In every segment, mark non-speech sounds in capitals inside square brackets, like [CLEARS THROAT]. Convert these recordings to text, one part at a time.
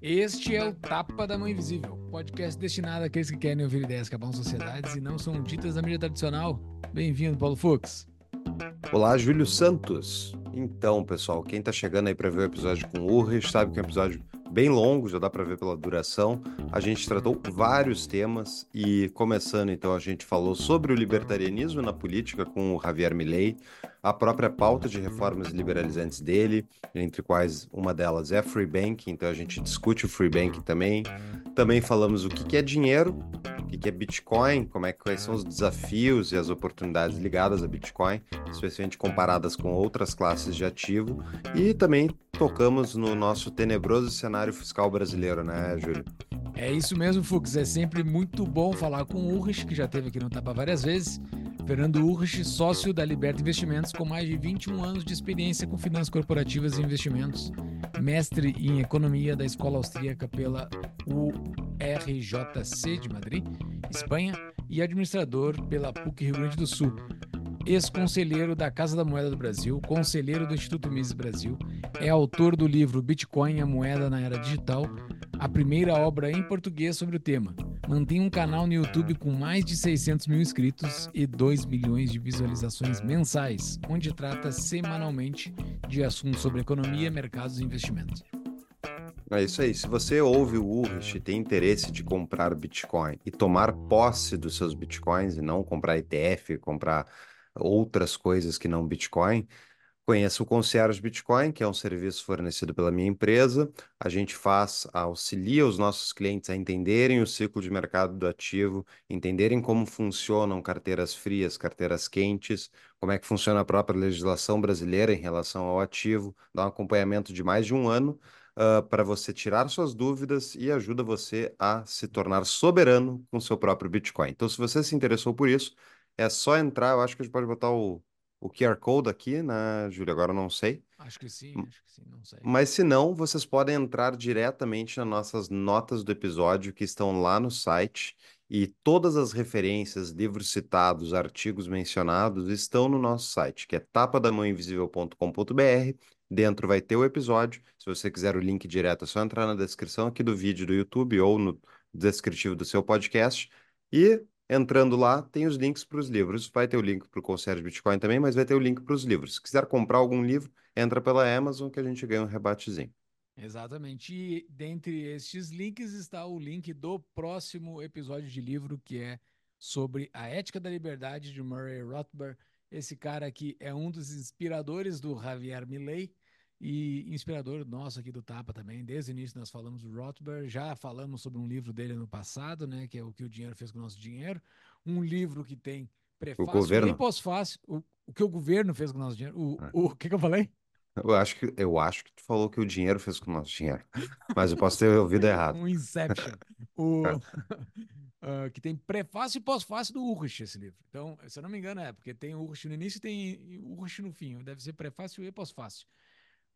Este é o Tapa da Mão Invisível, podcast destinado àqueles que querem ouvir ideias que abalam sociedades e não são ditas na mídia tradicional. Bem-vindo, Paulo Fux. Olá, Júlio Santos. Então, pessoal, quem tá chegando aí para ver o episódio com o Urrich sabe que é um episódio bem longo, já dá para ver pela duração. A gente tratou vários temas e começando então a gente falou sobre o libertarianismo na política com o Javier Milei, a própria pauta de reformas liberalizantes dele, entre quais uma delas é free banking, então a gente discute o free banking também. Também falamos o que é dinheiro, o que é Bitcoin, como é quais são os desafios e as oportunidades ligadas a Bitcoin, especialmente comparadas com outras classes de ativo, e também tocamos no nosso tenebroso cenário fiscal brasileiro, né, Júlio? É isso mesmo, Fux. É sempre muito bom falar com o Urrich, que já esteve aqui no Tapa várias vezes. Fernando Urrich, sócio da Liberta Investimentos, com mais de 21 anos de experiência com finanças corporativas e investimentos, mestre em economia da Escola Austríaca pela URJC de Madrid, Espanha, e administrador pela PUC Rio Grande do Sul ex-conselheiro da Casa da Moeda do Brasil, conselheiro do Instituto Mises Brasil, é autor do livro Bitcoin, a moeda na era digital, a primeira obra em português sobre o tema. Mantém um canal no YouTube com mais de 600 mil inscritos e 2 milhões de visualizações mensais, onde trata semanalmente de assuntos sobre economia, mercados e investimentos. É isso aí. Se você ouve o Urrich e tem interesse de comprar Bitcoin e tomar posse dos seus Bitcoins e não comprar ETF, comprar outras coisas que não Bitcoin, conheça o Concierge Bitcoin, que é um serviço fornecido pela minha empresa. A gente faz, auxilia os nossos clientes a entenderem o ciclo de mercado do ativo, entenderem como funcionam carteiras frias, carteiras quentes, como é que funciona a própria legislação brasileira em relação ao ativo, dá um acompanhamento de mais de um ano. Uh, para você tirar suas dúvidas e ajuda você a se tornar soberano com seu próprio Bitcoin. Então, se você se interessou por isso, é só entrar, eu acho que a gente pode botar o, o QR Code aqui, né, Júlio? Agora eu não sei. Acho que sim, acho que sim, não sei. Mas se não, vocês podem entrar diretamente nas nossas notas do episódio que estão lá no site e todas as referências, livros citados, artigos mencionados estão no nosso site, que é tapadamãoinvisível.com.br. Dentro vai ter o episódio. Se você quiser o link direto, é só entrar na descrição aqui do vídeo do YouTube ou no descritivo do seu podcast. E Entrando lá, tem os links para os livros. Vai ter o link para o Concierge Bitcoin também, mas vai ter o link para os livros. Se quiser comprar algum livro, entra pela Amazon que a gente ganha um rebatezinho. Exatamente. E dentre estes links está o link do próximo episódio de livro, que é sobre a ética da liberdade de Murray Rothbard. Esse cara que é um dos inspiradores do Javier Milei e inspirador nosso aqui do Tapa também. Desde o início nós falamos do Rothbard, já falamos sobre um livro dele no passado, né, que é o que o dinheiro fez com o nosso dinheiro. Um livro que tem prefácio o governo. e pós-fácil, o, o que o governo fez com o nosso dinheiro. O, é. o, o que, que eu falei? Eu acho, que, eu acho que tu falou que o dinheiro fez com o nosso dinheiro, mas eu posso ter [LAUGHS] ouvido errado. um Inception. o, uh, [LAUGHS] [LAUGHS] que tem prefácio e pós-fácil do Urich, esse livro. Então, se eu não me engano, é, porque tem Urich no início e tem Urich no fim. Deve ser prefácio e pós-fácio.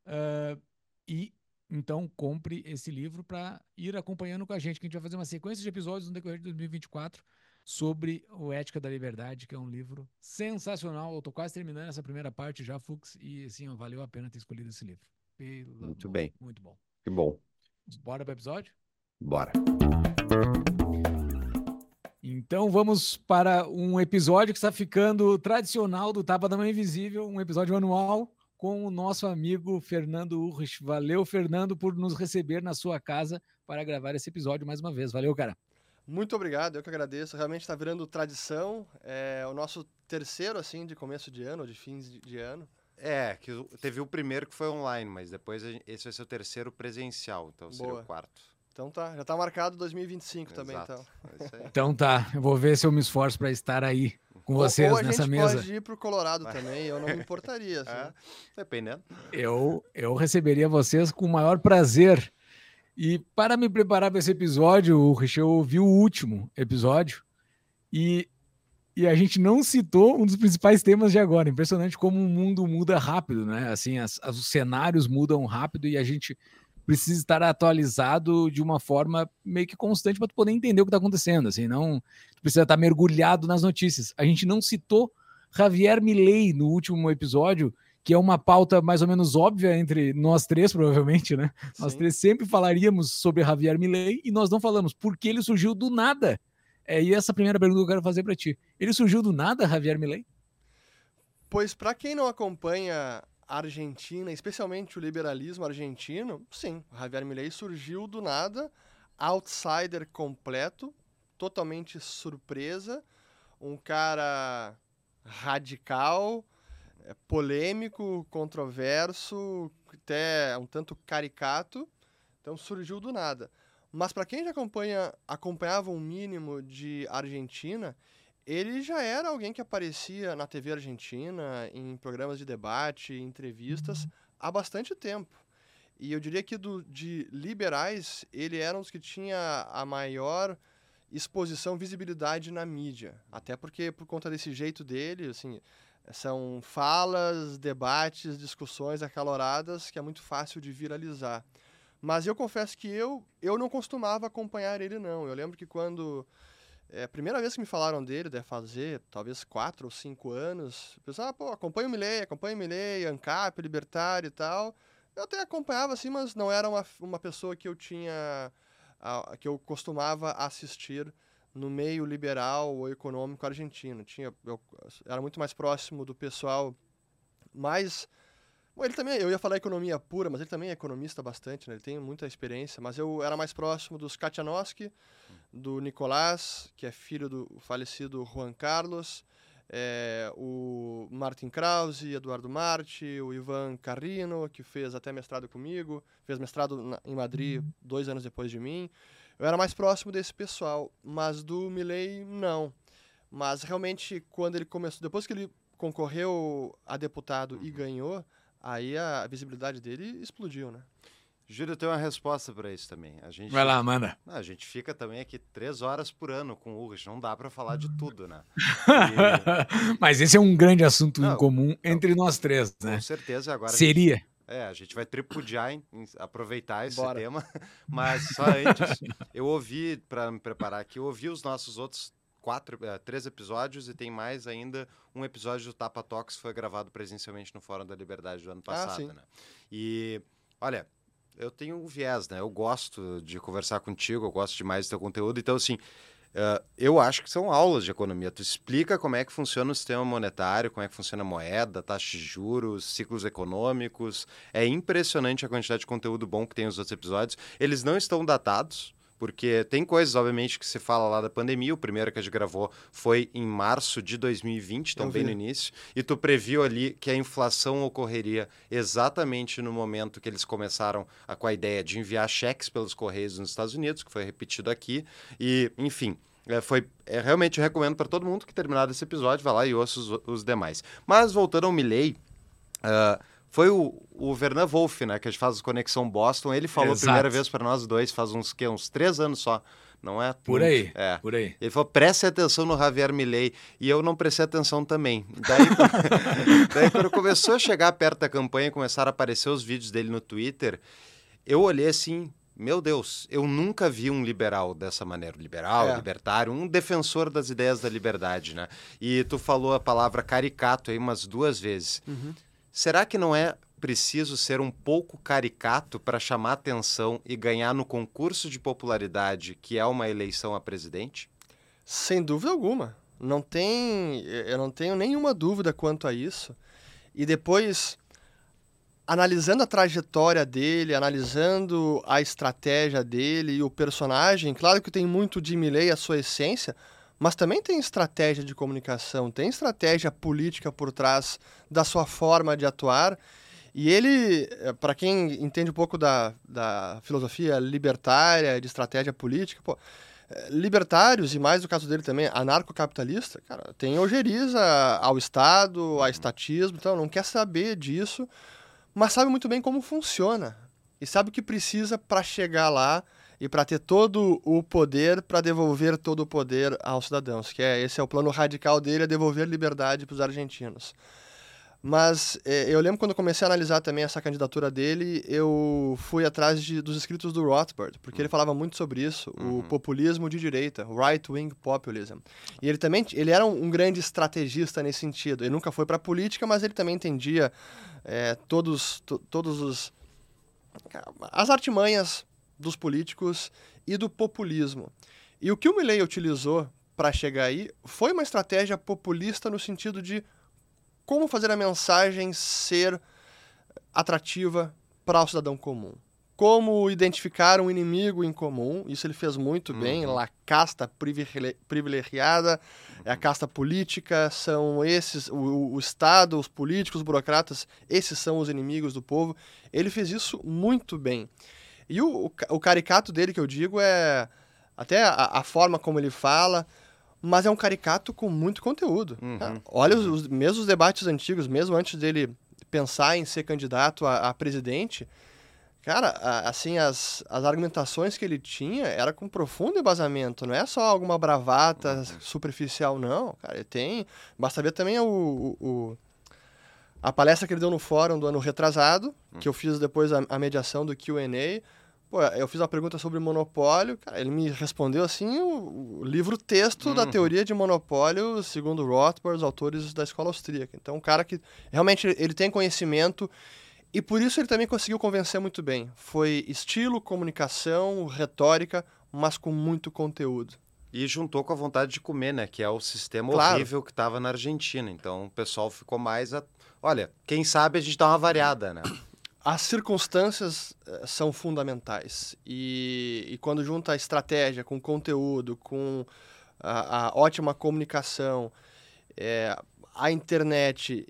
Uh, e então compre esse livro para ir acompanhando com a gente, que a gente vai fazer uma sequência de episódios no decorrer de 2024 sobre o Ética da Liberdade, que é um livro sensacional. Eu tô quase terminando essa primeira parte já, Fux, e assim, ó, valeu a pena ter escolhido esse livro. Pelo muito bem. Muito bom. Que bom. Bora para o episódio? Bora. Então vamos para um episódio que está ficando tradicional do Tapa da Mãe Invisível, um episódio anual com o nosso amigo Fernando Urrich. Valeu, Fernando, por nos receber na sua casa para gravar esse episódio mais uma vez. Valeu, cara. Muito obrigado, eu que agradeço. Realmente está virando tradição. É o nosso terceiro, assim, de começo de ano, de fins de, ano. É, que teve o primeiro que foi online, mas depois esse vai ser o terceiro presencial, então seria Boa. o quarto. Então tá, já tá marcado 2025 Exato. também, então. É então tá, eu vou ver se eu me esforço para estar aí com vocês ou, ou nessa mesa. a gente pode ir pro Colorado também, eu não me importaria. [LAUGHS] Assim. É, dependendo. Eu, eu receberia vocês com o maior prazer. E para me preparar para esse episódio, o Rich, eu ouvi o último episódio e, e a gente não citou um dos principais temas de agora. Impressionante como o mundo muda rápido, né? Assim, as, as, os cenários mudam rápido e a gente precisa estar atualizado de uma forma meio que constante para tu poder entender o que está acontecendo, assim, não tu precisa estar mergulhado nas notícias. A gente não citou Javier Milei no último episódio, que é uma pauta mais ou menos óbvia entre nós três, provavelmente, né? Sim. Nós três sempre falaríamos sobre Javier Milei e nós não falamos, porque ele surgiu do nada. É, e essa primeira pergunta que eu quero fazer para ti. Ele surgiu do nada, Javier Milei? Pois para quem não acompanha Argentina, especialmente o liberalismo argentino, sim, Javier Milei surgiu do nada, outsider completo, totalmente surpresa, um cara radical, é, polêmico, controverso, até um tanto caricato. Então surgiu do nada. Mas para quem já acompanha, acompanhava um mínimo de Argentina, ele já era alguém que aparecia na TV argentina, em programas de debate, em entrevistas, há bastante tempo. E eu diria que do, de liberais, ele era um dos que tinha a maior exposição, visibilidade na mídia. Até porque, por conta desse jeito dele, assim, são falas, debates, discussões acaloradas que é muito fácil de viralizar. Mas eu confesso que eu, eu não costumava acompanhar ele, não. Eu lembro que quando é, a primeira vez que me falaram dele, deve fazer talvez quatro ou cinco anos. Pensava, ah, pô, acompanho o Milley, acompanho o Milley, ANCAP, Libertário e tal. Eu até acompanhava assim, mas não era uma, uma pessoa que eu tinha. A, que eu costumava assistir no meio liberal ou econômico argentino. Tinha, eu era muito mais próximo do pessoal mais Bom, ele também, eu ia falar economia pura, mas ele também é economista bastante, né? Ele tem muita experiência, mas eu era mais próximo dos Katianowski, do Nicolás, que é filho do falecido Juan Carlos, é, o Martin Krause, Eduardo Marti, o Ivan Carrino, que fez até mestrado comigo, fez mestrado na, em Madrid uhum. dois anos depois de mim. Eu era mais próximo desse pessoal, mas do Milley, não. Mas realmente, quando ele começou, depois que ele concorreu a deputado e uhum. ganhou, aí a visibilidade dele explodiu, né? Júlio tem uma resposta para isso também. A gente, Vai lá, manda. A gente fica também aqui três horas por ano com o Urich, não dá para falar de tudo, né? E... [LAUGHS] Mas esse é um grande assunto não, em comum não, entre nós três, né? Com certeza, agora. Seria. Gente, é, a gente vai tripudiar em, em aproveitar esse Bora. tema, [LAUGHS] mas só antes, eu ouvi, para me preparar aqui, eu ouvi os nossos outros quatro, uh, três episódios e tem mais ainda um episódio do Tapa Talks que foi gravado presencialmente no Fórum da Liberdade do ano ah, passado, ah, né? E, olha, eu tenho um viés, né? Eu gosto de conversar contigo, eu gosto demais do teu conteúdo, então, assim, uh, eu acho que são aulas de economia. Tu explica como é que funciona o sistema monetário, como é que funciona a moeda, taxa de juros, ciclos econômicos. É impressionante a quantidade de conteúdo bom que tem os outros episódios. Eles não estão datados, porque tem coisas, obviamente, que se fala lá da pandemia. O primeiro que a gente gravou foi em março de 2020, então bem no início. E tu previu ali que a inflação ocorreria exatamente no momento que eles começaram a, com a ideia de enviar cheques pelos Correios nos Estados Unidos, que foi repetido aqui. E, enfim. É, foi é, realmente recomendo para todo mundo que terminar esse episódio, vá lá e ouça os, os demais. Mas voltando ao Milley, uh, foi o, o Vernan Wolf, né, que a gente faz Conexão Boston. Ele falou a primeira vez para nós dois, faz uns, que, uns três anos só. Não é? Por aí, é. por aí. Ele falou, preste atenção no Javier Milei. E eu não prestei atenção também. Daí, [LAUGHS] daí, quando começou a chegar perto da campanha, começaram a aparecer os vídeos dele no Twitter, eu olhei assim, meu Deus, eu nunca vi um liberal dessa maneira. Liberal, é. libertário, um defensor das ideias da liberdade, né? E tu falou a palavra caricato aí umas duas vezes. Uhum. Será que não é preciso ser um pouco caricato para chamar atenção e ganhar no concurso de popularidade que é uma eleição a presidente? Sem dúvida alguma. Não tem, eu não tenho nenhuma dúvida quanto a isso. E depois, analisando a trajetória dele, analisando a estratégia dele e o personagem, claro que tem muito de Milley a sua essência, mas também tem estratégia de comunicação, tem estratégia política por trás da sua forma de atuar. E ele, eh, para quem entende um pouco da, da filosofia libertária, de estratégia política, pô, eh, libertários, e mais no caso dele também, anarcocapitalista, cara, tem ojeriza ao Estado, ao estatismo, então não quer saber disso, mas sabe muito bem como funciona. E sabe o que precisa para chegar lá e para ter todo o poder para devolver todo o poder aos cidadãos, que é esse é o plano radical dele, é devolver liberdade para os argentinos. Mas é, eu lembro quando eu comecei a analisar também essa candidatura dele, eu fui atrás de, dos escritos do Rothbard, porque ele falava muito sobre isso, uhum. o populismo de direita, right-wing populism. E ele também ele era um, um grande estrategista nesse sentido. Ele nunca foi para a política, mas ele também entendia é, todos, to, todos os as artimanhas dos políticos e do populismo. E o que o Milley utilizou para chegar aí foi uma estratégia populista no sentido de como fazer a mensagem ser atrativa para o cidadão comum. Como identificar um inimigo em comum, isso ele fez muito uhum. bem. La casta privilegiada, uhum. é a casta política, são esses, o, o Estado, os políticos, os burocratas, esses são os inimigos do povo. Ele fez isso muito bem. E o, o caricato dele, que eu digo, é até a, a, forma como ele fala, mas é um caricato com muito conteúdo. Uhum. Ah, olha os, uhum. os, mesmo os debates antigos, mesmo antes dele pensar em ser candidato a, a presidente, cara, a, assim, as, as argumentações que ele tinha era com profundo embasamento, não é só alguma bravata uhum. superficial, não. Cara, ele tem. Basta ver também o, o, o a palestra que ele deu no fórum do ano retrasado, hum. que eu fiz depois a, a mediação do QA. Pô, eu fiz uma pergunta sobre monopólio, cara, ele me respondeu assim o, o livro-texto da uhum. teoria de monopólio, segundo Rothbard, os autores da escola austríaca. Então, um cara que realmente ele tem conhecimento e por isso ele também conseguiu convencer muito bem. Foi estilo, comunicação, retórica, mas com muito conteúdo. E juntou com a vontade de comer, né? Que é o sistema claro. horrível que estava na Argentina. Então o pessoal ficou mais a Olha, quem sabe a gente dá uma variada, né? [CLEARS THROAT] As circunstâncias eh, são fundamentais. E, e quando junta a estratégia com o conteúdo, com a, a ótima comunicação, é, a internet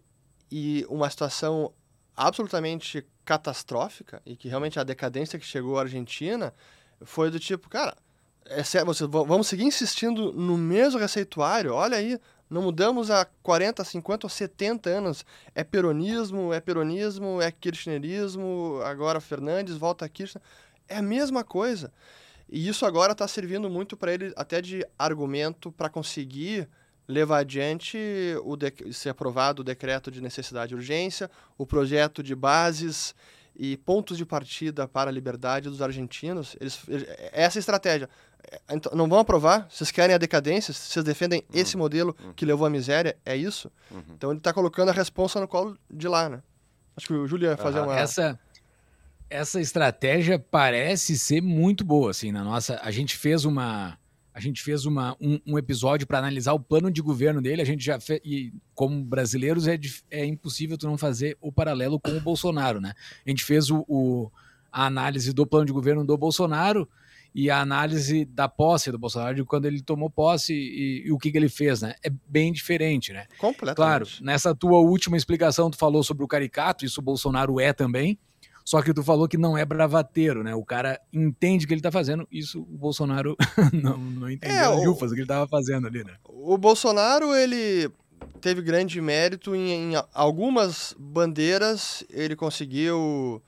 e uma situação absolutamente catastrófica, e que realmente a decadência que chegou à Argentina foi do tipo, cara, é sério, você, vamos seguir insistindo no mesmo receituário, olha aí, não mudamos há 40, 50 ou 70 anos. É peronismo, é peronismo, é kirchnerismo, agora Fernandes, volta Kirchner. É a mesma coisa. E isso agora está servindo muito para ele até de argumento para conseguir levar adiante o ser aprovado o decreto de necessidade e urgência, o projeto de bases e pontos de partida para a liberdade dos argentinos. Eles, essa estratégia. É, então, não vão aprovar? Vocês querem a decadência? Vocês defendem uhum. esse modelo uhum. que levou à miséria? É isso? Uhum. Então ele está colocando a responsa no colo de lá, né? Acho que o Júlio ia fazer uma. Essa, essa estratégia parece ser muito boa, assim, na nossa. A gente fez uma. A gente fez uma, um, um episódio para analisar o plano de governo dele. A gente já fez, e como brasileiros é, é impossível tu não fazer o paralelo com o Bolsonaro, né? A gente fez o, o a análise do plano de governo do Bolsonaro e a análise da posse do Bolsonaro, de quando ele tomou posse e, e o que, que, ele fez, né? É bem diferente, né? Completamente. Claro, nessa tua última explicação, tu falou sobre o caricato, isso o Bolsonaro é também, só que tu falou que não é bravateiro, né? O cara entende o que ele tá fazendo, isso o Bolsonaro [LAUGHS] não, não entendeu é, o, o que ele tava fazendo ali, né? O Bolsonaro, ele teve grande mérito em, em algumas bandeiras, ele conseguiu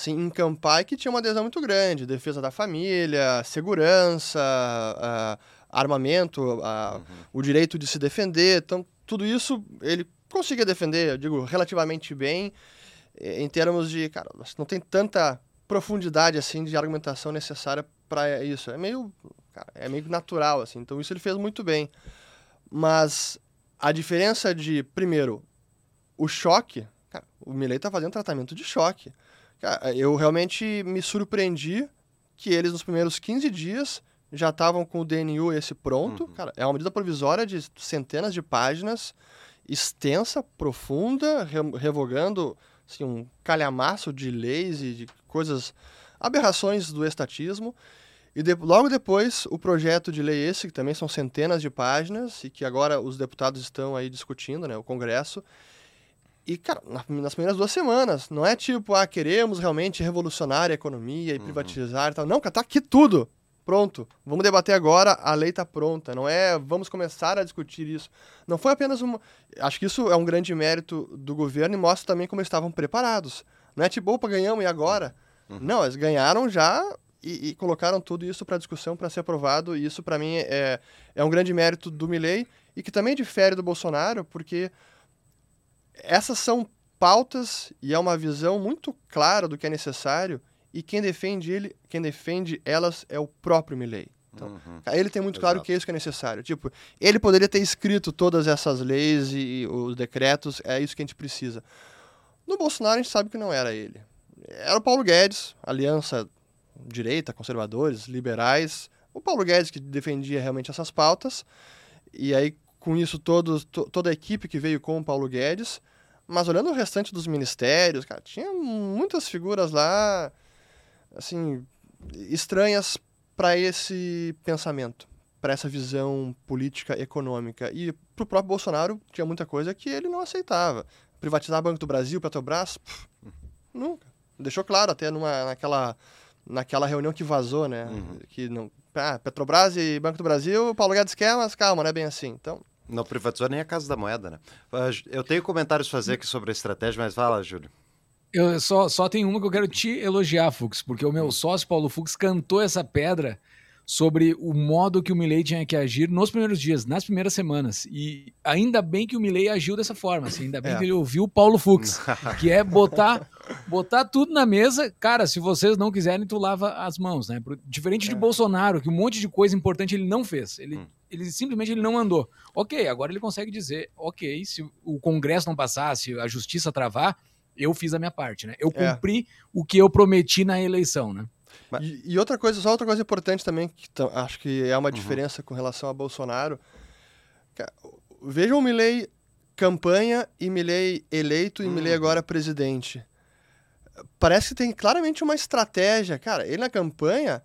assim, encampar e que tinha uma adesão muito grande. Defesa da família, segurança, uh, armamento, uh, uhum. o direito de se defender. Então, tudo isso ele conseguia defender, eu digo, relativamente bem, em termos de, cara, não tem tanta profundidade, assim, de argumentação necessária para isso. É meio, cara, é meio natural, assim. Então, isso ele fez muito bem. Mas a diferença de, primeiro, o choque, cara, o Milley está fazendo tratamento de choque. Cara, eu realmente me surpreendi que eles, nos primeiros 15 dias, já estavam com o DNU esse pronto. Uhum. Cara, é uma medida provisória de centenas de páginas, extensa, profunda, re revogando assim, um calhamaço de leis e de coisas, aberrações do estatismo. E de, logo depois, o projeto de lei esse, que também são centenas de páginas, e que agora os deputados estão aí discutindo, né, o Congresso, e, cara, nas primeiras duas semanas, não é tipo, ah, queremos realmente revolucionar a economia e uhum. privatizar e tal. Não, cara, tá aqui tudo. Pronto. Vamos debater agora, a lei tá pronta. Não é vamos começar a discutir isso. Não foi apenas uma. Acho que isso é um grande mérito do governo e mostra também como eles estavam preparados. Não é tipo, opa, ganhamos e agora? Uhum. Não, eles ganharam já e, e colocaram tudo isso para discussão para ser aprovado. E isso, para mim, é, é um grande mérito do Milley e que também difere do Bolsonaro, porque essas são pautas e é uma visão muito clara do que é necessário e quem defende ele, quem defende elas é o próprio Milley. Então, uhum. ele tem muito Exato. claro que é isso que é necessário. Tipo, ele poderia ter escrito todas essas leis e, e os decretos, é isso que a gente precisa. No Bolsonaro a gente sabe que não era ele. Era o Paulo Guedes, aliança direita, conservadores, liberais. O Paulo Guedes que defendia realmente essas pautas. E aí, com isso, todos, to, toda a equipe que veio com o Paulo Guedes. Mas olhando o restante dos ministérios, cara, tinha muitas figuras lá, assim, estranhas para esse pensamento, para essa visão política econômica. E para o próprio Bolsonaro tinha muita coisa que ele não aceitava. Privatizar Banco do Brasil, Petrobras, pff, nunca. Deixou claro até numa, naquela, naquela reunião que vazou, né? Uhum. Que não, ah, Petrobras e Banco do Brasil, Paulo Guedes quer, mas calma, não é bem assim. Então, não privatizou nem a Casa da Moeda, né? Eu tenho comentários a fazer aqui sobre a estratégia, mas fala, Júlio. Eu só, só tem uma que eu quero te elogiar, Fux, porque o meu hum. sócio Paulo Fux cantou essa pedra sobre o modo que o Milley tinha que agir nos primeiros dias, nas primeiras semanas. E ainda bem que o Milley agiu dessa forma, assim, ainda bem é. que ele ouviu o Paulo Fux, [LAUGHS] que é botar, botar tudo na mesa. Cara, se vocês não quiserem, tu lava as mãos, né? Diferente é. de Bolsonaro, que um monte de coisa importante ele não fez. Ele, hum. Ele simplesmente ele não andou. Ok, agora ele consegue dizer, ok, se o Congresso não passar, se a justiça travar, eu fiz a minha parte, né? Eu é. cumpri é. o que eu prometi na eleição, né? E, e, outra coisa, só outra coisa importante também, que acho que é uma uhum. diferença com relação a Bolsonaro. Vejam o Milley campanha e Milley eleito e uhum. Milley agora presidente. Parece que tem claramente uma estratégia. Cara, ele na campanha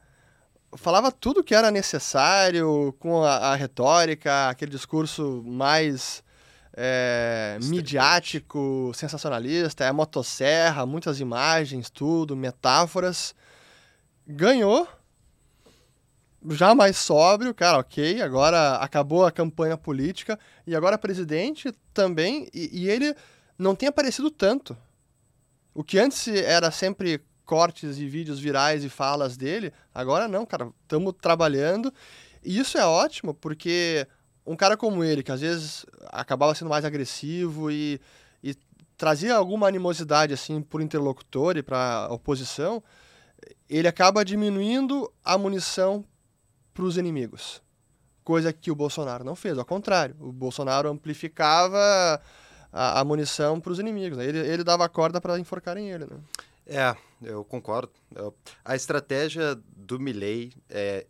falava tudo que era necessário, com a, a retórica, aquele discurso mais é, midiático, sensacionalista, é motosserra, muitas imagens, tudo, metáforas. Ganhou, já mais sóbrio, cara, ok, agora acabou a campanha política e agora presidente também, e, e ele não tem aparecido tanto. O que antes era sempre cortes e vídeos virais e falas dele, agora não, cara, estamos trabalhando. E isso é ótimo, porque um cara como ele, que às vezes acabava sendo mais agressivo e, e trazia alguma animosidade assim por interlocutor e para oposição, ele acaba diminuindo a munição para os inimigos. Coisa que o Bolsonaro não fez, ao contrário. O Bolsonaro amplificava a, a munição para os inimigos. Né? Ele, ele dava corda para enforcarem ele. Né? É, eu concordo. A estratégia do Milley é,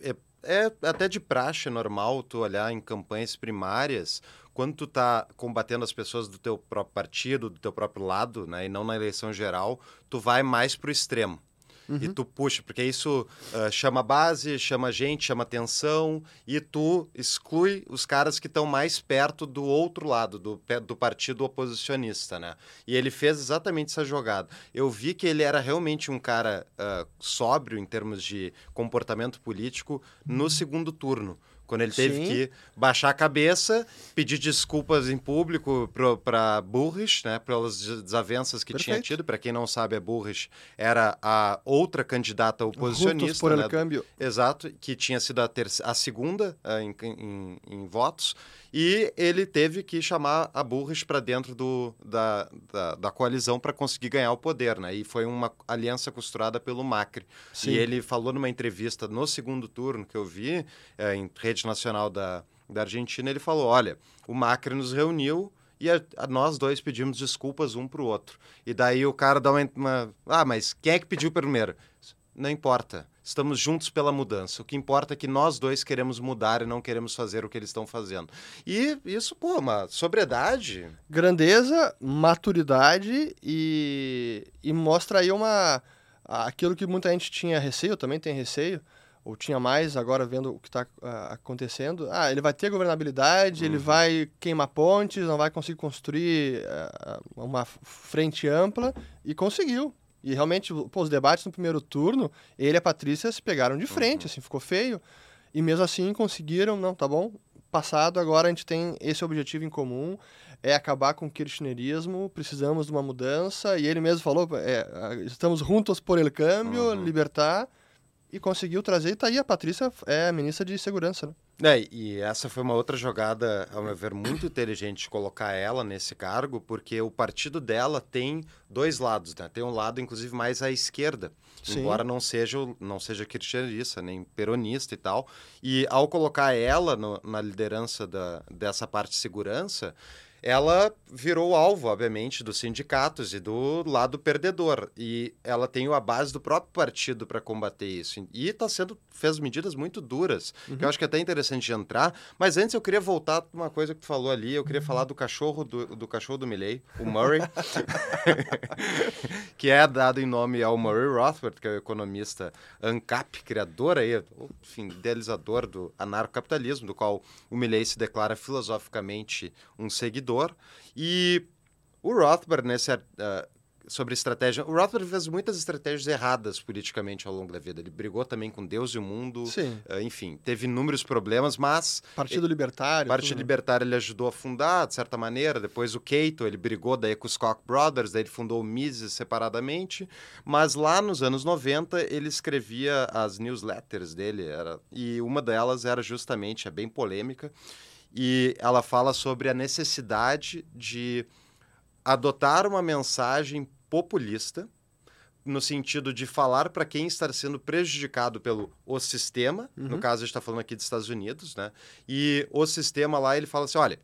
é é até de praxe normal tu olhar em campanhas primárias, quando tu tá combatendo as pessoas do teu próprio partido, do teu próprio lado, né, e não na eleição geral, tu vai mais pro extremo. Uhum. E tu puxa, porque isso uh, chama base, chama gente, chama atenção, e tu exclui os caras que estão mais perto do outro lado, do, do partido oposicionista, né? E ele fez exatamente essa jogada. Eu vi que ele era realmente um cara uh, sóbrio em termos de comportamento político no uhum. segundo turno quando ele teve Sim. que baixar a cabeça, pedir desculpas em público para Burris, né, pelas desavenças que Perfeito. tinha tido. Para quem não sabe, a Burris era a outra candidata oposicionista. por né, câmbio. Exato, que tinha sido a, a segunda uh, em, em, em votos e ele teve que chamar a Burris para dentro do, da, da, da coalizão para conseguir ganhar o poder, né? E foi uma aliança costurada pelo Macri. Sim. E ele falou numa entrevista no segundo turno que eu vi, é, em rede nacional da, da Argentina, ele falou, olha, o Macri nos reuniu e a, a nós dois pedimos desculpas um para o outro. E daí o cara dá uma, uma... Ah, mas quem é que pediu primeiro? Não importa estamos juntos pela mudança. O que importa é que nós dois queremos mudar e não queremos fazer o que eles estão fazendo. E isso, pô, uma sobriedade. Grandeza, maturidade e, e mostra aí uma. aquilo que muita gente tinha receio, também tem receio, ou tinha mais, agora vendo o que está uh, acontecendo. Ah, ele vai ter governabilidade, uhum. ele vai queimar pontes, não vai conseguir construir uh, uma frente ampla, e conseguiu. E realmente, pô, os debates no primeiro turno, ele e a Patrícia se pegaram de frente, uhum. assim, ficou feio. E mesmo assim conseguiram, não, tá bom, passado, agora a gente tem esse objetivo em comum, é acabar com o kirchnerismo, precisamos de uma mudança. E ele mesmo falou, é, estamos juntos por el câmbio, uhum. libertar e conseguiu trazer. E tá aí, a Patrícia é a ministra de Segurança, né? É, e essa foi uma outra jogada, ao meu ver, muito inteligente colocar ela nesse cargo, porque o partido dela tem dois lados, né? Tem um lado, inclusive, mais à esquerda, Sim. embora não seja, não seja kirchnerista, nem peronista e tal. E ao colocar ela no, na liderança da, dessa parte de segurança, ela virou alvo, obviamente, dos sindicatos e do lado perdedor. E ela tem a base do próprio partido para combater isso. E está sendo fez medidas muito duras, uhum. que eu acho que é até interessante de entrar. Mas antes eu queria voltar para uma coisa que tu falou ali. Eu queria falar do cachorro do, do cachorro do Milley, o Murray, [LAUGHS] que é dado em nome ao Murray Rothbard, que é o economista ANCAP, criador aí, enfim, idealizador do anarcocapitalismo, do qual o Milley se declara filosoficamente um seguidor. E o Rothbard, nesse, uh, sobre estratégia. O Rothbard fez muitas estratégias erradas politicamente ao longo da vida. Ele brigou também com Deus e o mundo. Sim. Uh, enfim, teve inúmeros problemas, mas. Partido ele, Libertário. Partido tudo. Libertário ele ajudou a fundar, de certa maneira. Depois o Cato, ele brigou daí com os Koch Brothers, daí ele fundou o Mises separadamente. Mas lá nos anos 90, ele escrevia as newsletters dele. Era, e uma delas era justamente, é bem polêmica, e ela fala sobre a necessidade de adotar uma mensagem populista no sentido de falar para quem está sendo prejudicado pelo o sistema, uhum. no caso a gente está falando aqui dos Estados Unidos, né? E o sistema lá ele fala assim, olha,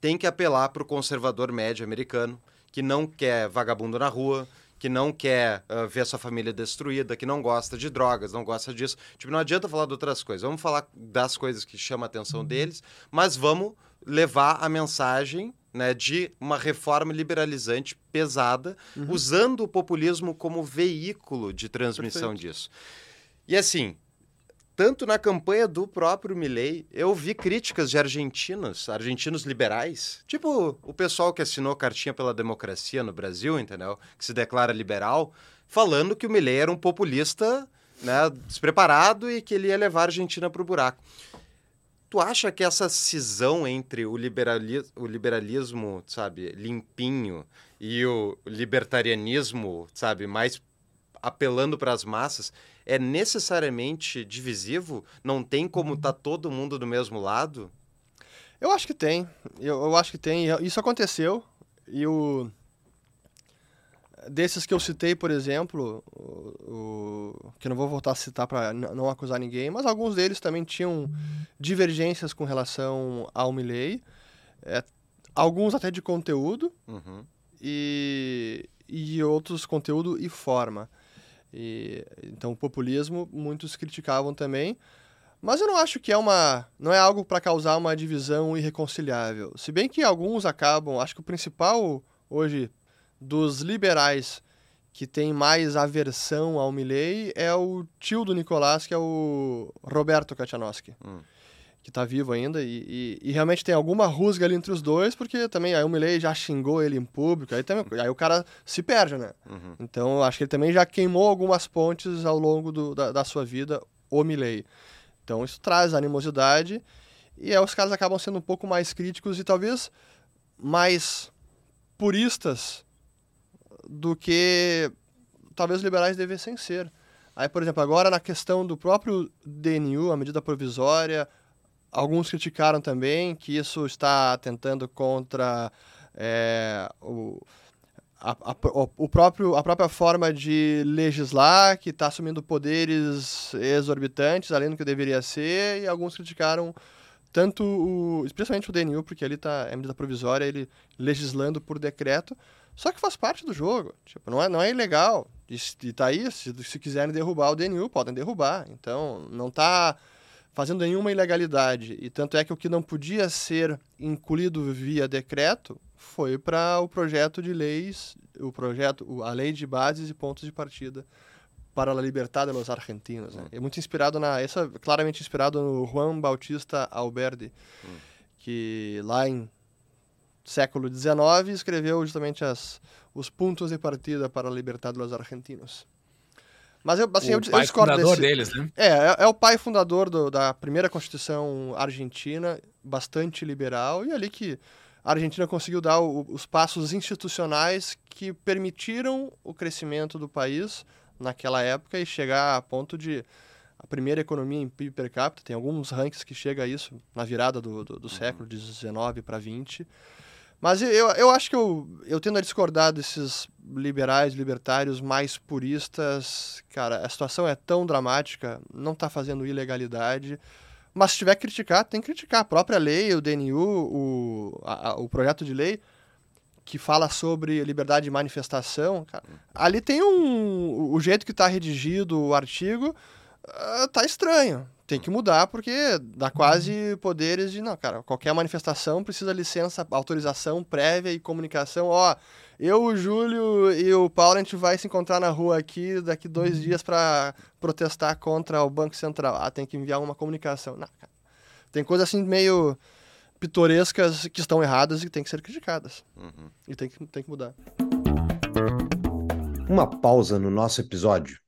tem que apelar para o conservador médio americano que não quer vagabundo na rua, que não quer uh, ver sua família destruída, que não gosta de drogas, não gosta disso. Tipo, não adianta falar de outras coisas. Vamos falar das coisas que chamam a atenção uhum. deles, mas vamos levar a mensagem né, de uma reforma liberalizante pesada, uhum. usando o populismo como veículo de transmissão Perfeito. disso. E assim, tanto na campanha do próprio Milley, eu vi críticas de argentinos, argentinos liberais, tipo o pessoal que assinou cartinha pela democracia no Brasil, entendeu? Que se declara liberal, falando que o Milley era um populista né, despreparado e que ele ia levar a Argentina para o buraco. Tu acha que essa cisão entre o, liberali o liberalismo, sabe, limpinho e o libertarianismo, sabe, mais apelando para as massas, é necessariamente divisivo? Não tem como estar tá todo mundo do mesmo lado? Eu acho que tem. Eu, eu acho que tem. Isso aconteceu. E o desses que eu citei, por exemplo, o, o que não vou voltar a citar para não acusar ninguém, mas alguns deles também tinham divergências com relação ao Milley, é, alguns até de conteúdo uhum. e, e outros conteúdo e forma. E, então, o populismo, muitos criticavam também, mas eu não acho que é uma não é algo para causar uma divisão irreconciliável. Se bem que alguns acabam, acho que o principal hoje dos liberais que tem mais aversão ao Milley é o tio do Nicolás, que é o Roberto Kachanowski, hum. Que está vivo ainda, e, e, e, realmente tem alguma rusga ali entre os dois, porque também aí o Milley já xingou ele em público, aí, também, aí o cara se perde, né? Uhum. Então acho que ele também já queimou algumas pontes ao longo do, da, da sua vida, o Milley. Então isso traz animosidade, e aí os caras acabam sendo um pouco mais críticos e talvez mais puristas do que talvez liberais devessem ser. Aí, por exemplo, agora na questão do próprio DNU, a medida provisória, alguns criticaram também que isso está atentando contra é, o, a, a, o próprio, a própria forma de legislar, que está assumindo poderes exorbitantes, além do que deveria ser, e alguns criticaram tanto o, especialmente o DNU, porque ali está é medida provisória, ele legislando por decreto, só que faz parte do jogo. Tipo, não é, não é ilegal. E, e tá aí, se, se quiserem derrubar o DNU, podem derrubar. Então, não tá fazendo nenhuma ilegalidade. E tanto é que o que não podia ser incluído via decreto foi para o projeto de leis, o projeto, a lei de bases e pontos de partida para a liberdade dos argentinos. Né? É muito inspirado na, essa claramente inspirado no Juan Bautista Alberdi, hum. que lá em século XIX, escreveu justamente as, os pontos de partida para a liberdade dos argentinos. Mas eu, assim, o eu, pai eu discordo fundador desse... deles, né? É, é, é, o pai fundador do, da primeira Constituição argentina, bastante liberal, e ali que a Argentina conseguiu dar o, os passos institucionais que permitiram o crescimento do país naquela época e chegar a ponto de a primeira economia em PIB per capita, tem alguns rankings que chega a isso na virada do, do, do uhum. século de 19 para 20. Mas eu, eu acho que eu, eu tendo a discordar desses liberais, libertários mais puristas, cara, a situação é tão dramática, não está fazendo ilegalidade, Mas se tiver que criticar, tem que criticar. A própria lei, o DNU, o, a, o projeto de lei que fala sobre liberdade de manifestação, cara, ali tem um. O jeito que está redigido o artigo uh, tá estranho. Tem que mudar porque dá quase poderes de. Não, cara, qualquer manifestação precisa licença, autorização prévia e comunicação. Ó, eu, o Júlio e o Paulo, a gente vai se encontrar na rua aqui daqui dois dias para protestar contra o Banco Central. Ah, tem que enviar uma comunicação. Não, cara. Tem coisas assim meio pitorescas que estão erradas e tem que ser criticadas. Uhum. E tem que, tem que mudar. Uma pausa no nosso episódio.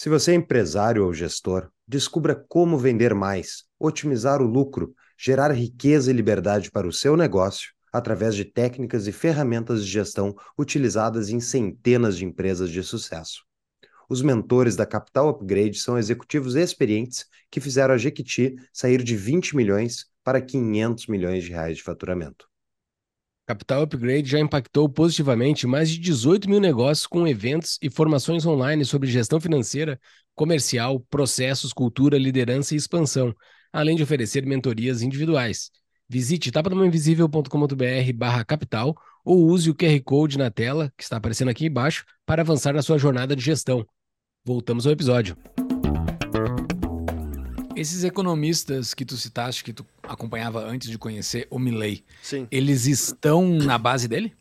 Se você é empresário ou gestor, descubra como vender mais, otimizar o lucro, gerar riqueza e liberdade para o seu negócio através de técnicas e ferramentas de gestão utilizadas em centenas de empresas de sucesso. Os mentores da Capital Upgrade são executivos experientes que fizeram a Jequiti sair de 20 milhões para 500 milhões de reais de faturamento. Capital Upgrade já impactou positivamente mais de 18 mil negócios com eventos e formações online sobre gestão financeira, comercial, processos, cultura, liderança e expansão, além de oferecer mentorias individuais. Visite tapadamainvisível.com.br barra capital ou use o QR Code na tela, que está aparecendo aqui embaixo, para avançar na sua jornada de gestão. Voltamos ao episódio. Esses economistas que tu citaste, que tu acompanhava antes de conhecer o Milley, sim. eles estão na base dele?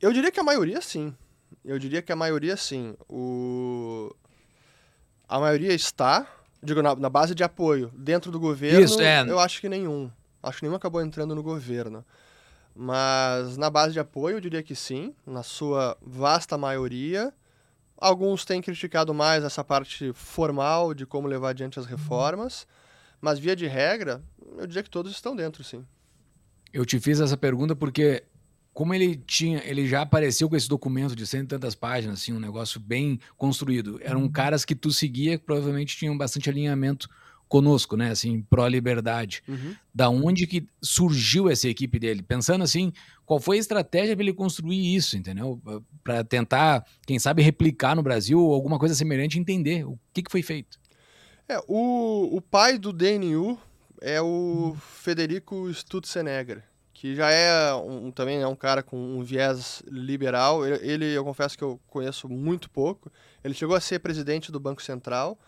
Eu diria que a maioria sim. Eu diria que a maioria sim. O... A maioria está, digo, na, na base de apoio. Dentro do governo, Isso, é. eu acho que nenhum. Acho que nenhum acabou entrando no governo. Mas na base de apoio, eu diria que sim, na sua vasta maioria. Alguns têm criticado mais essa parte formal de como levar adiante as reformas, mas via de regra, eu diria que todos estão dentro, sim. Eu te fiz essa pergunta porque como ele tinha, ele já apareceu com esse documento de cento e tantas páginas, assim, um negócio bem construído. Eram caras que tu seguia que provavelmente tinham bastante alinhamento conosco, né? Assim, pró-liberdade. Uhum. Da onde que surgiu essa equipe dele? Pensando assim, qual foi a estratégia para ele construir isso, entendeu? Para tentar, quem sabe, replicar no Brasil alguma coisa semelhante entender o que, que foi feito. É, o, o pai do DNU é o Federico Stutzenegger, que já é um, também é um cara com um viés liberal. Ele, ele, eu confesso que eu conheço muito pouco. Ele chegou a ser presidente do Banco Central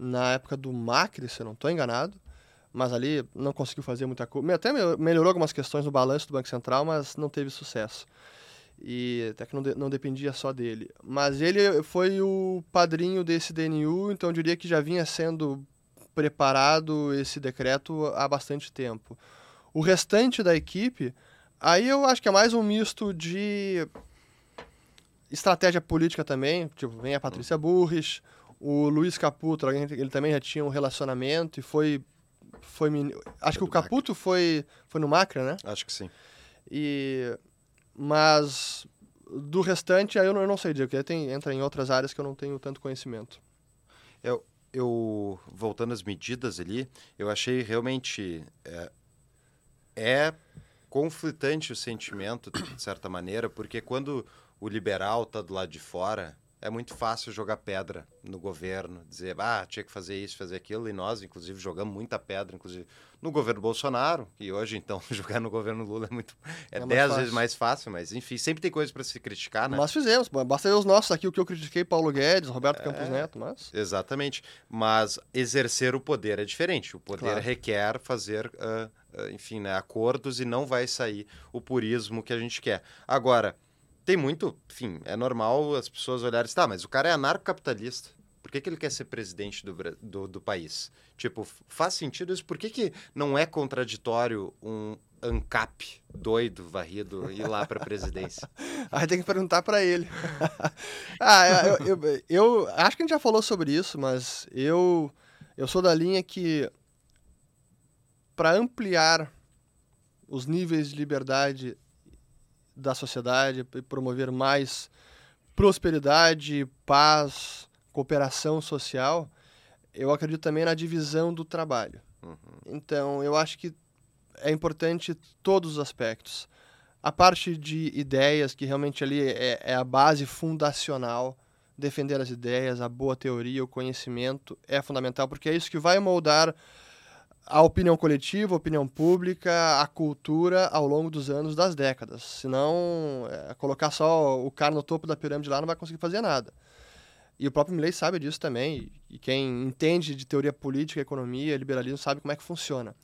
na época do Macri, se eu não estou enganado, mas ali não conseguiu fazer muita coisa. Até melhorou algumas questões no balanço do Banco Central, mas não teve sucesso. E até que não, de, não dependia só dele. Mas ele foi o padrinho desse DNU, então eu diria que já vinha sendo preparado esse decreto há bastante tempo. O restante da equipe, aí eu acho que é mais um misto de estratégia política também, tipo, vem a Patrícia Burris, o Luiz Caputo, ele também já tinha um relacionamento e foi. foi acho que o Caputo foi, foi no Macra, né? Acho que sim. E, mas do restante, aí eu não, eu não sei dizer, porque tem, entra em outras áreas que eu não tenho tanto conhecimento. Eu, eu voltando às medidas ali, eu achei realmente. É, é conflitante o sentimento, de certa maneira, porque quando o liberal está do lado de fora é muito fácil jogar pedra no governo, dizer, ah, tinha que fazer isso, fazer aquilo, e nós, inclusive, jogamos muita pedra, inclusive, no governo Bolsonaro, e hoje, então, [LAUGHS] jogar no governo Lula é muito, é, é dez vezes mais fácil, mas, enfim, sempre tem coisa para se criticar, né? Nós fizemos, basta ver os nossos aqui, o que eu critiquei, Paulo Guedes, Roberto é, Campos Neto, mas... Exatamente, mas exercer o poder é diferente, o poder claro. requer fazer... Uh, enfim, né, acordos e não vai sair o purismo que a gente quer. Agora, tem muito, enfim, é normal as pessoas olharem, tá, mas o cara é anarcocapitalista. Por que, que ele quer ser presidente do, do, do país? Tipo, faz sentido isso? Por que, que não é contraditório um ANCAP doido, varrido, ir lá para a presidência? [LAUGHS] Aí tem que perguntar para ele. [LAUGHS] ah, eu, eu, eu, acho que a gente já falou sobre isso, mas eu, eu sou da linha que para ampliar os níveis de liberdade da sociedade e promover mais prosperidade, paz, cooperação social, eu acredito também na divisão do trabalho. Uhum. Então, eu acho que é importante todos os aspectos. A parte de ideias, que realmente ali é, é a base fundacional defender as ideias, a boa teoria, o conhecimento é fundamental, porque é isso que vai moldar a opinião coletiva, a opinião pública, a cultura ao longo dos anos, das décadas. Senão, é, colocar só o cara no topo da pirâmide lá não vai conseguir fazer nada. E o próprio Milley sabe disso também, e quem entende de teoria política, economia, liberalismo, sabe como é que funciona.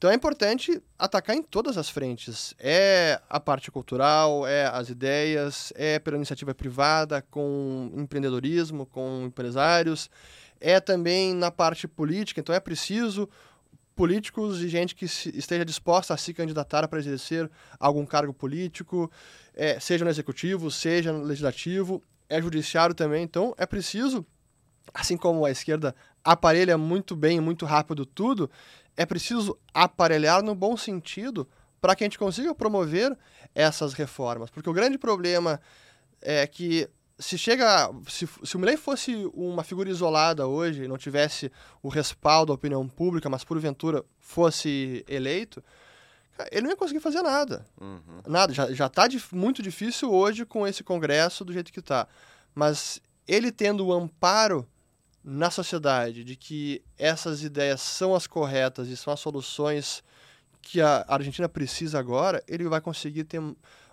Então é importante atacar em todas as frentes. É a parte cultural, é as ideias, é pela iniciativa privada, com empreendedorismo, com empresários, é também na parte política. Então é preciso políticos e gente que esteja disposta a se candidatar para exercer algum cargo político, é, seja no executivo, seja no legislativo, é judiciário também. Então é preciso, assim como a esquerda aparelha muito bem, muito rápido tudo, é preciso aparelhar no bom sentido para que a gente consiga promover essas reformas. Porque o grande problema é que se chega. Se, se o Milley fosse uma figura isolada hoje, não tivesse o respaldo da opinião pública, mas porventura fosse eleito, ele não ia conseguir fazer nada. Uhum. Nada. Já, já tá muito difícil hoje com esse Congresso do jeito que está. Mas ele tendo o amparo na sociedade de que essas ideias são as corretas e são as soluções que a Argentina precisa agora, ele vai conseguir ter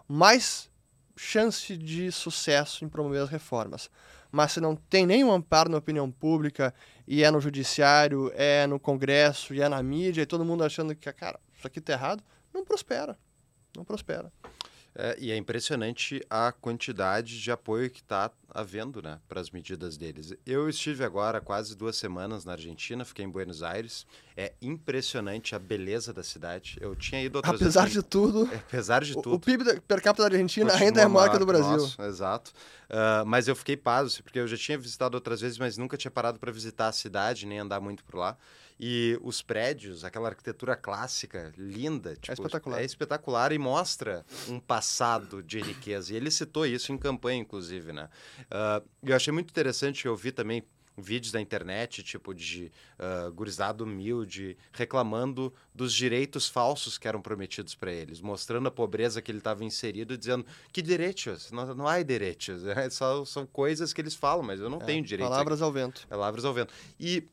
mais chance de sucesso em promover as reformas. Mas se não tem nenhum amparo na opinião pública, e é no judiciário, é no Congresso, e é na mídia, e todo mundo achando que, cara, isso aqui está errado, não prospera. Não prospera. É, e é impressionante a quantidade de apoio que está havendo né, para as medidas deles. Eu estive agora quase duas semanas na Argentina, fiquei em Buenos Aires. É impressionante a beleza da cidade. Eu tinha ido outras Apesar vezes, de tudo. É, apesar de tudo. O, PIB per capita da Argentina ainda é maior que o do Brasil. Nosso, exato. Uh, mas eu fiquei pasmo, porque eu já tinha visitado outras vezes, mas nunca tinha parado para visitar a cidade, nem andar muito por lá. E os prédios, aquela arquitetura clássica, linda. É tipo, é espetacular. É espetacular e mostra um passado de riqueza. E ele citou isso em campanha, inclusive, né? Uh, eu achei muito interessante, eu vi também vídeos da internet, tipo de uh, gurizado humilde, reclamando dos direitos falsos que eram prometidos para eles, mostrando a pobreza que ele estava inserido e dizendo que direitos? Não, não há direitos, [LAUGHS] é, só, são coisas que eles falam, mas eu não é, tenho direito. Palavras aqui. ao vento. Palavras ao vento. E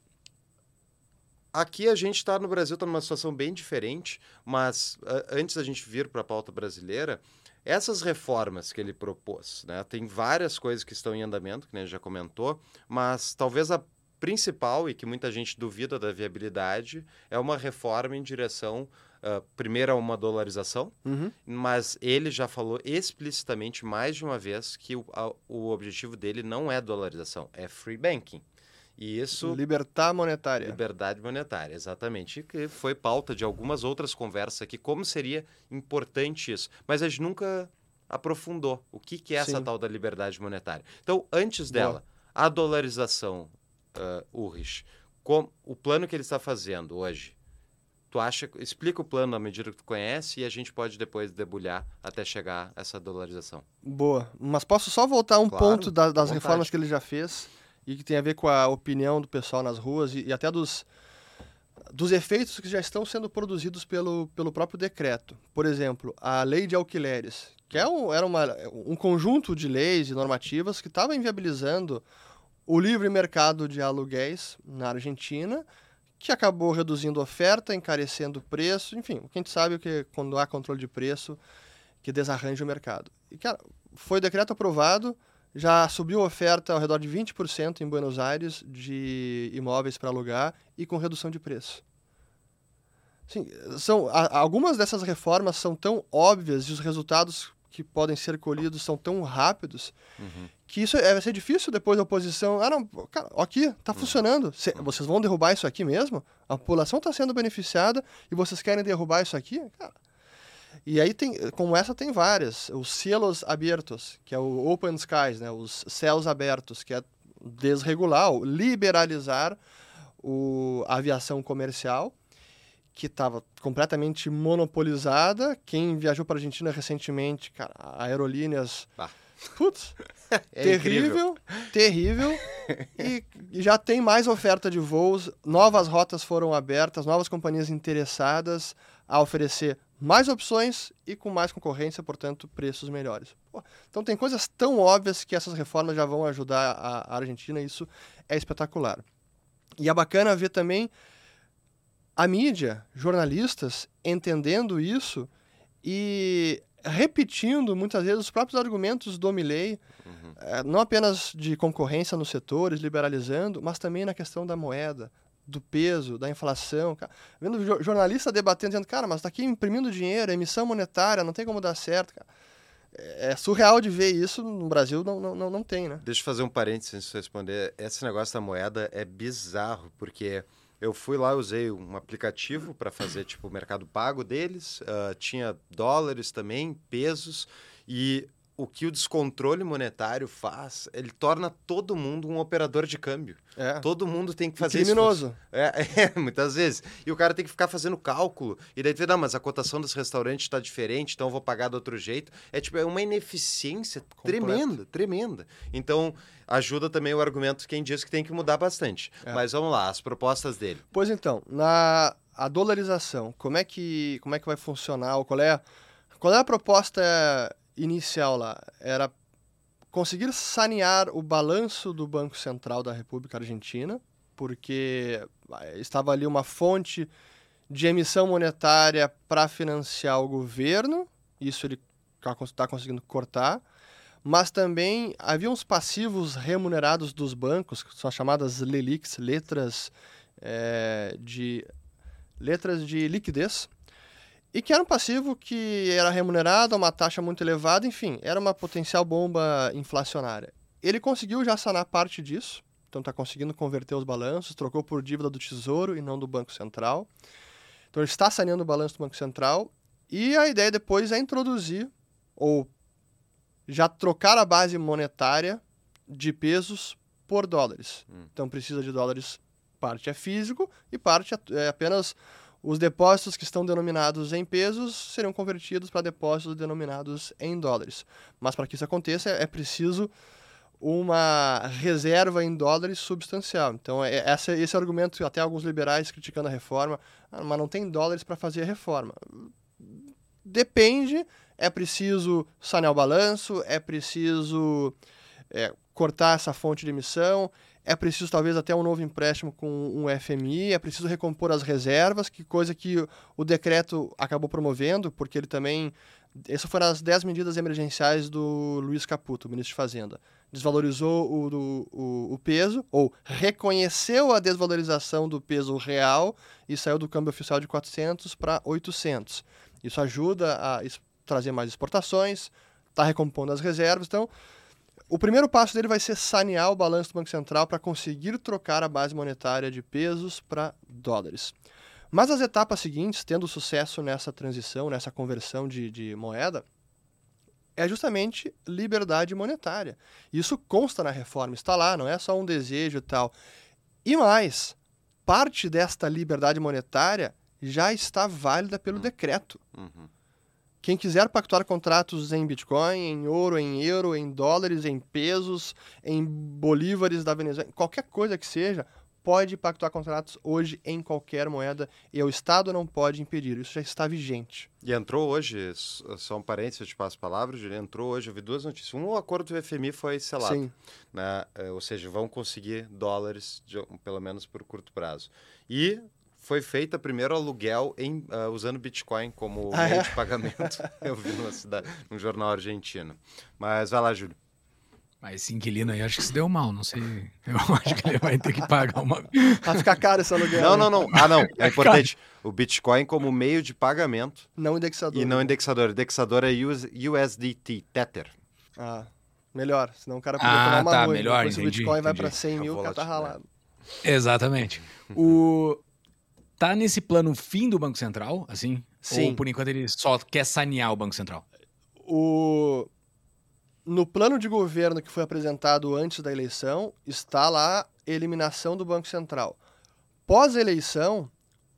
Aqui a gente está no Brasil, está numa situação bem diferente, mas antes da gente vir para a pauta brasileira, essas reformas que ele propôs, né, tem várias coisas que estão em andamento, que a gente já comentou, mas talvez a principal e que muita gente duvida da viabilidade é uma reforma em direção, uh, primeiro, a uma dolarização, uhum. mas ele já falou explicitamente mais de uma vez que o, a, o objetivo dele não é dolarização, é free banking. E isso. Libertar monetária. Liberdade monetária, exatamente. Que foi pauta de algumas outras conversas aqui, como seria importante isso. Mas a gente nunca aprofundou o que, que é essa Sim. tal da liberdade monetária. Então, antes dela, Boa. a dolarização, uh, Urrich, com, o plano que ele está fazendo hoje, tu acha, explica o plano à medida que tu conhece e a gente pode depois debulhar até chegar a essa dolarização. Boa, mas posso só voltar um claro, ponto da, das reformas que ele já fez? E que tem a ver com a opinião do pessoal nas ruas e, e até dos, dos efeitos que já estão sendo produzidos pelo, pelo próprio decreto. Por exemplo, a lei de alquileres, que é um, era uma, um conjunto de leis e normativas que estava inviabilizando o livre mercado de aluguéis na Argentina, que acabou reduzindo oferta, encarecendo o preço, enfim, o que a gente sabe é que quando há controle de preço, que desarranja o mercado. E, cara, foi decreto aprovado, já subiu a oferta ao redor de 20% em Buenos Aires de imóveis para alugar e com redução de preço. Sim, são, a, algumas dessas reformas são tão óbvias e os resultados que podem ser colhidos são tão rápidos uhum. que isso é, vai ser difícil depois da oposição. Ah, não, cara, aqui está uhum. funcionando. Cê, uhum. Vocês vão derrubar isso aqui mesmo? A população está sendo beneficiada e vocês querem derrubar isso aqui? Cara, e aí tem, como essa tem várias, os selos abertos, que é o open skies, né, os céus abertos, que é desregular, liberalizar o, a aviação comercial, que estava completamente monopolizada. Quem viajou para a Argentina recentemente, cara, aerolíneas bah. Putz, [LAUGHS] é terrível, incrível. terrível. E, e, já tem mais oferta de voos, novas rotas foram abertas, novas companhias interessadas a oferecer mais opções e com mais concorrência, portanto, preços melhores. Pô, então tem coisas tão óbvias que essas reformas já vão ajudar a, a Argentina, e isso é espetacular. E é bacana ver também a mídia, jornalistas, entendendo isso e repetindo muitas vezes os próprios argumentos do Milley, uhum. Eh, não apenas de concorrência nos setores, liberalizando, mas também na questão da moeda, do peso, da inflação. Cara. Vendo jornalista debatendo, dizendo, cara, mas está aqui imprimindo dinheiro, emissão monetária, não tem como dar certo. Cara. É, é surreal de ver isso no Brasil, não, não, não tem, né? Deixa eu fazer um parênteses antes de responder. Esse negócio da moeda é bizarro, porque eu fui lá, usei um aplicativo para fazer tipo o mercado pago deles, uh, tinha dólares também, pesos, e o que o descontrole monetário faz, ele torna todo mundo um operador de câmbio. É. Todo mundo tem que fazer e criminoso. É, [LAUGHS] é, muitas vezes. E o cara tem que ficar fazendo cálculo. E daí tu vê, não, mas a cotação desse restaurante está diferente, então eu vou pagar de outro jeito. É tipo, é uma ineficiência Completo. tremenda, tremenda. Então, ajuda também o argumento quem diz que tem que mudar bastante. É. Mas vamos lá, as propostas dele. Pois então, na a dolarização, como é que, como é que vai funcionar? Ou qual é, qual é a proposta inicial lá era conseguir sanear o balanço do Banco Central da República Argentina, porque eh, estava ali uma fonte de emissão monetária para financiar o governo, isso ele está tá conseguindo cortar, mas também havia uns passivos remunerados dos bancos, que são as chamadas LELICs, letras é, de letras de liquidez, e que era um passivo que era remunerado a uma taxa muito elevada, enfim, era uma potencial bomba inflacionária. Ele conseguiu já sanar parte disso, então está conseguindo converter os balanços, trocou por dívida do Tesouro e não do Banco Central. Então ele está saneando o balanço do Banco Central e a ideia depois é introduzir ou já trocar a base monetária de pesos por dólares. Hum. Então precisa de dólares, parte é físico e parte é apenas os depósitos que estão denominados em pesos serão convertidos para depósitos denominados em dólares. Mas para que isso aconteça, é preciso uma reserva em dólares substancial. Então, é, esse, é o argumento, até alguns liberais criticando a reforma, ah, mas não tem dólares para fazer a reforma. Depende, é preciso sanear o balanço, é preciso é, cortar essa fonte de emissão, é preciso talvez até um novo empréstimo com um FMI, é preciso recompor as reservas, que coisa que o decreto acabou promovendo, porque ele também. Essas foram as 10 medidas emergenciais do Luiz Caputo, ministro de Fazenda. Desvalorizou o, o, o peso, ou reconheceu a desvalorização do peso real e saiu do câmbio oficial de 400 para 800. Isso ajuda a trazer mais exportações, está recompondo as reservas. Então, o primeiro passo dele vai ser sanear o balanço do Banco Central para conseguir trocar a base monetária de pesos para dólares. Mas as etapas seguintes, tendo sucesso nessa transição, nessa conversão de, de moeda, é justamente liberdade monetária. Isso consta na reforma, está lá, não é só um desejo e tal. E mais, parte desta liberdade monetária já está válida pelo uhum. decreto. Uhum. Quem quiser pactuar contratos em Bitcoin, em ouro, em euro, em dólares, em pesos, em bolívares da Venezuela, qualquer coisa que seja, pode pactuar contratos hoje em qualquer moeda e o Estado não pode impedir. Isso já está vigente. E entrou hoje, só um parênteses, eu te passo palavras, ele entrou hoje, eu vi duas notícias. Um, o acordo do FMI foi selado. Sim. Né? É, ou seja, vão conseguir dólares, de, pelo menos por curto prazo. E foi feita primeiro aluguel em, uh, usando Bitcoin como ah, meio é? de pagamento. [LAUGHS] Eu vi numa cidade, num jornal argentino. Mas vai lá, Júlio. Mas esse inquilino aí acho que se deu mal, não sei. [LAUGHS] Eu acho que ele vai ter que pagar uma. [LAUGHS] Vai ficar caro esse aluguel. Não, não, não. Ah, não. É importante. O Bitcoin como meio de pagamento. Não indexador. E não indexador. Indexador é USDT, Tether. Ah, melhor. Senão o cara podia ah, tomar uma tá, melhor, Depois entendi, o Bitcoin entendi. vai para 100 mil, o cara tá ralado. Exatamente. O, tá nesse plano fim do Banco Central, assim? Sim. Ou por enquanto ele só quer sanear o Banco Central? O... No plano de governo que foi apresentado antes da eleição, está lá eliminação do Banco Central. Pós-eleição,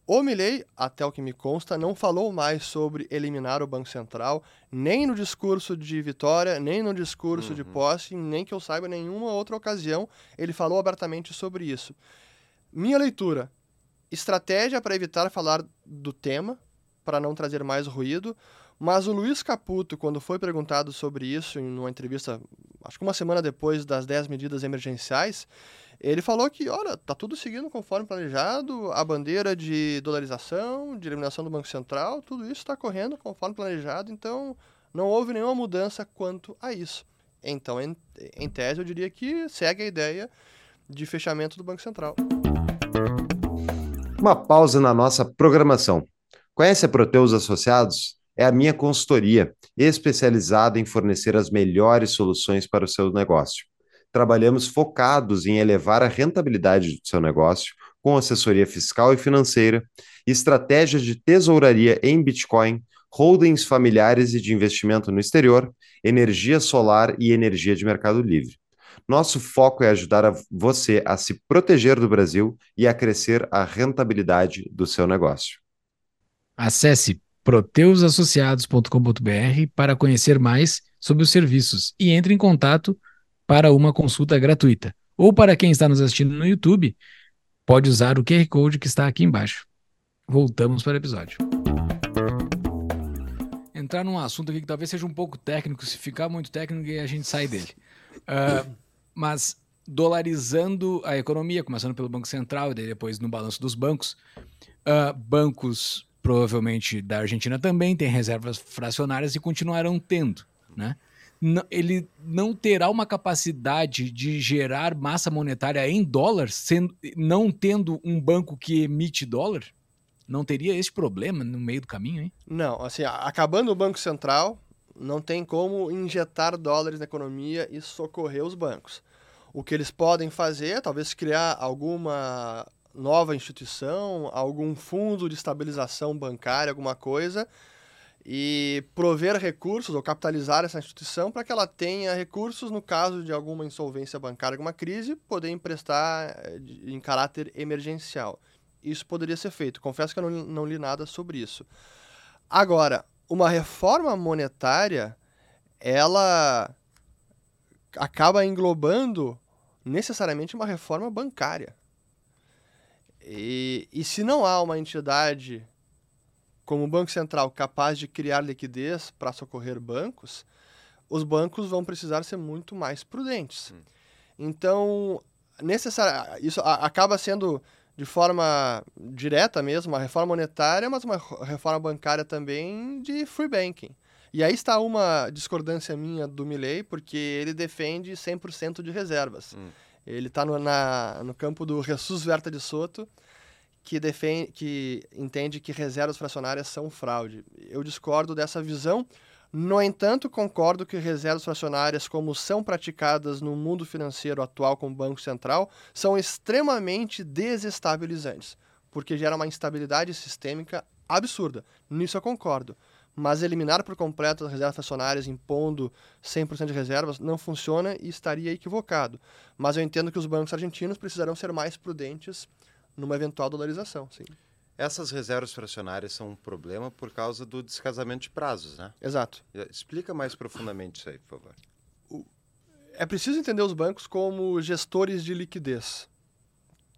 o Milley, até o que me consta, não falou mais sobre eliminar o Banco Central, nem no discurso de vitória, nem no discurso uhum. de posse, nem que eu saiba nenhuma outra ocasião ele falou abertamente sobre isso. Minha leitura, estratégia para evitar falar do tema, para não trazer mais ruído. Mas o Luiz Caputo, quando foi perguntado sobre isso em uma entrevista, acho que uma semana depois das 10 medidas emergenciais, ele falou que, olha, tá tudo seguindo conforme planejado, a bandeira de dolarização, de eliminação do Banco Central, tudo isso está correndo conforme planejado, então não houve nenhuma mudança quanto a isso. Então, em, em tese, eu diria que segue a ideia de fechamento do Banco Central. Uma pausa na nossa programação. Conhece a Proteus Associados? É a minha consultoria, especializada em fornecer as melhores soluções para o seu negócio. Trabalhamos focados em elevar a rentabilidade do seu negócio, com assessoria fiscal e financeira, estratégias de tesouraria em Bitcoin, holdings familiares e de investimento no exterior, energia solar e energia de mercado livre. Nosso foco é ajudar a você a se proteger do Brasil e a crescer a rentabilidade do seu negócio. Acesse proteusassociados.com.br para conhecer mais sobre os serviços e entre em contato para uma consulta gratuita. Ou para quem está nos assistindo no YouTube, pode usar o QR Code que está aqui embaixo. Voltamos para o episódio. Entrar num assunto aqui que talvez seja um pouco técnico, se ficar muito técnico, a gente sai dele. Uh, mas dolarizando a economia, começando pelo Banco Central e depois no balanço dos bancos, uh, bancos provavelmente da Argentina também têm reservas fracionárias e continuarão tendo, né? ele não terá uma capacidade de gerar massa monetária em dólar, sendo, não tendo um banco que emite dólar? Não teria esse problema no meio do caminho, hein? Não, assim, acabando o Banco Central, não tem como injetar dólares na economia e socorrer os bancos. O que eles podem fazer é talvez criar alguma nova instituição, algum fundo de estabilização bancária, alguma coisa, e prover recursos ou capitalizar essa instituição para que ela tenha recursos no caso de alguma insolvência bancária, alguma crise, poder emprestar eh, em caráter emergencial. Isso poderia ser feito. Confesso que eu não, não li nada sobre isso. Agora, uma reforma monetária, ela acaba englobando necessariamente uma reforma bancária. E, e se não há uma entidade como o Banco Central capaz de criar liquidez para socorrer bancos, os bancos vão precisar ser muito mais prudentes. Hum. Então, necessário, isso acaba sendo de forma direta mesmo, uma reforma monetária, mas uma reforma bancária também de free banking. E aí está uma discordância minha do Milley, porque ele defende 100% de reservas. Hum. Ele está no, no campo do Jesus Verta de Soto, que, defende, que entende que reservas fracionárias são fraude. Eu discordo dessa visão. No entanto, concordo que reservas fracionárias, como são praticadas no mundo financeiro atual com o Banco Central, são extremamente desestabilizantes, porque gera uma instabilidade sistêmica absurda. Nisso eu concordo. Mas eliminar por completo as reservas fracionárias impondo 100% de reservas não funciona e estaria equivocado. Mas eu entendo que os bancos argentinos precisarão ser mais prudentes numa eventual dolarização, sim. Essas reservas fracionárias são um problema por causa do descasamento de prazos, né? Exato. Explica mais profundamente isso aí, por favor. É preciso entender os bancos como gestores de liquidez,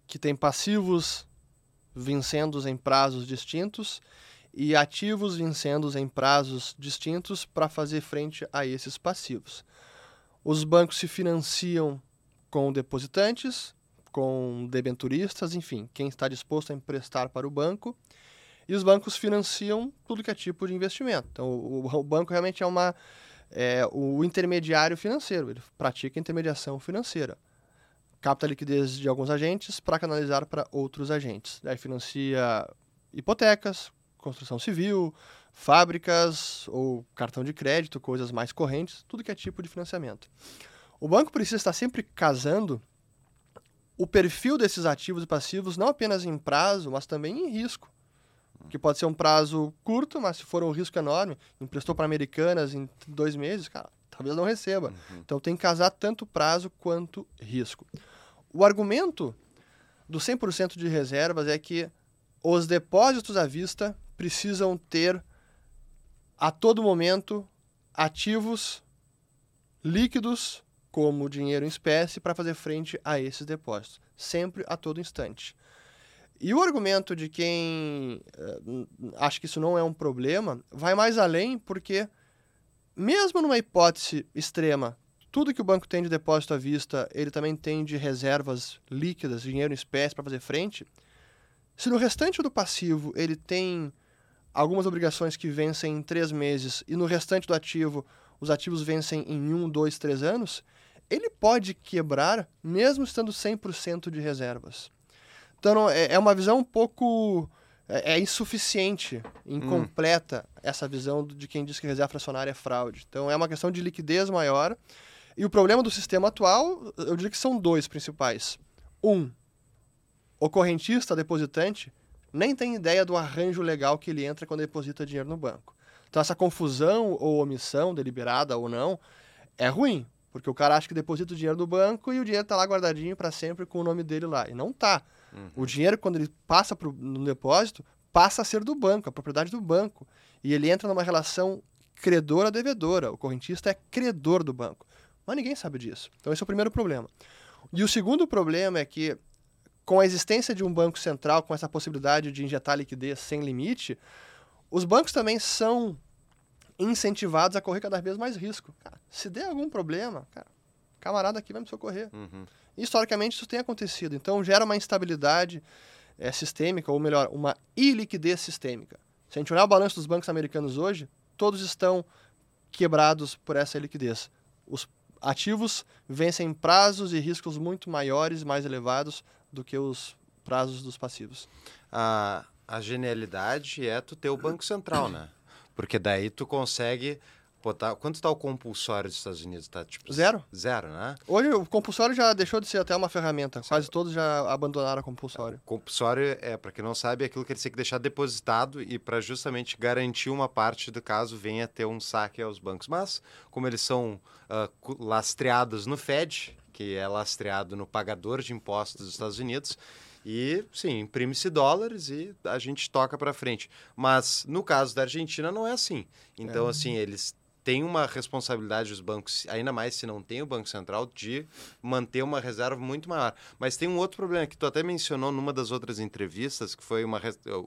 que têm passivos vencendo em prazos distintos e ativos vencendo em prazos distintos para fazer frente a esses passivos. Os bancos se financiam com depositantes com debenturistas, enfim, quem está disposto a emprestar para o banco. E os bancos financiam tudo que é tipo de investimento. Então, o, o banco realmente é uma é, o intermediário financeiro, ele pratica intermediação financeira. Capta a liquidez de alguns agentes para canalizar para outros agentes. Aí financia hipotecas, construção civil, fábricas ou cartão de crédito, coisas mais correntes, tudo que é tipo de financiamento. O banco precisa estar sempre casando o perfil desses ativos e passivos, não apenas em prazo, mas também em risco. Que pode ser um prazo curto, mas se for um risco enorme, emprestou para americanas em dois meses, cara, talvez não receba. Uhum. Então tem que casar tanto prazo quanto risco. O argumento do 100% de reservas é que os depósitos à vista precisam ter a todo momento ativos líquidos como dinheiro em espécie para fazer frente a esses depósitos, sempre a todo instante. E o argumento de quem uh, acha que isso não é um problema vai mais além, porque, mesmo numa hipótese extrema, tudo que o banco tem de depósito à vista, ele também tem de reservas líquidas, dinheiro em espécie para fazer frente. Se no restante do passivo ele tem algumas obrigações que vencem em três meses e no restante do ativo os ativos vencem em um, dois, três anos, ele pode quebrar mesmo estando 100% de reservas. Então é, é uma visão um pouco é, é insuficiente, incompleta hum. essa visão de quem diz que reserva fracionária é fraude. Então é uma questão de liquidez maior. E o problema do sistema atual, eu diria que são dois principais. Um, o correntista depositante nem tem ideia do arranjo legal que ele entra quando deposita dinheiro no banco. Então essa confusão ou omissão, deliberada ou não, é ruim, porque o cara acha que deposita o dinheiro no banco e o dinheiro está lá guardadinho para sempre com o nome dele lá. E não tá. Uhum. O dinheiro, quando ele passa pro, no depósito, passa a ser do banco, a propriedade do banco. E ele entra numa relação credora-devedora. O correntista é credor do banco. Mas ninguém sabe disso. Então esse é o primeiro problema. E o segundo problema é que, com a existência de um banco central, com essa possibilidade de injetar liquidez sem limite, os bancos também são incentivados a correr cada vez mais risco. Cara, se der algum problema, cara, camarada aqui vai me socorrer. Uhum. Historicamente, isso tem acontecido. Então, gera uma instabilidade é, sistêmica, ou melhor, uma iliquidez sistêmica. Se a gente olhar o balanço dos bancos americanos hoje, todos estão quebrados por essa liquidez. Os ativos vencem prazos e riscos muito maiores, mais elevados do que os prazos dos passivos. Ah, a genialidade é tu ter o Banco Central, né? Porque daí tu consegue botar. Quanto está o compulsório dos Estados Unidos? Tá, tipo, zero. Zero, né? Hoje o compulsório já deixou de ser até uma ferramenta. Quase todos já abandonaram o compulsório. O compulsório é, para quem não sabe, é aquilo que eles têm que deixar depositado e para justamente garantir uma parte do caso venha ter um saque aos bancos. Mas, como eles são uh, lastreados no Fed, que é lastreado no pagador de impostos dos Estados Unidos, e, sim, imprime-se dólares e a gente toca para frente. Mas, no caso da Argentina, não é assim. Então, é. assim, eles têm uma responsabilidade, os bancos, ainda mais se não tem o Banco Central, de manter uma reserva muito maior. Mas tem um outro problema que tu até mencionou numa das outras entrevistas, que foi uma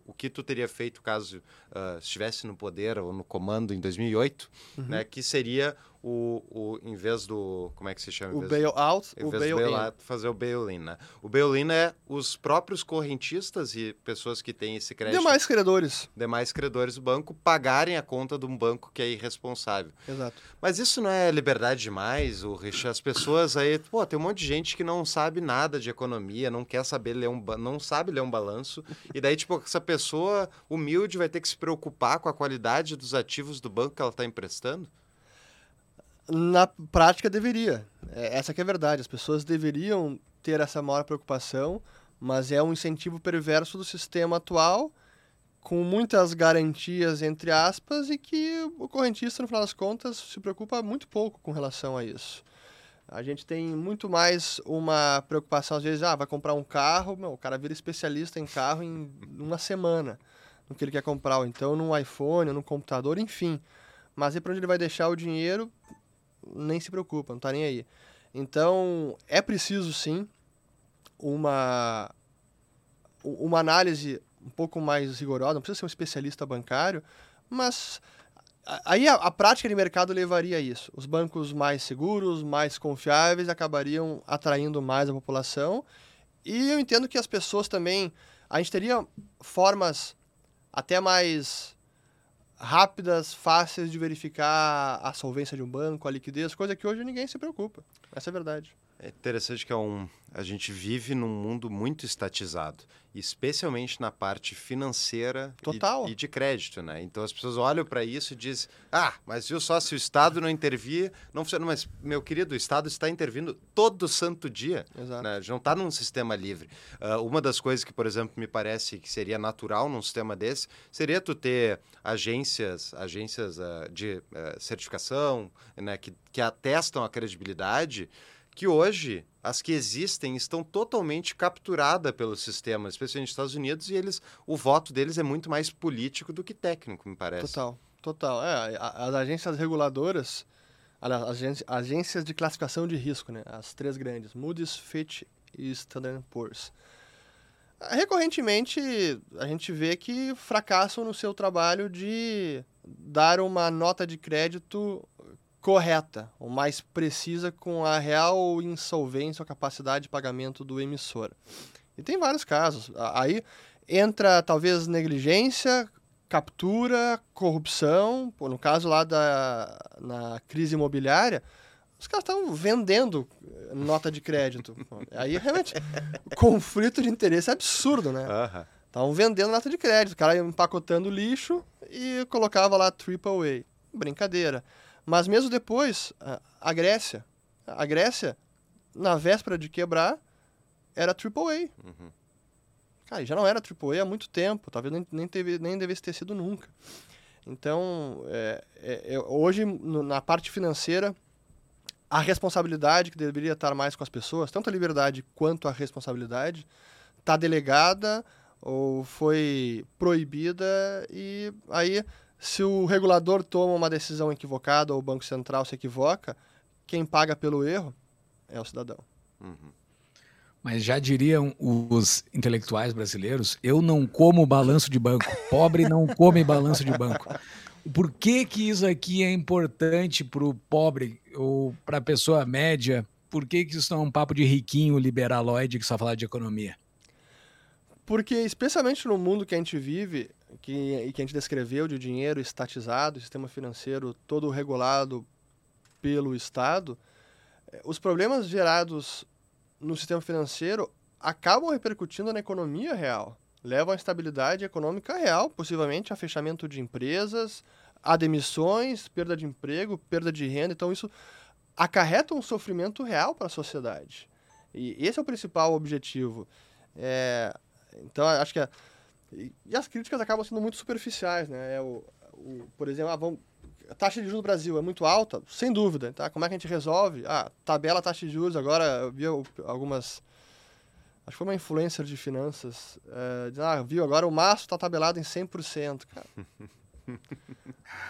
o que tu teria feito caso uh, estivesse no poder ou no comando em 2008, uhum. né, que seria o, o, em vez do. Como é que se chama? O bailout, o bail-in. fazer o bail-in, né? O bail-in é os próprios correntistas e pessoas que têm esse crédito. Demais credores. Demais credores do banco pagarem a conta de um banco que é irresponsável. Exato. Mas isso não é liberdade demais, o Rich? As pessoas aí. Pô, tem um monte de gente que não sabe nada de economia, não quer saber ler um. não sabe ler um balanço. e daí, tipo, essa pessoa humilde vai ter que se preocupar com a qualidade dos ativos do banco que ela está emprestando? Na prática, deveria. É, essa que é a verdade. As pessoas deveriam ter essa maior preocupação, mas é um incentivo perverso do sistema atual, com muitas garantias, entre aspas, e que o correntista, no final das contas, se preocupa muito pouco com relação a isso. A gente tem muito mais uma preocupação, às vezes, ah, vai comprar um carro, meu, o cara vira especialista em carro em uma semana, no que ele quer comprar, ou então num iPhone, ou num computador, enfim. Mas e para onde ele vai deixar o dinheiro, nem se preocupa, não está nem aí. Então, é preciso sim uma, uma análise um pouco mais rigorosa, não precisa ser um especialista bancário, mas aí a, a, prática de mercado levaria a isso. Os bancos mais seguros, mais confiáveis, acabariam atraindo mais a população. E eu entendo que as pessoas também. A gente teria formas até mais rápidas, fáceis de verificar a solvência de um banco, a liquidez, coisa que hoje ninguém se preocupa. Essa é a verdade. É interessante que é um, a gente vive num mundo muito estatizado, especialmente na parte financeira Total. E, e de crédito, né? Então as pessoas olham para isso e dizem: "Ah, mas viu só se o Estado não intervir, não funciona". Mas meu querido, o Estado está intervindo todo santo dia, Exato. né? Não está num sistema livre. Uh, uma das coisas que, por exemplo, me parece que seria natural num sistema desse seria tu ter agências, agências uh, de uh, certificação, né, que, que atestam a credibilidade que hoje as que existem estão totalmente capturadas pelo sistema, especialmente nos Estados Unidos, e eles, o voto deles é muito mais político do que técnico, me parece. Total, total. É, as agências reguladoras, as agências de classificação de risco, né, as três grandes, Moody's, Fitch e Standard Poor's. recorrentemente a gente vê que fracassam no seu trabalho de dar uma nota de crédito correta, ou mais precisa com a real insolvência ou capacidade de pagamento do emissor. E tem vários casos. Aí entra talvez negligência, captura, corrupção. Pô, no caso lá da na crise imobiliária, os caras estavam vendendo nota de crédito. [LAUGHS] Aí realmente conflito de interesse é absurdo, né? Estavam uhum. vendendo nota de crédito, o cara ia empacotando lixo e colocava lá triple A. Brincadeira. Mas mesmo depois, a Grécia, a Grécia, na véspera de quebrar, era AAA. Uhum. Cara, já não era AAA há muito tempo, talvez nem, nem, teve, nem devesse ter sido nunca. Então, é, é, é, hoje, no, na parte financeira, a responsabilidade que deveria estar mais com as pessoas, tanto a liberdade quanto a responsabilidade, está delegada ou foi proibida e aí se o regulador toma uma decisão equivocada ou o Banco Central se equivoca, quem paga pelo erro é o cidadão. Uhum. Mas já diriam os intelectuais brasileiros: eu não como balanço de banco. Pobre não come balanço de banco. Por que, que isso aqui é importante para o pobre ou para a pessoa média? Por que, que isso não é um papo de riquinho liberaloide que só fala de economia? Porque, especialmente no mundo que a gente vive, que, que a gente descreveu de dinheiro estatizado, sistema financeiro todo regulado pelo Estado, eh, os problemas gerados no sistema financeiro acabam repercutindo na economia real, levam à estabilidade econômica real, possivelmente a fechamento de empresas, a demissões, perda de emprego, perda de renda. Então, isso acarreta um sofrimento real para a sociedade. E esse é o principal objetivo. É, então, acho que a, e, e, as críticas acabam sendo muito superficiais, né? É o, o, por exemplo, ah, vamos, a taxa de juros no Brasil é muito alta, sem dúvida, tá? Como é que a gente resolve? Ah, tabela taxa de juros, agora eu vi algumas... Acho que foi uma influencer de finanças, é, dizendo, ah, viu, agora o maço está tabelado em 100%, cara.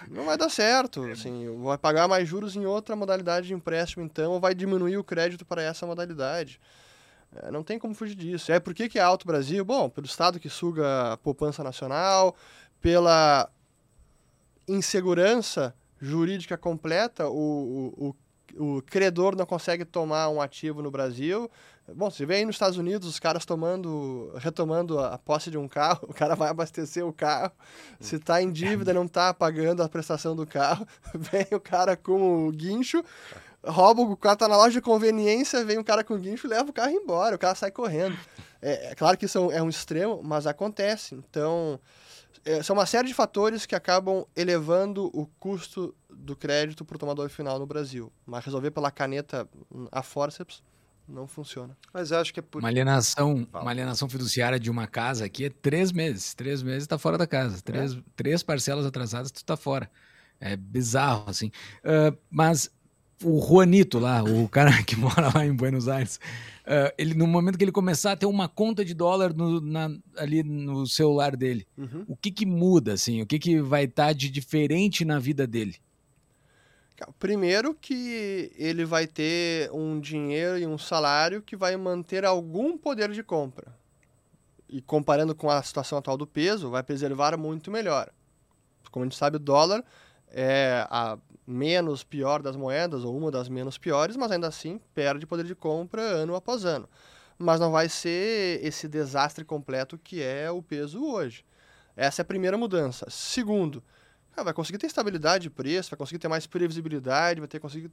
Não vai dar certo, assim, vai pagar mais juros em outra modalidade de empréstimo, então, ou vai diminuir o crédito para essa modalidade. É, não tem como fugir disso. É por que, que é alto Brasil? Bom, pelo Estado que suga a poupança nacional, pela insegurança jurídica completa, o, o, o credor não consegue tomar um ativo no Brasil. Bom, você vê aí nos Estados Unidos os caras tomando, retomando a posse de um carro, [LAUGHS] o cara vai abastecer o carro, se está em dívida, não está pagando a prestação do carro, [LAUGHS] vem o cara com o guincho, rouba o carro, tá na loja de conveniência, vem um cara com guincho e leva o carro embora, o cara sai correndo. É, é claro que isso é um extremo, mas acontece. Então, é, são uma série de fatores que acabam elevando o custo do crédito para o tomador final no Brasil. Mas resolver pela caneta a forceps não funciona. Mas acho que é por... Uma alienação, uma alienação fiduciária de uma casa aqui é três meses. Três meses está fora da casa. Três, é. três parcelas atrasadas, tu está fora. É bizarro, assim. Uh, mas o Juanito lá, o cara que [LAUGHS] mora lá em Buenos Aires, uh, ele no momento que ele começar a ter uma conta de dólar no, na, ali no celular dele, uhum. o que que muda, assim? O que que vai estar tá de diferente na vida dele? Primeiro que ele vai ter um dinheiro e um salário que vai manter algum poder de compra. E comparando com a situação atual do peso, vai preservar muito melhor. Como a gente sabe, o dólar é a menos pior das moedas, ou uma das menos piores, mas ainda assim perde poder de compra ano após ano. Mas não vai ser esse desastre completo que é o peso hoje. Essa é a primeira mudança. Segundo, vai conseguir ter estabilidade de preço, vai conseguir ter mais previsibilidade, vai, ter, conseguir,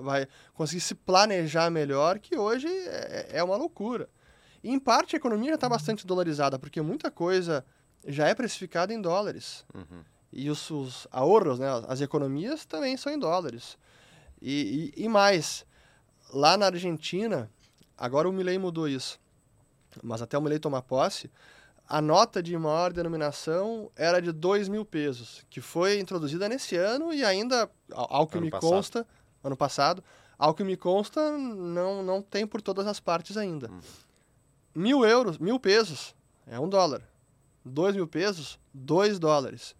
vai conseguir se planejar melhor, que hoje é, é uma loucura. E, em parte, a economia já está bastante dolarizada, porque muita coisa já é precificada em dólares. Uhum. E os, os ahorros, né, as economias também são em dólares. E, e, e mais, lá na Argentina, agora o Milei mudou isso, mas até o Milei tomar posse, a nota de maior denominação era de 2 mil pesos, que foi introduzida nesse ano e ainda, ao que ano me passado. consta, ano passado, ao que me consta, não, não tem por todas as partes ainda. Hum. Mil euros, mil pesos, é um dólar. Dois mil pesos, dois dólares.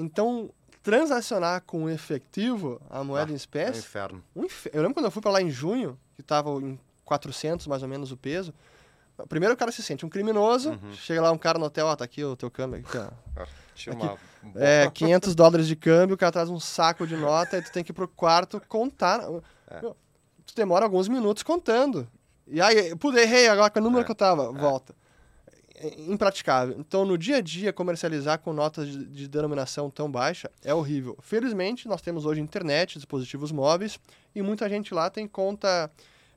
Então, transacionar com efetivo a moeda ah, em espécie. É um inferno. Um infer... Eu lembro quando eu fui para lá em junho, que estava em 400 mais ou menos o peso. Primeiro o cara se sente um criminoso, Uhum. chega lá um cara no hotel, ó, tá aqui o teu câmbio. Aqui, ó. Tinha uma É, 500 dólares de câmbio, o cara traz um saco de nota e tu tem que ir pro quarto contar. É. Meu, tu demora alguns minutos contando. E aí, pude, errei agora com o número É, que eu tava, volta. É impraticável. Então, no dia a dia, comercializar com notas de, de denominação tão baixa é horrível. Felizmente, nós temos hoje internet, dispositivos móveis, e muita gente lá tem conta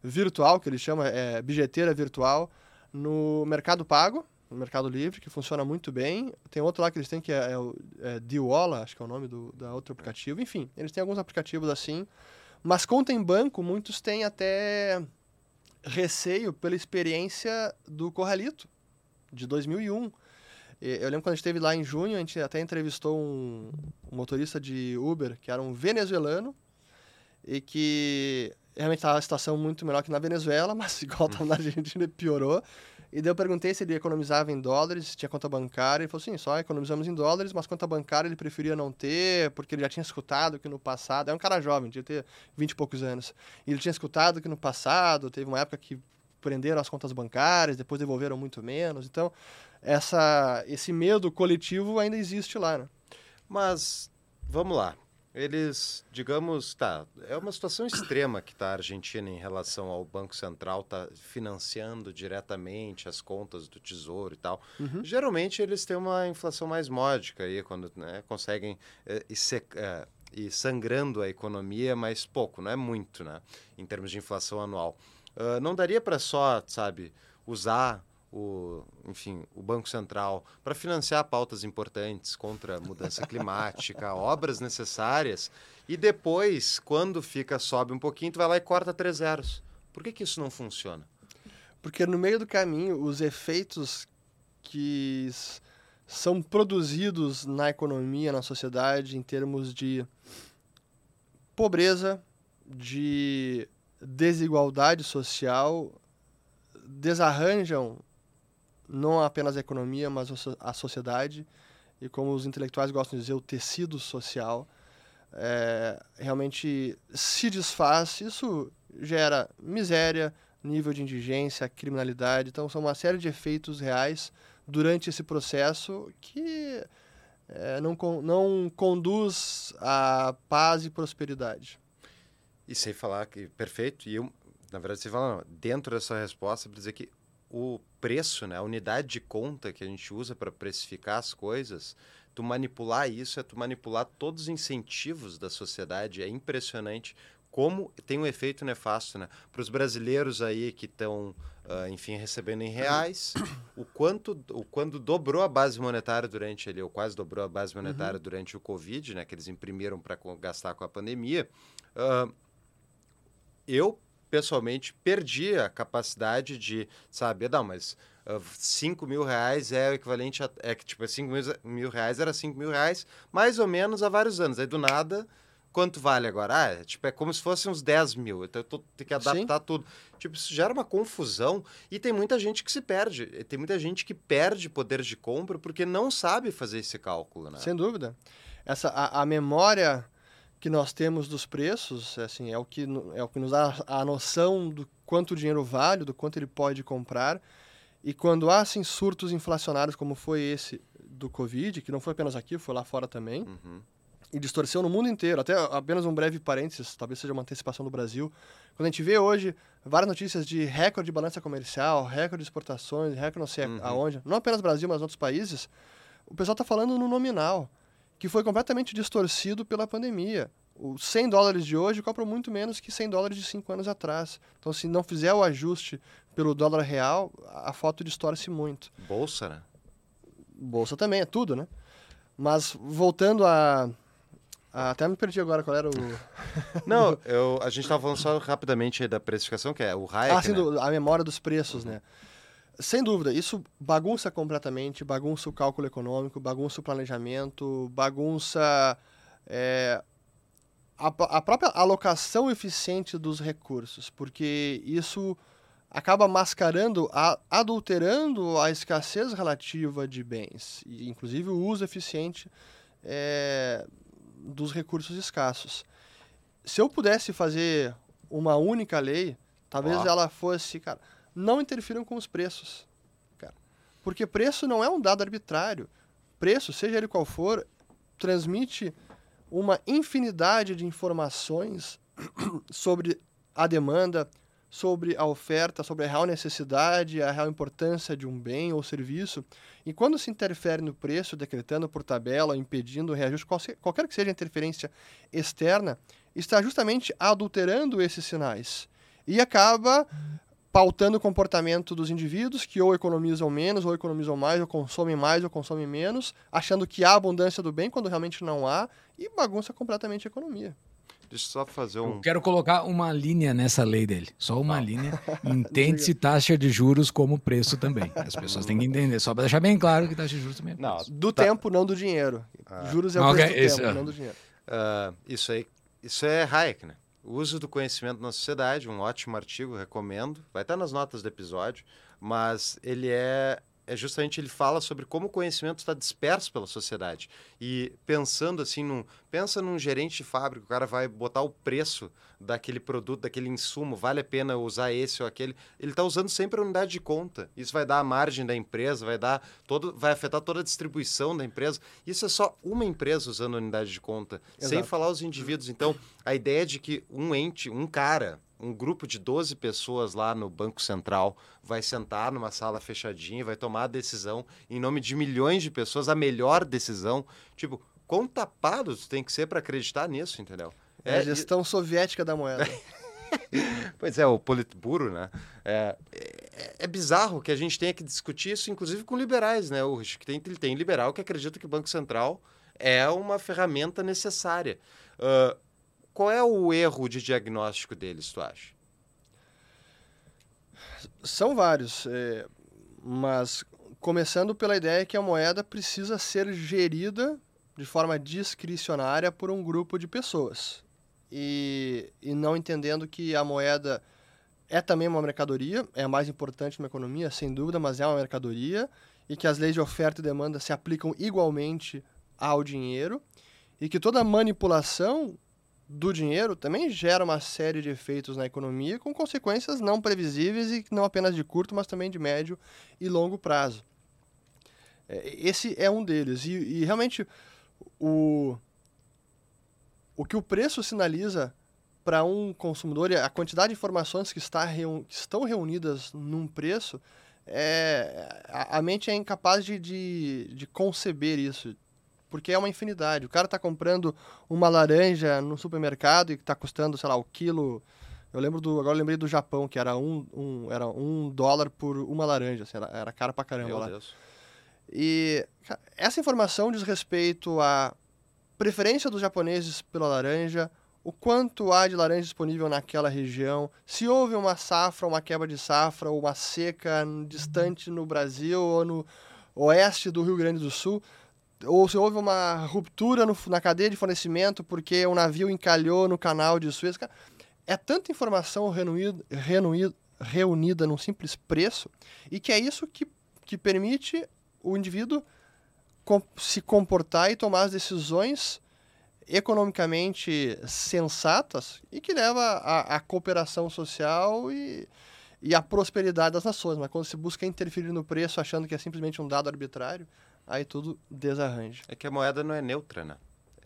virtual, que eles chamam é, bilheteira virtual, no Mercado Pago, no Mercado Livre, que funciona muito bem. Tem outro lá que eles têm que é, é o é, Diola, acho que é o nome do da outro aplicativo. Enfim, eles têm alguns aplicativos assim. Mas conta em banco, muitos têm até receio pela experiência do Corralito, de 2001. E Eu lembro quando a gente esteve lá em junho, a gente até entrevistou um, um motorista de Uber, que era um venezuelano, e que realmente estava a situação muito melhor que na Venezuela, [LAUGHS] mas igual estava na Argentina, piorou. E daí eu perguntei se ele economizava em dólares, se tinha conta bancária. Ele falou assim, só economizamos em dólares, mas conta bancária ele preferia não ter, porque ele já tinha escutado que no passado... É um cara jovem, devia ter 20 e poucos anos. E ele tinha escutado que no passado teve uma época que prenderam as contas bancárias, depois devolveram muito menos. Então, essa, esse medo coletivo ainda existe lá, né? Mas, vamos lá. Eles, digamos, tá, é uma situação extrema que está a Argentina em relação ao Banco Central, tá financiando diretamente as contas do Tesouro e tal. Uhum. Geralmente eles têm uma inflação mais módica aí, quando né, conseguem ir, sec- eh, ir sangrando a economia, mas pouco, não é muito, né, em termos de inflação anual. Ah, não daria para só, sabe, usar o, enfim, o Banco Central para financiar pautas importantes contra a mudança climática, [LAUGHS] obras necessárias, e depois, quando fica sobe um pouquinho, tu vai lá e corta três zeros. Por que, que isso não funciona? Porque no meio do caminho, os efeitos que são produzidos na economia, na sociedade, em termos de pobreza, de desigualdade social, desarranjam não apenas a economia, mas a so- a sociedade e, como os intelectuais gostam de dizer, o tecido social. é, realmente se desfaz, isso gera miséria, nível de indigência, criminalidade. Então, são uma série de efeitos reais durante esse processo que é, não, não conduz à paz e prosperidade. E sem falar que, perfeito, e eu, na verdade, você fala, não, dentro dessa resposta, para dizer que o preço, né, a unidade de conta que a gente usa para precificar as coisas, tu manipular isso é tu manipular todos os incentivos da sociedade. É impressionante como tem um efeito nefasto, né? Para os brasileiros aí que estão, enfim, recebendo em reais, [COUGHS] o quanto, o quando dobrou a base monetária durante ali, ou quase dobrou a base monetária durante o Covid, né? Que eles imprimiram para gastar com a pandemia. ah, eu pessoalmente perdi a capacidade de saber, não, mas 5 mil reais é o equivalente a. É que, tipo, 5 mil, mil reais era 5 mil reais, mais ou menos há vários anos. Aí do nada, quanto vale agora? Ah, é, tipo, é como se fosse uns 10 mil. Então eu tô, tenho que adaptar tudo. Tipo, isso gera uma confusão e tem muita gente que se perde. Tem muita gente que perde poder de compra porque não sabe fazer esse cálculo, né? Sem dúvida. Essa, a, a memória que nós temos dos preços, assim, é o que, é o que nos dá a noção do quanto o dinheiro vale, do quanto ele pode comprar. E quando há, assim, surtos inflacionários como foi esse do Covid, que não foi apenas aqui, foi lá fora também, Uhum. e distorceu no mundo inteiro. Até apenas um breve parênteses, talvez seja uma antecipação do Brasil. Quando a gente vê hoje várias notícias de recorde de balança comercial, recorde de exportações, recorde não sei Uhum. aonde, não apenas Brasil, mas outros países, o pessoal está falando no nominal, que foi completamente distorcido pela pandemia. Os 100 dólares de hoje cobram muito menos que 100 dólares de 5 anos atrás. Então, se não fizer o ajuste pelo dólar real, a foto distorce muito. Bolsa, né? Bolsa também, é tudo, né? Mas voltando a. a- até me perdi agora qual era o. [LAUGHS] Não, eu, a gente estava falando só rapidamente da precificação, que é o Hayek, ah, sim, né? do- a memória dos preços, né? Sem dúvida, isso bagunça completamente, bagunça o cálculo econômico, bagunça o planejamento, bagunça é, a, a própria alocação eficiente dos recursos, porque isso acaba mascarando, a- adulterando a escassez relativa de bens, e inclusive o uso eficiente é, dos recursos escassos. Se eu pudesse fazer uma única lei, talvez ela fosse, cara, não interfiram com os preços. Cara. Porque preço não é um dado arbitrário. Preço, seja ele qual for, transmite uma infinidade de informações [CLEARS THROAT] sobre a demanda, sobre a oferta, sobre a real necessidade, a real importância de um bem ou serviço. E quando se interfere no preço, decretando por tabela, impedindo o reajuste, qualquer que seja a interferência externa, está justamente adulterando esses sinais. E acaba pautando o comportamento dos indivíduos que ou economizam menos, ou economizam mais, ou consomem mais, ou consomem menos, achando que há abundância do bem quando realmente não há, e bagunça completamente a economia. Deixa eu só fazer um. Eu quero colocar uma linha nessa lei dele. Só uma ah. linha. [LAUGHS] Entende-se taxa de juros como preço também. As pessoas têm que entender. Só para deixar bem claro que taxa de juros também é Não, do tá. tempo, não do dinheiro. Ah. Juros é o okay, preço do tempo, não do dinheiro. Uh, isso aí, isso é Hayek, né? Uso do conhecimento na sociedade, um ótimo artigo, recomendo. Vai estar nas notas do episódio, mas ele é é justamente ele fala sobre como o conhecimento está disperso pela sociedade. E pensando assim, num, pensa num gerente de fábrica, o cara vai botar o preço daquele produto, daquele insumo, vale a pena usar esse ou aquele. Ele está usando sempre a unidade de conta. Isso vai dar a margem da empresa, vai dar todo, vai afetar toda a distribuição da empresa. Isso é só uma empresa usando a unidade de conta, Exato. sem falar os indivíduos. Então, a ideia de que um ente, um cara, um grupo de 12 pessoas lá no Banco Central vai sentar numa sala fechadinha, vai tomar a decisão em nome de milhões de pessoas, a melhor decisão. Tipo, quão tapado tu tem que ser para acreditar nisso, entendeu? É, é a gestão e... soviética da moeda. [LAUGHS] pois é, o Politburo, né? É, é, é, bizarro que a gente tenha que discutir isso, inclusive com liberais, né? O que tem, tem liberal que acredita que o Banco Central é uma ferramenta necessária. Uh, qual é o erro de diagnóstico deles, tu acha? São vários, é, mas começando pela ideia que a moeda precisa ser gerida de forma discricionária por um grupo de pessoas. E, e não entendendo que a moeda é também uma mercadoria, é a mais importante na economia, sem dúvida, mas é uma mercadoria, e que as leis de oferta e demanda se aplicam igualmente ao dinheiro, e que toda manipulação do dinheiro também gera uma série de efeitos na economia com consequências não previsíveis e não apenas de curto, mas também de médio e longo prazo. É, esse é um deles. E, e realmente o, o que o preço sinaliza para um consumidor, a quantidade de informações que, está que estão reunidas num preço, é, a, a mente é incapaz de, de, de conceber isso, porque é uma infinidade. O cara está comprando uma laranja no supermercado e está custando, sei lá, o quilo. Eu lembro do. Agora eu lembrei do Japão, que era um, um, era um dólar por uma laranja. Assim, era, era cara pra caramba Meu lá. Deus. E essa informação diz respeito à preferência dos japoneses pela laranja, o quanto há de laranja disponível naquela região, se houve uma safra, uma quebra de safra, ou uma seca distante no Brasil ou no oeste do Rio Grande do Sul ou se houve uma ruptura no, na cadeia de fornecimento porque o navio encalhou no canal de Suez. É tanta informação reunida, reunida, reunida num simples preço e que é isso que, que permite o indivíduo com, se comportar e tomar as decisões economicamente sensatas e que leva à cooperação social e, e à prosperidade das nações. Mas quando se busca interferir no preço achando que é simplesmente um dado arbitrário, aí tudo desarranja. É que a moeda não é neutra, né?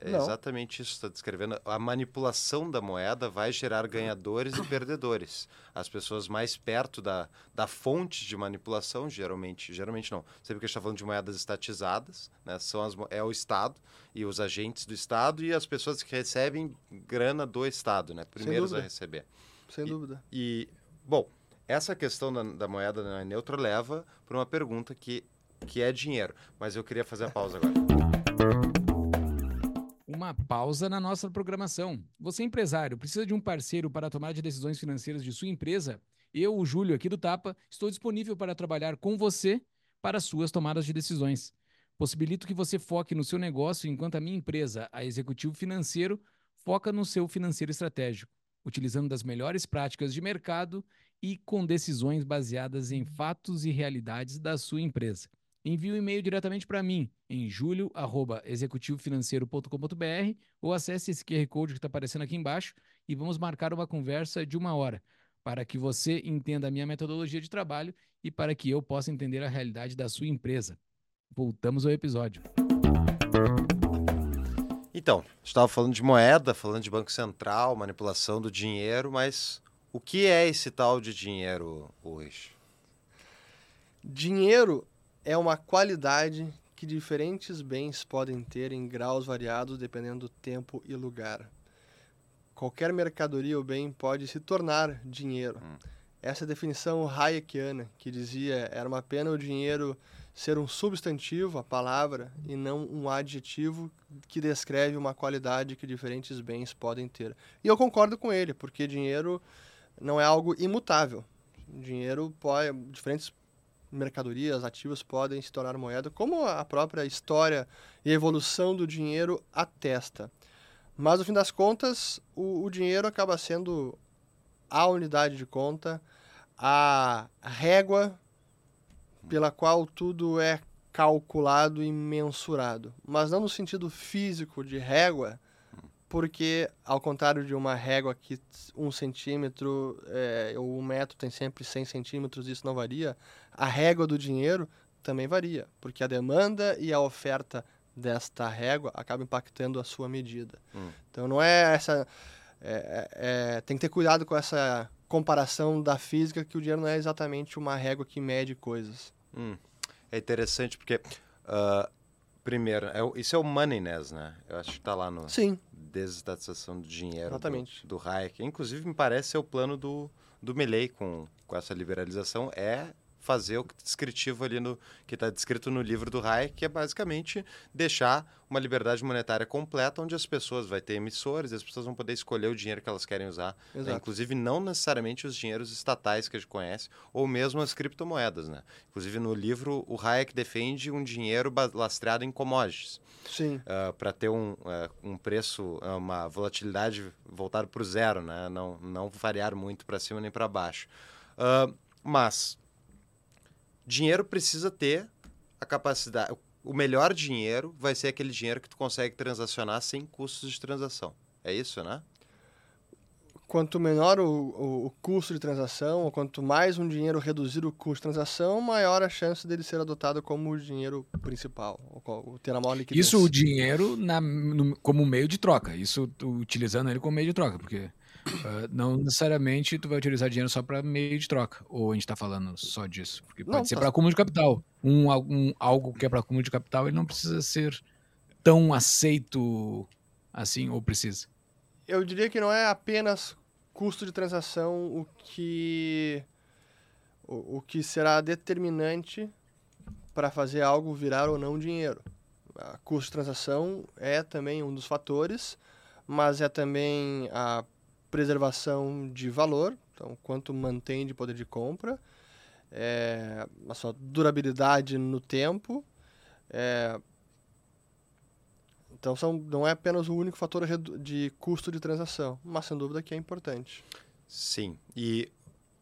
É não. exatamente isso que está descrevendo. A manipulação da moeda vai gerar ganhadores e perdedores. As pessoas mais perto da, da fonte de manipulação, geralmente, geralmente não, sempre que a gente está falando de moedas estatizadas, né, são as, é o Estado e os agentes do Estado e as pessoas que recebem grana do Estado, né, primeiros a receber. Sem e, dúvida. E, bom, essa questão da, da moeda não é neutra leva para uma pergunta que que é dinheiro. Mas eu queria fazer a pausa agora. Uma pausa na nossa programação. Você, empresário, precisa de um parceiro para tomar de decisões financeiras de sua empresa? Eu, o Júlio, aqui do Tapa, estou disponível para trabalhar com você para suas tomadas de decisões. Possibilito que você foque no seu negócio enquanto a minha empresa, a Executivo Financeiro, foca no seu financeiro estratégico, utilizando das melhores práticas de mercado e com decisões baseadas em fatos e realidades da sua empresa envie um e-mail diretamente para mim em julio@executivofinanceiro.com.br ou acesse esse QR Code que está aparecendo aqui embaixo e vamos marcar uma conversa de uma hora. para que você entenda a minha metodologia de trabalho e para que eu possa entender a realidade da sua empresa. Voltamos ao episódio. Então, estava falando de moeda, falando de Banco Central, manipulação do dinheiro, mas o que é esse tal de dinheiro hoje? Dinheiro é uma qualidade que diferentes bens podem ter em graus variados dependendo do tempo e lugar. Qualquer mercadoria ou bem pode se tornar dinheiro. Hum. Essa é a definição hayekiana, que dizia era uma pena o dinheiro ser um substantivo, a palavra, e não um adjetivo que descreve uma qualidade que diferentes bens podem ter. E eu concordo com ele, porque dinheiro não é algo imutável. Dinheiro pode, diferentes mercadorias, ativos podem se tornar moeda, como a própria história e evolução do dinheiro atesta. Mas, no fim das contas, o, o dinheiro acaba sendo a unidade de conta, a régua pela qual tudo é calculado e mensurado. Mas não no sentido físico de régua, porque, ao contrário de uma régua que um centímetro é, ou um metro tem sempre 100 centímetros, isso não varia, a régua do dinheiro também varia, porque a demanda e a oferta desta régua acaba impactando a sua medida. Hum. Então não é essa. É, é, é, tem que ter cuidado com essa comparação da física, que o dinheiro não é exatamente uma régua que mede coisas. Hum. É interessante porque, uh, primeiro, é, isso é o moneyness, né? Eu acho que está lá no Sim. desestatização do dinheiro exatamente. do, do Hayek. Inclusive, me parece ser o plano do, do Milley com, com essa liberalização é fazer o que descritivo ali no que está descrito no livro do Hayek, que é basicamente deixar uma liberdade monetária completa, onde as pessoas vai ter emissores, as pessoas vão poder escolher o dinheiro que elas querem usar, né? inclusive não necessariamente os dinheiros estatais que a gente conhece, ou mesmo as criptomoedas, né? Inclusive no livro o Hayek defende um dinheiro lastreado em commodities. Sim. Uh, ah, para ter um, uh, um preço, uh, uma volatilidade voltada para o zero, né? Não, não variar muito para cima nem para baixo. mas dinheiro precisa ter a capacidade. O melhor dinheiro vai ser aquele dinheiro que tu consegue transacionar sem custos de transação. É isso, né? Quanto menor o, o, o, custo de transação, ou quanto mais um dinheiro reduzir o custo de transação, maior a chance dele ser adotado como o dinheiro principal, ou ter a maior liquidez. Isso o dinheiro na, no, como meio de troca, isso utilizando ele como meio de troca, porque Uh, não necessariamente tu vai utilizar dinheiro só para meio de troca. Ou a gente está falando só disso? Porque pode não, ser tá... para acúmulo de capital. Um, um, algo que é para acúmulo de capital, ele não precisa ser tão aceito assim, ou precisa? Eu diria que não é apenas custo de transação o que, o, o que será determinante para fazer algo virar ou não dinheiro. A custo de transação é também um dos fatores, mas é também a preservação de valor, então quanto mantém de poder de compra, é, a sua durabilidade no tempo. É, então são, não é apenas o único fator de custo de transação, mas sem dúvida que é importante. Sim, e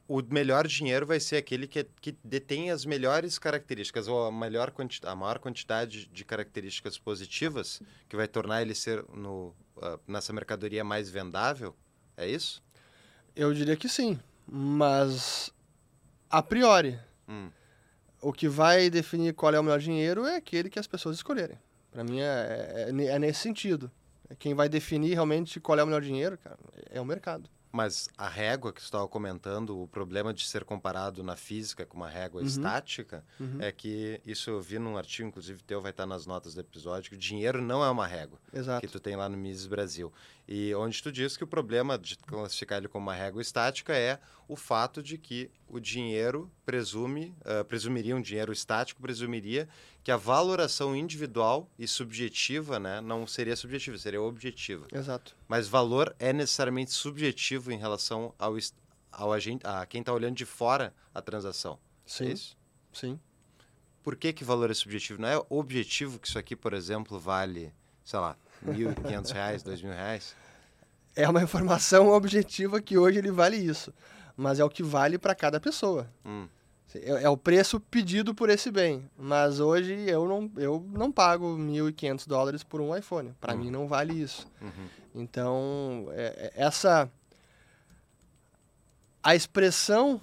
o melhor dinheiro vai ser aquele que, que detém as melhores características, ou a, melhor a maior quantidade de características positivas, que vai tornar ele ser no, uh, nessa mercadoria mais vendável, é isso? Eu diria que sim, mas a priori, hum. o que vai definir qual é o melhor dinheiro é aquele que as pessoas escolherem. Para mim é, é, é, nesse sentido. Quem vai definir realmente qual é o melhor dinheiro, cara, é o mercado. Mas a régua que você estava comentando, o problema de ser comparado na física com uma régua uhum. estática, uhum. é que isso eu vi num artigo, inclusive teu vai estar nas notas do episódio, que o dinheiro não é uma régua. Exato. Que tu tem lá no Mises Brasil. E onde tu diz que o problema de classificar ele como uma régua estática é o fato de que o dinheiro presume, uh, presumiria um dinheiro estático, presumiria que a valoração individual e subjetiva, né, não seria subjetiva, seria objetiva. Exato. Mas valor é necessariamente subjetivo em relação ao, ao agente, a quem está olhando de fora a transação. Sim. É isso? Sim. Por que que valor é subjetivo? Não é objetivo que isso aqui, por exemplo, vale, sei lá, R$ 1.500, R$ 2.000? É uma informação objetiva que hoje ele vale isso. Mas é o que vale para cada pessoa. Hum. É, é, o preço pedido por esse bem. Mas hoje eu não, eu não pago 1.500 dólares por um iPhone. Para uhum. mim não vale isso. Uhum. Então, é, é, essa A expressão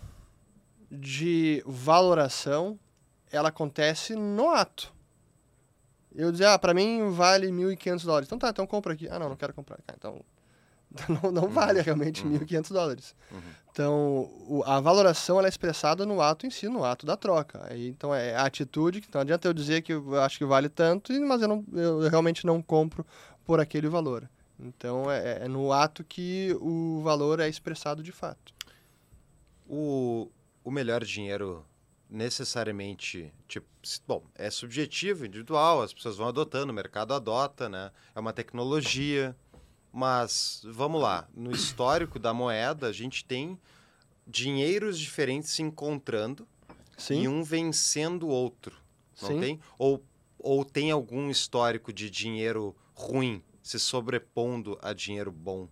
de valoração, ela acontece no ato. Eu dizer, ah, pra mim vale 1.500 dólares. Então tá, então compra aqui. Ah, não, não quero comprar. Ah, então [LAUGHS] não, não vale realmente Uhum. 1.500 dólares. Uhum. Então, o- a valoração ela é expressada no ato em si, no ato da troca. Aí, então, é a atitude, que não adianta eu dizer que eu acho que vale tanto, mas eu, não, eu realmente não compro por aquele valor. Então, é, é no ato que o valor é expressado de fato. O, o melhor dinheiro necessariamente, tipo, bom, é subjetivo, individual, as pessoas vão adotando, o mercado adota, né? É uma tecnologia, mas vamos lá, no histórico da moeda, a gente tem dinheiros diferentes se encontrando Sim, e um vencendo o outro, não sim. tem? Ou, ou tem algum histórico de dinheiro ruim se sobrepondo a dinheiro bom?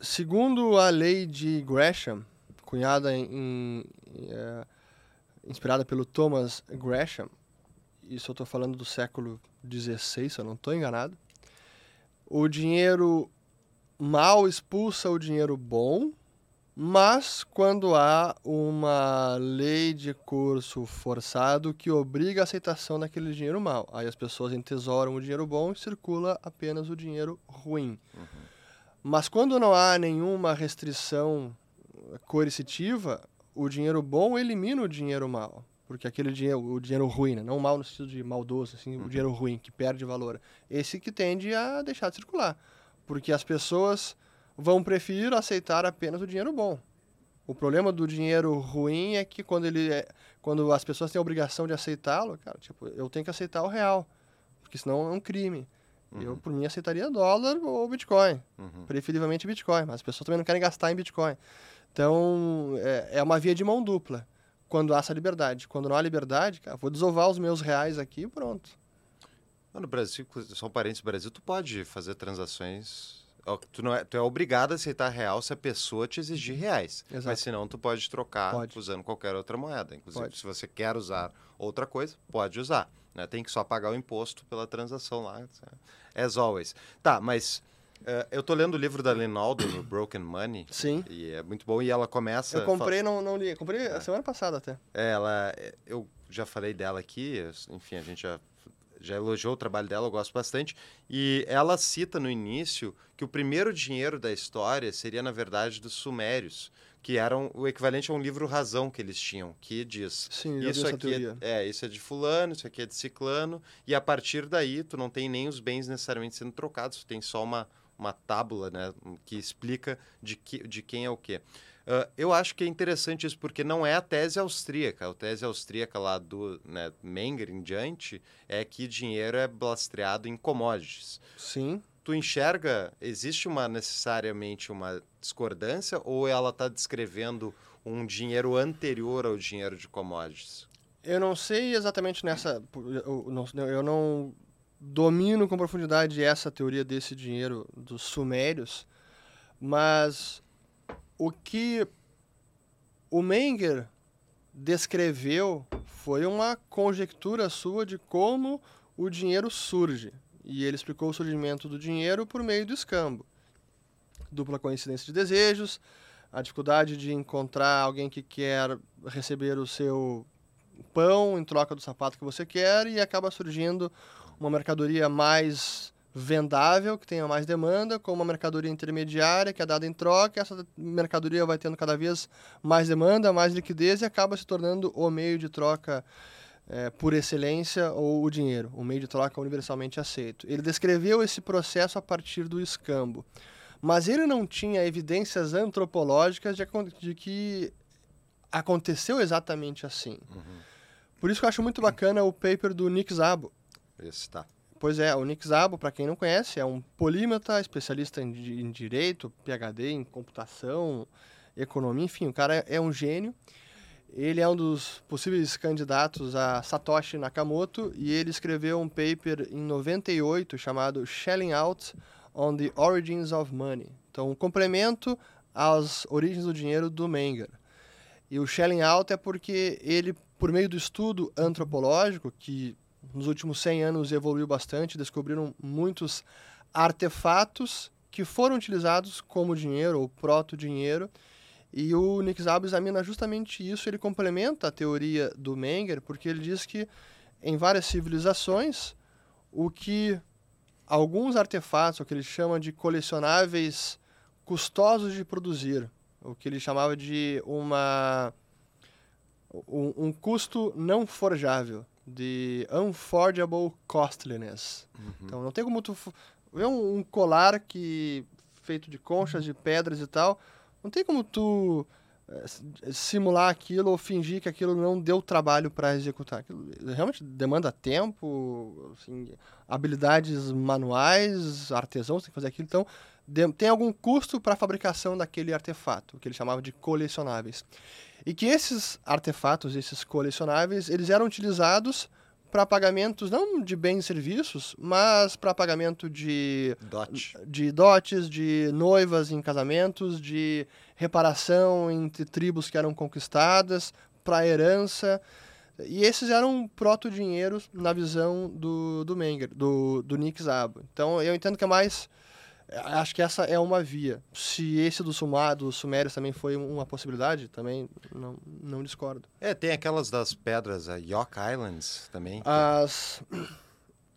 Segundo a lei de Gresham, cunhada em, em- é, inspirada pelo Thomas Gresham, isso eu estou falando do século XVI, se eu não estou enganado, o dinheiro mal expulsa o dinheiro bom, mas quando há uma lei de curso forçado que obriga a aceitação daquele dinheiro mal, aí as pessoas entesouram o dinheiro bom e circula apenas o dinheiro ruim. Mas quando não há nenhuma restrição coercitiva, o dinheiro bom elimina o dinheiro mal. Porque aquele dinheiro, o dinheiro ruim, né? não mal no sentido de maldoso, assim, o dinheiro ruim, que perde valor. Esse que tende a deixar de circular. Porque as pessoas vão preferir aceitar apenas o dinheiro bom. O problema do dinheiro ruim é que quando ele é, quando as pessoas têm a obrigação de aceitá-lo, cara, tipo, eu tenho que aceitar o real, porque senão é um crime. Eu, por mim, aceitaria dólar ou Bitcoin Uhum. preferivelmente Bitcoin, mas as pessoas também não querem gastar em Bitcoin. Então, é, é uma via de mão dupla, quando há essa liberdade. Quando não há liberdade, cara, vou desovar os meus reais aqui e pronto. No Brasil, só um parênteses, no Brasil, tu pode fazer transações. Tu, não é, tu é obrigado a aceitar real se a pessoa te exigir reais. Exato. Mas senão tu pode trocar Pode. usando qualquer outra moeda. Inclusive, Pode. se você quer usar outra coisa, pode usar. Né? Tem que só pagar o imposto pela transação lá. As always. Tá, mas eu tô lendo o livro da Lynn Alden, o Broken Money. Sim. E é muito bom. E ela começa. Eu comprei, não, não li. Comprei a semana passada até. é, ela, é, eu já falei dela aqui, enfim, a gente já, já elogiou o trabalho dela, eu gosto bastante. E ela cita no início que o primeiro dinheiro da história seria, na verdade, dos sumérios, que eram o equivalente a um livro razão que eles tinham, que diz Sim, isso aqui é, é, isso é de fulano, isso aqui é de ciclano, e a partir daí tu não tem nem os bens necessariamente sendo trocados, tu tem só uma, uma tábula, né, que explica de, que, de quem é o quê. Ah, eu acho que é interessante isso, porque não é a tese austríaca. A tese austríaca lá do né, Menger em diante é que dinheiro é lastreado em commodities. Sim. Tu enxerga, existe uma necessariamente uma discordância ou ela está descrevendo um dinheiro anterior ao dinheiro de commodities? Eu não sei exatamente nessa. Eu não, eu não domino com profundidade essa teoria desse dinheiro dos sumérios, mas o que o Menger descreveu foi uma conjectura sua de como o dinheiro surge. E ele explicou o surgimento do dinheiro por meio do escambo. Dupla coincidência de desejos, a dificuldade de encontrar alguém que quer receber o seu pão em troca do sapato que você quer e acaba surgindo uma mercadoria mais vendável, que tenha mais demanda, com uma mercadoria intermediária que é dada em troca, essa mercadoria vai tendo cada vez mais demanda, mais liquidez e acaba se tornando o meio de troca eh, por excelência ou o dinheiro, o meio de troca universalmente aceito. Ele descreveu esse processo a partir do escambo, mas ele não tinha evidências antropológicas de, de que aconteceu exatamente assim. Por isso que eu acho muito bacana o paper do Nick Szabo. Tá. Pois é, o Nick Szabo, para quem não conhece, é um polímata, especialista em, em direito, PhD em computação, economia, enfim, o cara é um gênio. Ele é um dos possíveis candidatos a Satoshi Nakamoto e ele escreveu um paper em 98 chamado Shelling Out on the Origins of Money. Então, um complemento às origens do dinheiro do Menger. E o shelling out é porque ele, por meio do estudo antropológico, que nos últimos 100 anos evoluiu bastante, descobriram muitos artefatos que foram utilizados como dinheiro ou proto-dinheiro, E o Nick Szabo examina justamente isso, ele complementa a teoria do Menger, porque ele diz que em várias civilizações, o que alguns artefatos, o que ele chama de colecionáveis custosos de produzir, o que ele chamava de uma um, um custo não forjável, de unforgeable costliness. Uhum. Então não tem como tu ver um, um colar que feito de conchas, de pedras e tal, não tem como tu é, simular aquilo ou fingir que aquilo não deu trabalho para executar. Aquilo realmente demanda tempo, assim, habilidades manuais, artesãos tem que fazer aquilo. Então, de, tem algum custo para a fabricação daquele artefato, que ele chamava de colecionáveis. E que esses artefatos, esses colecionáveis, eles eram utilizados para pagamentos não de bens e serviços, mas para pagamento de Dot. de dotes, de noivas em casamentos, de reparação entre tribos que eram conquistadas, para herança. E esses eram proto-dinheiros na visão do, do Menger, do, do Nick Szabo. Então eu entendo que é mais Acho que essa é uma via. Se esse do Sumar, dos Sumérios também foi uma possibilidade, também não, não discordo. É, tem aquelas das pedras, a York Islands também. As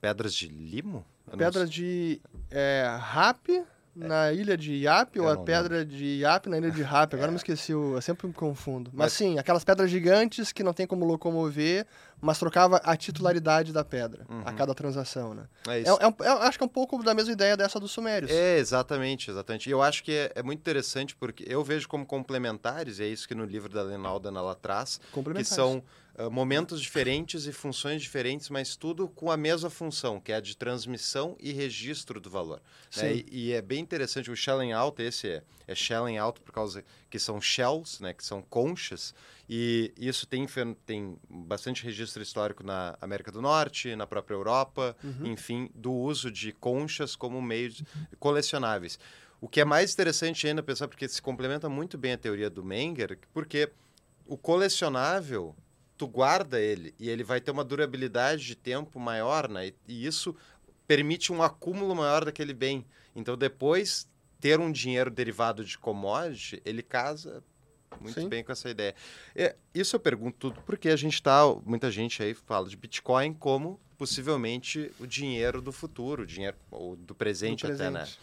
Pedras de limo? Eu pedras de é, Rap na ilha de Iap ou a pedra de Iap na ilha de Rap. Agora eu me esqueci, eu sempre me confundo. Mas, sim, aquelas pedras gigantes que não tem como locomover, mas trocava a titularidade da pedra a Uhum. cada transação, né? É É, isso. é eu acho que é um pouco da mesma ideia dessa dos Sumérios. É, exatamente, exatamente. E eu acho que é, é muito interessante porque eu vejo como complementares, e é isso que no livro da Lena Aldan ela traz, que são ah, momentos diferentes e funções diferentes, mas tudo com a mesma função, que é a de transmissão e registro do valor. né? E, e é bem interessante, o shelling out, esse é, é shelling out por causa que são shells, né, que são conchas, e isso tem, tem bastante registro histórico na América do Norte, na própria Europa, Uhum. enfim, do uso de conchas como meio de colecionáveis. O que é mais interessante ainda pensar, porque se complementa muito bem a teoria do Menger, porque o colecionável, tu guarda ele e ele vai ter uma durabilidade de tempo maior, né? E, e isso permite um acúmulo maior daquele bem. Então, depois, ter um dinheiro derivado de commodity, ele casa muito Sim. bem com essa ideia. É, isso eu pergunto tudo porque a gente tá, muita gente aí fala de Bitcoin como possivelmente o dinheiro do futuro, o dinheiro ou do presente, Do até, né? presente.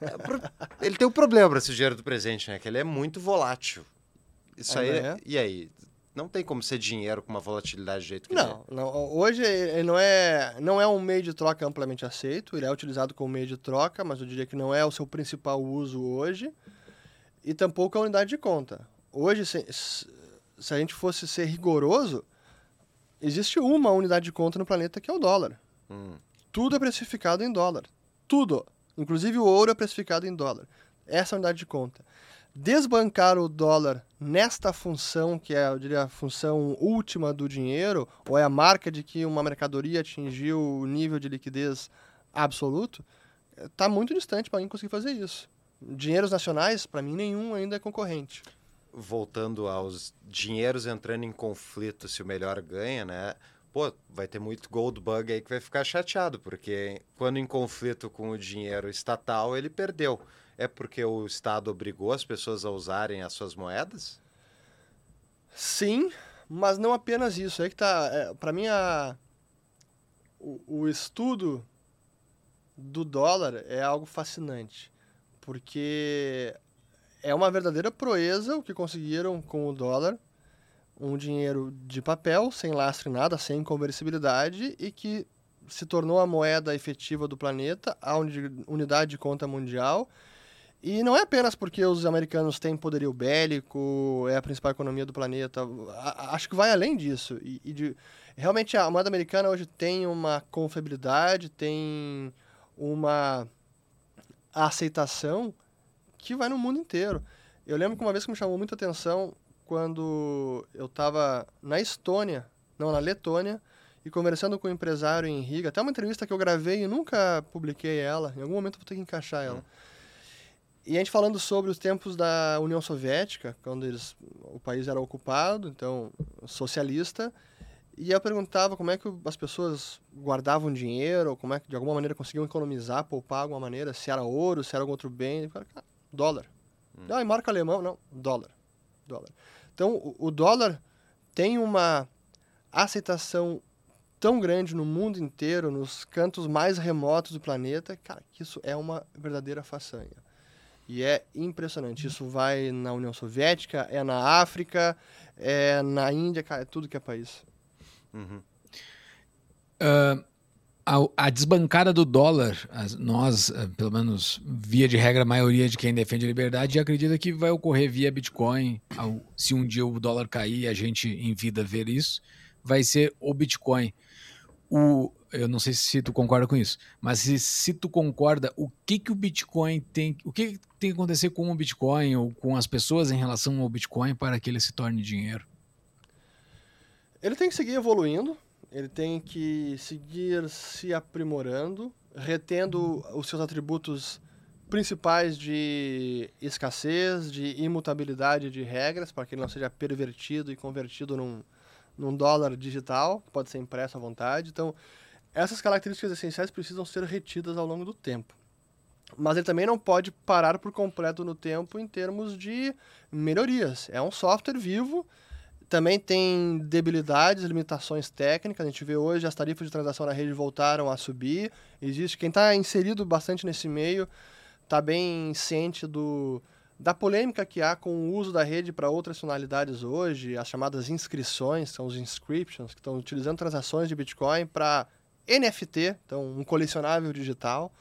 É, pro- Ele tem um problema para esse dinheiro do presente, né? Que ele é muito volátil. Isso aí, Ainda é? e aí? Não tem como ser dinheiro com uma volatilidade do jeito que Não, não, hoje ele não é, não é um meio de troca amplamente aceito, ele é utilizado como meio de troca, mas eu diria que não é o seu principal uso hoje, e tampouco a unidade de conta. Hoje, se, se a gente fosse ser rigoroso, existe uma unidade de conta no planeta que é o dólar. Hum, Tudo é precificado em dólar. Tudo. Inclusive o ouro é precificado em dólar. Essa é a unidade de conta. Desbancar o dólar nesta função, que é, eu diria, a função última do dinheiro, ou é a marca de que uma mercadoria atingiu o nível de liquidez absoluto, está muito distante para mim conseguir fazer isso. Dinheiros nacionais, para mim, nenhum ainda é concorrente. voltando aos dinheiros entrando em conflito se o melhor ganha, né? Pô, vai ter muito gold bug aí que vai ficar chateado, porque quando em conflito com o dinheiro estatal, ele perdeu. É porque o Estado obrigou as pessoas a usarem as suas moedas? Sim, mas não apenas isso. É que tá. É, para mim, a, o, o estudo do dólar é algo fascinante. Porque é uma verdadeira proeza o que conseguiram com o dólar. Um dinheiro de papel, sem lastro nada, sem conversibilidade, e que se tornou a moeda efetiva do planeta, a uni- unidade de conta mundial. E não é apenas porque os americanos têm poderio bélico, é a principal economia do planeta. Acho que vai além disso. E, e de- realmente a moeda americana hoje tem uma confiabilidade, tem uma aceitação que vai no mundo inteiro. Eu lembro que uma vez que me chamou muita atenção quando eu estava na Estônia, não, na Letônia, e conversando com um empresário em Riga, até uma entrevista que eu gravei e nunca publiquei ela, em algum momento eu vou ter que encaixar ela. E a gente falando sobre os tempos da União Soviética, quando eles, o país era ocupado, então socialista, e eu perguntava como é que as pessoas guardavam dinheiro, ou como é que de alguma maneira conseguiam economizar, poupar de alguma maneira, se era ouro, se era algum outro bem. Eu falei, "Cara, dólar. Ah, e marca alemão? Não, dólar. dólar. Então, o, o dólar tem uma aceitação tão grande no mundo inteiro, nos cantos mais remotos do planeta, cara, que isso é uma verdadeira façanha. E é impressionante. Isso vai na União Soviética, é na África, é na Índia, é tudo que é país. Uhum. Uh, a, a, desbancada do dólar, as, nós, uh, pelo menos via de regra, a maioria de quem defende a liberdade acredita que vai ocorrer via Bitcoin. Ao, se um dia o dólar cair e a gente em vida ver isso, vai ser o Bitcoin. O, eu não sei se tu concorda com isso, mas se, se tu concorda, o que que o Bitcoin tem, o que, tem que acontecer com o Bitcoin ou com as pessoas em relação ao Bitcoin para que ele se torne dinheiro? Ele tem que seguir evoluindo, ele tem que seguir se aprimorando, retendo os seus atributos principais de escassez, de imutabilidade de regras, para que ele não seja pervertido e convertido num, num dólar digital, pode ser impresso à vontade. Então, essas características essenciais precisam ser retidas ao longo do tempo. Mas ele também não pode parar por completo no tempo em termos de melhorias. É um software vivo, também tem debilidades, limitações técnicas. A gente vê hoje as tarifas de transação na rede voltaram a subir. Existe quem está inserido bastante nesse meio, está bem ciente do, da polêmica que há com o uso da rede para outras finalidades hoje, as chamadas inscrições, são os inscriptions, que estão utilizando transações de Bitcoin para NFT, então um colecionável digital.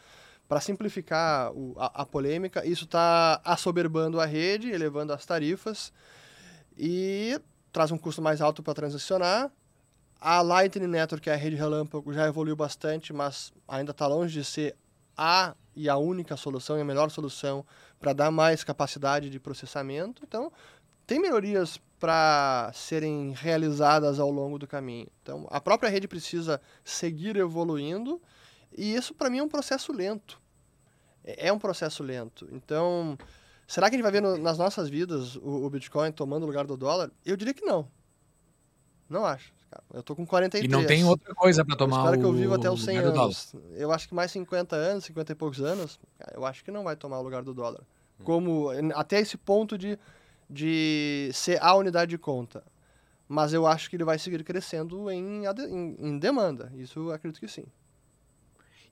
Para simplificar o, a, a, polêmica, isso está assoberbando a rede, elevando as tarifas e traz um custo mais alto para transacionar. A Lightning Network, que é a rede relâmpago, já evoluiu bastante, mas ainda está longe de ser a e a única solução e a melhor solução para dar mais capacidade de processamento. Então, tem melhorias para serem realizadas ao longo do caminho. Então, a própria rede precisa seguir evoluindo e isso para mim é um processo lento. É, é um processo lento. Então, será que a gente vai ver no, nas nossas vidas o, o, Bitcoin tomando o lugar do dólar? Eu diria que não. Não acho. Eu tô com 43. E não tem outra coisa para tomar espero o que eu vivo até os 100 anos. Eu acho que mais 50 anos, 50 e poucos anos, eu acho que não vai tomar o lugar do dólar. Hum. Como até esse ponto de de ser a unidade de conta. Mas eu acho que ele vai seguir crescendo em, em, em demanda. Isso eu acredito que sim.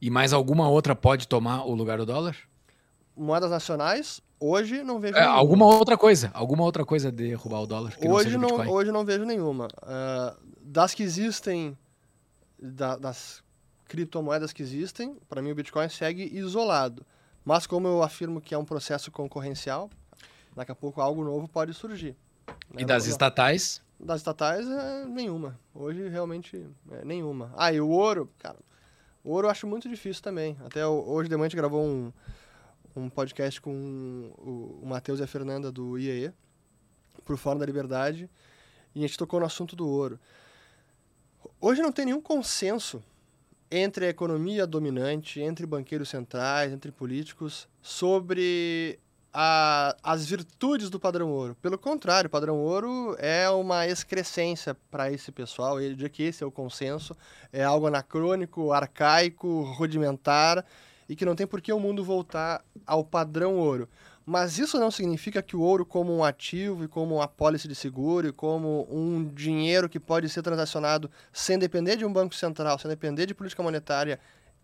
E mais alguma outra pode tomar o lugar do dólar? Moedas nacionais, hoje não vejo é, nenhuma. Alguma outra coisa, alguma outra coisa de derrubar o dólar? hoje, não, não hoje não vejo nenhuma. Uh, das que existem, da, das criptomoedas que existem, para mim o Bitcoin segue isolado. Mas como eu afirmo que é um processo concorrencial, daqui a pouco algo novo pode surgir. Né? E das estatais? Das estatais, é, nenhuma. Hoje, realmente, é, nenhuma. Ah, e o ouro, cara, o ouro eu acho muito difícil também. Até hoje de manhã a gente gravou um, um podcast com o, o Matheus e a Fernanda do IEE, por Fórum da Liberdade, e a gente tocou no assunto do ouro. Hoje não tem nenhum consenso entre a economia dominante, entre banqueiros centrais, entre políticos, sobre a, as virtudes do padrão ouro. Pelo contrário, o padrão ouro é uma excrescência para esse pessoal. Ele diz que esse é o consenso, é algo anacrônico, arcaico, rudimentar e que não tem por que o mundo voltar ao padrão ouro. Mas isso não significa que o ouro, como um ativo e como uma apólice de seguro e como um dinheiro que pode ser transacionado sem depender de um banco central, sem depender de política monetária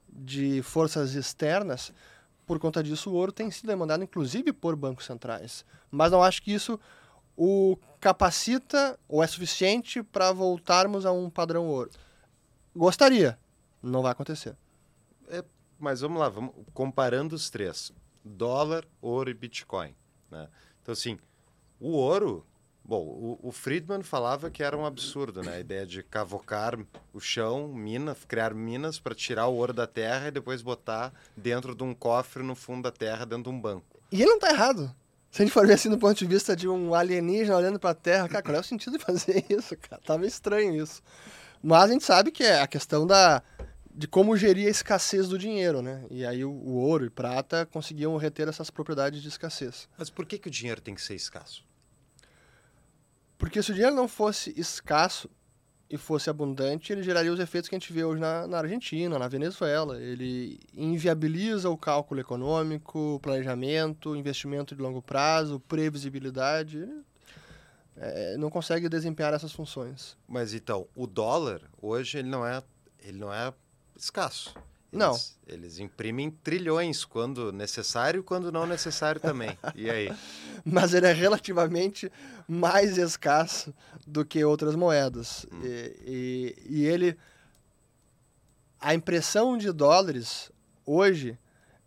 de forças externas, por conta disso, o ouro tem sido demandado, inclusive, por bancos centrais. Mas não acho que isso o capacita ou é suficiente para voltarmos a um padrão ouro. Gostaria, não vai acontecer. É, mas vamos lá, vamos comparando os três: dólar, ouro e Bitcoin. Né? Então, assim, o ouro Bom, o, o, Friedman falava que era um absurdo, né? A ideia de cavocar o chão, minas, criar minas para tirar o ouro da terra e depois botar dentro de um cofre no fundo da terra, dentro de um banco. E ele não está errado. Se a gente for ver assim do ponto de vista de um alienígena olhando para a Terra, cara, qual é o sentido de fazer [LAUGHS] isso, cara? Tá estranho isso. Mas a gente sabe que é a questão da de como gerir a escassez do dinheiro, né? E aí o, o ouro e prata conseguiam reter essas propriedades de escassez. Mas por que, que o dinheiro tem que ser escasso? Porque se o dinheiro não fosse escasso e fosse abundante, ele geraria os efeitos que a gente vê hoje na, na Argentina, na Venezuela. Ele inviabiliza o cálculo econômico, planejamento, investimento de longo prazo, previsibilidade. é, não consegue desempenhar essas funções. Mas então, o dólar hoje ele não é, ele não é escasso. Não. Eles, eles imprimem trilhões quando necessário e quando não necessário também. E aí? [LAUGHS] Mas ele é relativamente mais escasso do que outras moedas. Hum. E, e, e ele. A impressão de dólares hoje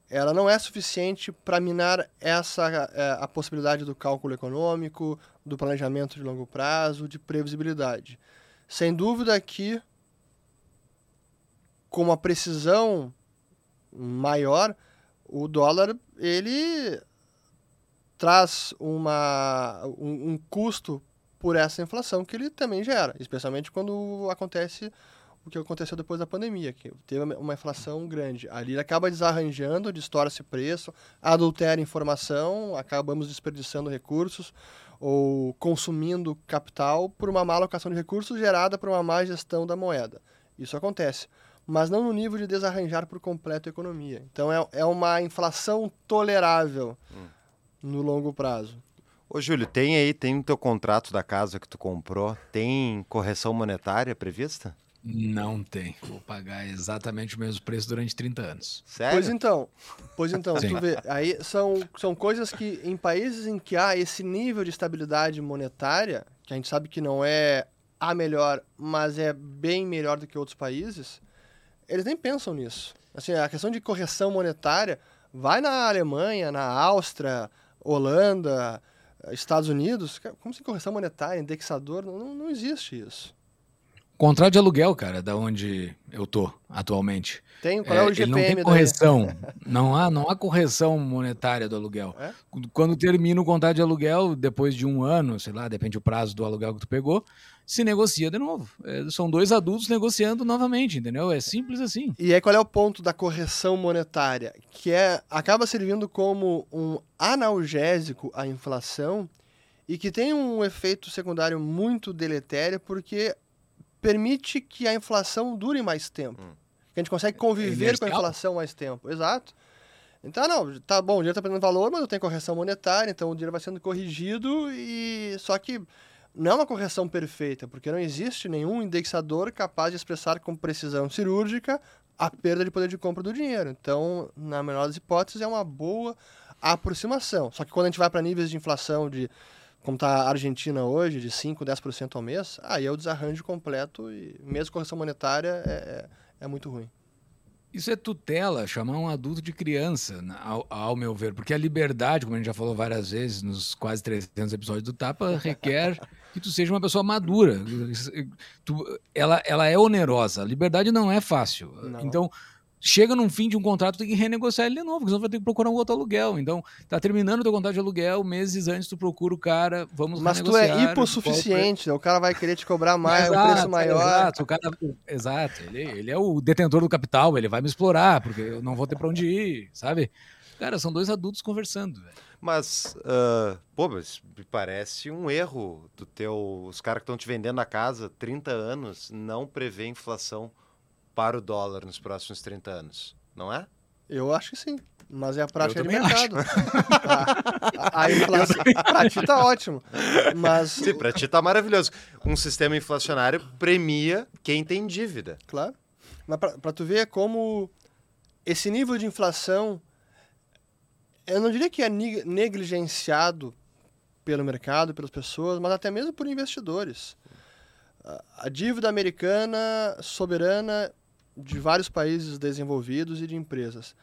ela não é suficiente para minar essa é, a possibilidade do cálculo econômico, do planejamento de longo prazo, de previsibilidade. Sem dúvida que com uma precisão maior, o dólar ele traz uma, um, um custo por essa inflação que ele também gera, especialmente quando acontece o que aconteceu depois da pandemia, que teve uma inflação grande. Ali ele acaba desarranjando, distorce preço, adultera informação, acabamos desperdiçando recursos ou consumindo capital por uma má alocação de recursos gerada por uma má gestão da moeda. Isso acontece, mas não no nível de desarranjar por completo a economia. Então é, é uma inflação tolerável Hum. no longo prazo. Ô, Júlio, tem aí, tem no teu contrato da casa que tu comprou, tem correção monetária prevista? Não tem. Vou pagar exatamente o mesmo preço durante 30 anos. Sério? Pois então, pois então, Sim. tu vê, aí são, são coisas que em países em que há esse nível de estabilidade monetária, que a gente sabe que não é a melhor, mas é bem melhor do que outros países, eles nem pensam nisso. Assim, a questão de correção monetária vai na Alemanha, na Áustria, Holanda, Estados Unidos, como se correção monetária, indexador, não, não- existe isso. Contrato de aluguel, cara, da onde eu tô atualmente. Tem, qual é, o ele GPM não tem daí? correção. não há, não há correção monetária do aluguel. É? Quando termina o contrato de aluguel, depois de um ano, sei lá, depende do prazo do aluguel que tu pegou, se negocia de novo. É, são dois adultos negociando novamente, entendeu? É simples assim. E aí qual é o ponto da correção monetária? Que é acaba servindo como um analgésico à inflação e que tem um efeito secundário muito deletério porque permite que a inflação dure mais tempo. Hum. Que a gente consegue conviver com a inflação mais tempo. Exato. Então, não, tá bom, o dinheiro está perdendo valor, mas eu tenho correção monetária, então o dinheiro vai sendo corrigido e só que não é uma correção perfeita, porque não existe nenhum indexador capaz de expressar com precisão cirúrgica a perda de poder de compra do dinheiro. Então, na menor das hipóteses, é uma boa aproximação. Só que quando a gente vai para níveis de inflação de como está a Argentina hoje, de 5, 10% ao mês, aí é o desarranjo completo e mesmo correção monetária é, é, é muito ruim. Isso é tutela, chamar um adulto de criança, ao, ao meu ver, porque a liberdade, como a gente já falou várias vezes nos quase 300 episódios do Tapa, requer [LAUGHS] que tu seja uma pessoa madura. Tu- ela, ela é onerosa, liberdade não é fácil. Não. Então, chega num fim de um contrato, tem que renegociar ele de novo, porque senão vai ter que procurar um outro aluguel. Então, tá terminando o teu contrato de aluguel, meses antes tu procura o cara, vamos Mas tu é pre- hipossuficiente, o cara vai querer te cobrar mais, um Exato, preço maior. Exato, o cara, exato ele, ele é o detentor do capital, ele vai me explorar, porque eu não vou ter pra onde ir, sabe? Cara, são dois adultos conversando. velho. Mas, ah, pô, mas me parece um erro do teu. Os caras que estão te vendendo a casa 30 anos não prevê inflação para o dólar nos próximos 30 anos, não é? Eu acho que sim. Mas é a prática de mercado. [LAUGHS] A, a, a inflação. pra ti tá ótimo. Mas, Sim, pra ti tá maravilhoso. Um sistema inflacionário premia quem tem dívida. claro. Mas pra, pra tu ver como esse nível de inflação, eu não diria que é negligenciado pelo mercado, pelas pessoas, mas até mesmo por investidores. A- dívida americana soberana de vários países desenvolvidos e de empresas.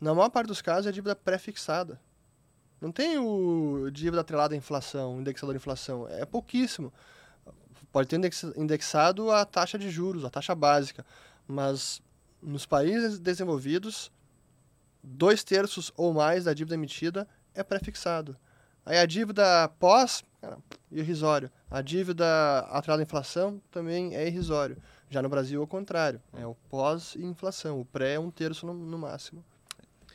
Na maior parte dos casos é dívida pré-fixada. Não tem o dívida atrelada à inflação, indexador de inflação. É pouquíssimo. Pode ter index- indexado a taxa de juros, a taxa básica. Mas nos países desenvolvidos, dois terços ou mais da dívida emitida é pré-fixado. Aí a dívida pós, cara, irrisório. A dívida atrelada à inflação também é irrisório. Já no Brasil, ao contrário. É o pós-inflação. O pré é um terço no, no máximo.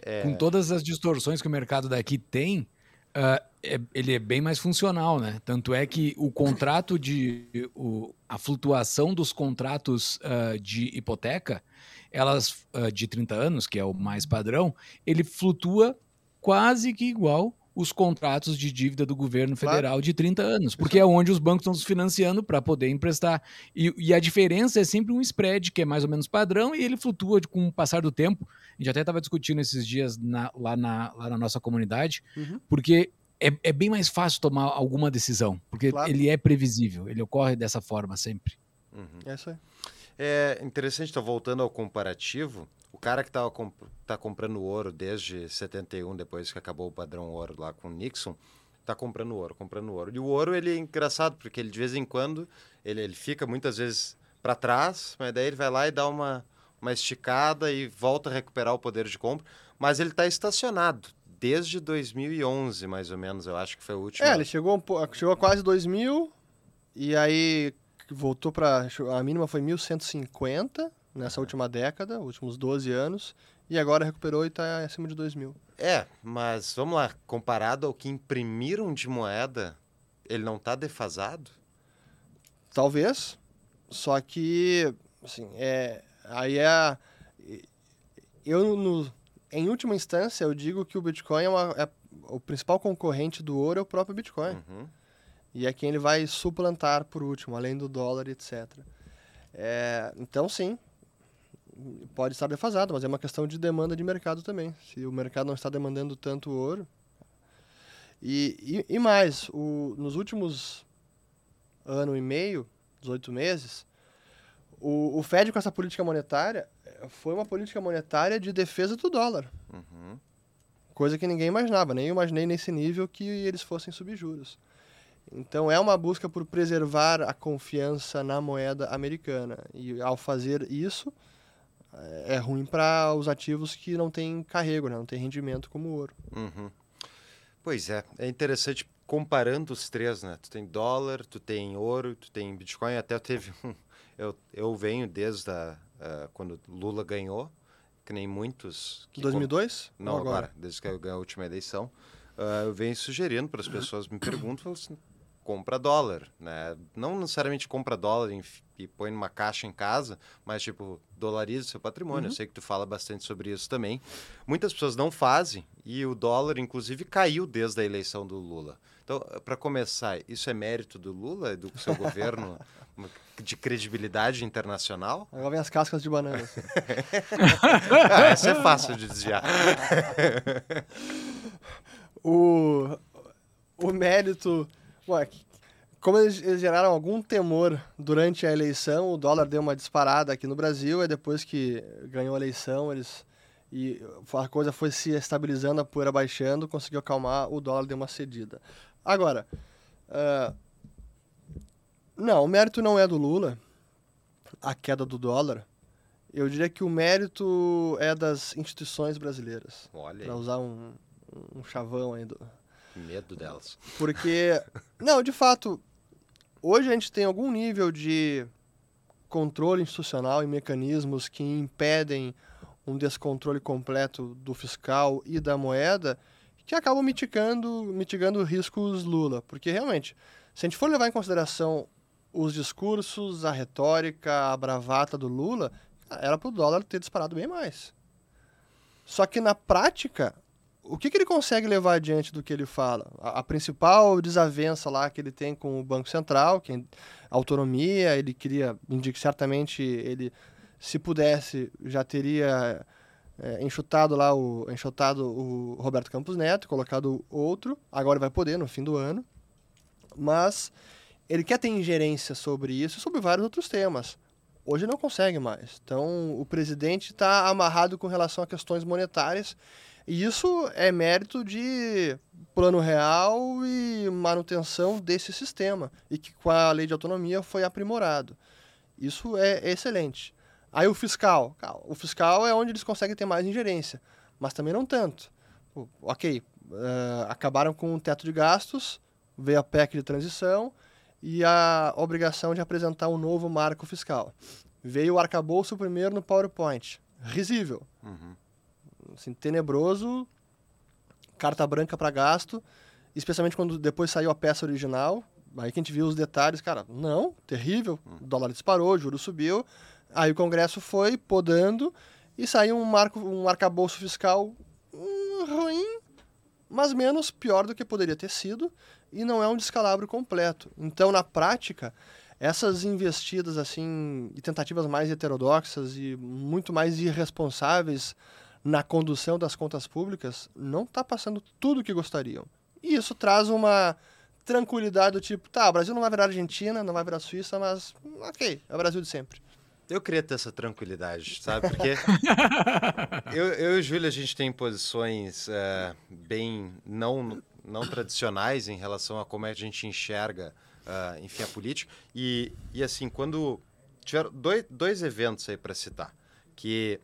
É, Com todas as distorções que o mercado daqui tem, ah, é- ele é bem mais funcional, né? Tanto é que o contrato de. O, a flutuação dos contratos ah, de hipoteca, elas ah, de 30 anos, que é o mais padrão, ele flutua quase que igual os contratos de dívida do governo federal claro. de 30 anos, porque é onde os bancos estão se financiando para poder emprestar. E, e, a diferença é sempre um spread, que é mais ou menos padrão, e ele flutua com o passar do tempo. A gente até estava discutindo esses dias na, lá, na, lá na nossa comunidade, uhum. porque é, é, bem mais fácil tomar alguma decisão, porque claro. ele é previsível, ele ocorre dessa forma sempre. Uhum. É isso aí. É interessante, estou voltando ao comparativo. O cara que está comp tá comprando ouro desde 71, depois que acabou o padrão ouro lá com Nixon, está comprando ouro, comprando ouro. E o ouro ele é engraçado porque ele de vez em quando ele, ele fica muitas vezes para trás, mas daí ele vai lá e dá uma uma esticada e volta a recuperar o poder de compra, mas ele está estacionado desde 2011, mais ou menos, eu acho que foi o último. É, ele chegou, chegou a quase 2000 e aí voltou para a mínima foi 1150 nessa última década, últimos 12 anos, e agora recuperou e está acima de 2000. É, mas vamos lá, comparado ao que imprimiram de moeda, ele não está defasado? Talvez, só que assim, é, aí é eu no, em última instância eu digo que o Bitcoin é, uma, é o principal concorrente do ouro é o próprio Bitcoin. Uhum. E é quem ele vai suplantar por último, além do dólar, etc. É, então, sim, pode estar defasado, mas é uma questão de demanda de mercado também. Se o mercado não está demandando tanto ouro. E, e, e mais, o, nos últimos ano e meio, 18 meses, o, o Fed com essa política monetária foi uma política monetária de defesa do dólar. Uhum. Coisa que ninguém imaginava, nem eu imaginei nesse nível que eles fossem subjuros. juros. Então é uma busca por preservar a confiança na moeda americana. E ao fazer isso, é, é ruim para os ativos que não têm carrego, né? não têm rendimento como o ouro. Uhum. Pois é, é interessante comparando os três, né? Tu tem dólar, tu tem ouro, tu tem Bitcoin. Até teve um. [LAUGHS] Eu, eu venho desde a, uh, quando Lula ganhou, que nem muitos. Que 2002? Com... Não, agora? agora? desde que ganhou a última eleição. Uh, eu venho sugerindo para as [CLEARS THROAT] pessoas, me perguntam, assim, compra dólar, né? Não necessariamente compra dólar e, e põe numa caixa em casa, mas tipo, dolariza seu patrimônio. Uhum. Eu sei que tu fala bastante sobre isso também. Muitas pessoas não fazem e o dólar, inclusive, caiu desde a eleição do Lula. Então, para começar, isso é mérito do Lula, do seu [LAUGHS] governo, de credibilidade internacional? Agora vem as cascas de banana. [LAUGHS] ah, essa é fácil de desviar. [LAUGHS] o, o mérito Ué, como eles, eles, geraram algum temor durante a eleição, o dólar deu uma disparada aqui no Brasil, e depois que ganhou a eleição, eles e a coisa foi se estabilizando, a poeira baixando, conseguiu acalmar, o dólar deu uma cedida. Agora, uh, não, o mérito não é do Lula, a queda do dólar. Eu diria que o mérito é das instituições brasileiras. Olha. Para usar um, um chavão aí do, Medo delas. Porque, não, de fato, hoje a gente tem algum nível de controle institucional e mecanismos que impedem um descontrole completo do fiscal e da moeda que acabam mitigando, mitigando riscos Lula. Porque, realmente, se a gente for levar em consideração os discursos, a retórica, a bravata do Lula, era para o dólar ter disparado bem mais. Só que, na prática, o que, que, ele consegue levar adiante do que ele fala? A, a, principal desavença lá que ele tem com o Banco Central, que é autonomia, ele queria, certamente ele, se pudesse, já teria é, enxutado lá o enxutado o Roberto Campos Neto, colocado outro, agora vai poder no fim do ano. Mas ele quer ter ingerência sobre isso e sobre vários outros temas. Hoje não consegue mais. Então, o presidente está amarrado com relação a questões monetárias e isso é mérito de plano real e manutenção desse sistema, e que com a lei de autonomia foi aprimorado. Isso é excelente. Aí o fiscal. O fiscal é onde eles conseguem ter mais ingerência, mas também não tanto. Ok, uh, acabaram com o teto de gastos, veio a PEC de transição e a obrigação de apresentar um novo marco fiscal. Veio o arcabouço primeiro no PowerPoint. Risível. Uhum assim, tenebroso, carta branca para gasto, especialmente quando depois saiu a peça original, aí que a gente viu os detalhes, cara, não, terrível, o dólar disparou, o juro subiu, aí o Congresso foi podando e saiu um marco, um arcabouço fiscal hum, ruim, mas menos pior do que poderia ter sido e não é um descalabro completo. Então, na prática, essas investidas assim e tentativas mais heterodoxas e muito mais irresponsáveis na condução das contas públicas não está passando tudo o que gostariam. E isso traz uma tranquilidade do tipo, tá, o Brasil não vai virar Argentina, não vai virar Suíça, mas ok, é o Brasil de sempre. Eu queria ter essa tranquilidade, sabe? Porque [LAUGHS] eu, eu e o Júlio, a gente tem posições é, bem não, não tradicionais em relação a como é que a gente enxerga, uh, enfim, a política. E, e assim, quando tiveram dois, dois eventos aí para citar, que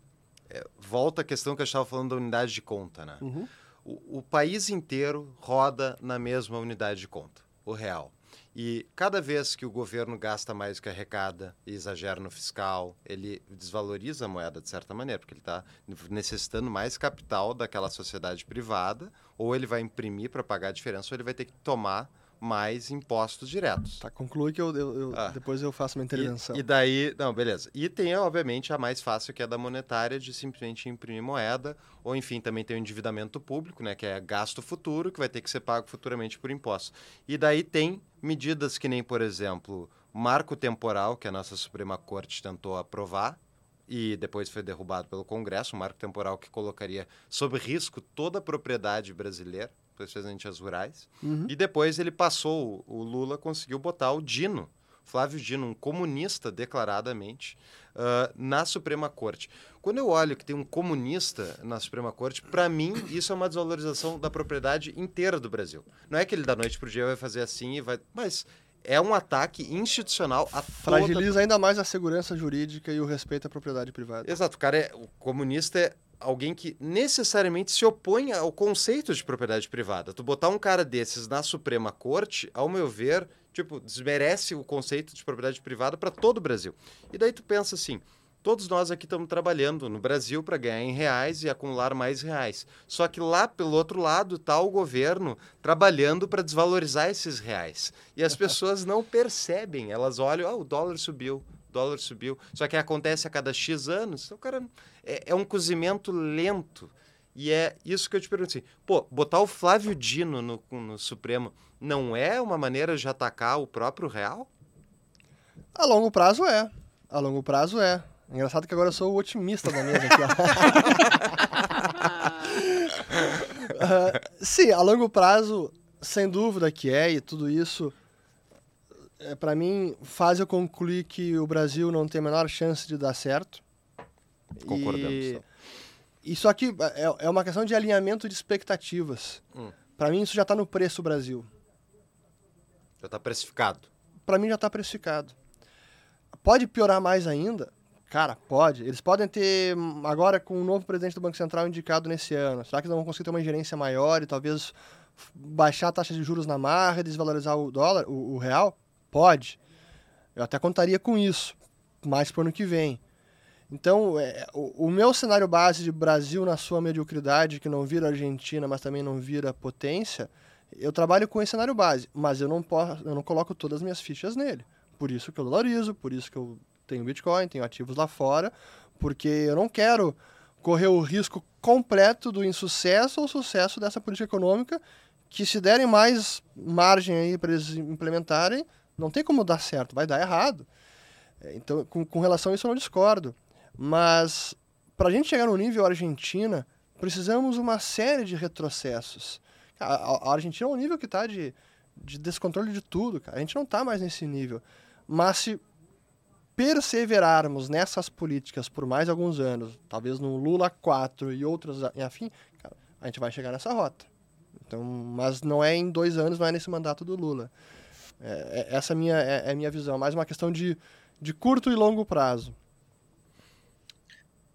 é, volta a questão que eu estava falando da unidade de conta, né? Uhum. O, o país inteiro roda na mesma unidade de conta, o real. E cada vez que o governo gasta mais do que arrecada e exagera no fiscal, ele desvaloriza a moeda de certa maneira, porque ele está necessitando mais capital daquela sociedade privada, ou ele vai imprimir para pagar a diferença, ou ele vai ter que tomar mais impostos diretos. Tá, conclui que eu, eu, eu ah. depois eu faço uma intervenção. E, e, daí, não, beleza. E tem, obviamente, a mais fácil, que é da monetária, de simplesmente imprimir moeda, ou enfim, também tem o endividamento público, né, que é gasto futuro, que vai ter que ser pago futuramente por impostos. E daí tem medidas que nem, por exemplo, marco temporal, que a nossa Suprema Corte tentou aprovar, e depois foi derrubado pelo Congresso, um marco temporal que colocaria sob risco toda a propriedade brasileira especialmente rurais. Uhum. E depois ele passou, o Lula conseguiu botar o Dino, Flávio Dino, um comunista declaradamente, uh, na Suprema Corte. Quando eu olho que tem um comunista na Suprema Corte, para mim isso é uma desvalorização da propriedade inteira do Brasil. Não é que ele da noite para o dia vai fazer assim e vai. Mas é um ataque institucional a Fragiliza toda... ainda mais a segurança jurídica e o respeito à propriedade privada. Exato, o cara é. O comunista é alguém que necessariamente se opõe ao conceito de propriedade privada. Tu botar um cara desses na Suprema Corte, ao meu ver, tipo, desmerece o conceito de propriedade privada para todo o Brasil. E daí tu pensa assim, todos nós aqui estamos trabalhando no Brasil para ganhar em reais e acumular mais reais. Só que lá pelo outro lado está o governo trabalhando para desvalorizar esses reais. E as pessoas [LAUGHS] não percebem, elas olham, ah, o dólar subiu, dólar subiu. Só que acontece a cada X anos. Então, cara, é, é um cozimento lento. E é isso que eu te pergunto assim, pô, botar o Flávio Dino no, no Supremo não é uma maneira de atacar o próprio real? A longo prazo é. A longo prazo é. Engraçado que agora eu sou o otimista da mesa aqui, uh, [LAUGHS] sim, a longo prazo, sem dúvida que é, e tudo isso é, para mim, faz eu concluir que o Brasil não tem a menor chance de dar certo. Concordamos. E, e só que é, é uma questão de alinhamento de expectativas. Hum. Para mim, isso já está no preço Brasil. Já está precificado. Para mim, já está precificado. Pode piorar mais ainda? Cara, pode. Eles podem ter, agora com o novo presidente do Banco Central indicado nesse ano, será que eles vão conseguir ter uma ingerência maior e talvez baixar a taxa de juros na marra desvalorizar o dólar, o, o real? Pode. Eu até contaria com isso, mais para o ano que vem. Então, é, o, o, meu cenário base de Brasil na sua mediocridade, que não vira Argentina, mas também não vira potência, eu trabalho com esse cenário base, mas eu não, posso, eu não coloco todas as minhas fichas nele. Por isso que eu dolarizo, por isso que eu tenho Bitcoin, tenho ativos lá fora, porque eu não quero correr o risco completo do insucesso ou sucesso dessa política econômica, que se derem mais margem aí para eles implementarem, não tem como dar certo, vai dar errado. É, então, com, com relação a isso, eu não discordo. Mas, para a gente chegar no nível Argentina, precisamos uma série de retrocessos. A, a Argentina é um nível que está de, de descontrole de tudo, cara. A gente não está mais nesse nível. Mas se perseverarmos nessas políticas por mais alguns anos, talvez no Lula 4 e outros e afim, a gente vai chegar nessa rota. Então, mas não é em dois anos, não é nesse mandato do Lula. É, é, essa minha, é, é a minha visão, mais uma questão de, de curto e longo prazo.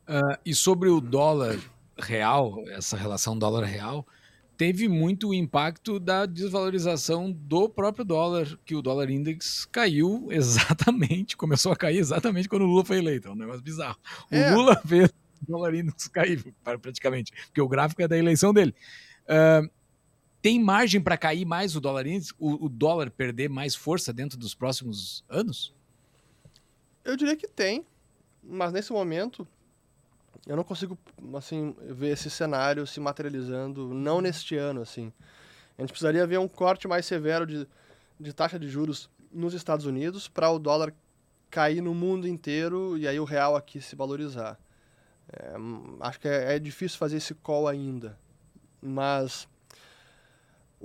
Uh, e sobre o dólar real, essa relação dólar-real, teve muito impacto da desvalorização do próprio dólar, que o dólar index caiu [LAUGHS] exatamente, começou a cair exatamente quando o Lula foi eleito. É um negócio bizarro. É. O Lula [LAUGHS] fez o dólar index cair, praticamente, porque o gráfico é da eleição dele. Uh, tem margem para cair mais o dólar índice, o, o, dólar perder mais força dentro dos próximos anos? Eu diria que tem, mas nesse momento Eu não consigo, assim, ver esse cenário se materializando, não neste ano, assim. A gente precisaria ver um corte mais severo de, de taxa de juros nos Estados Unidos para o dólar cair no mundo inteiro e aí o real aqui se valorizar. É, acho que é, é, difícil fazer esse call ainda. Mas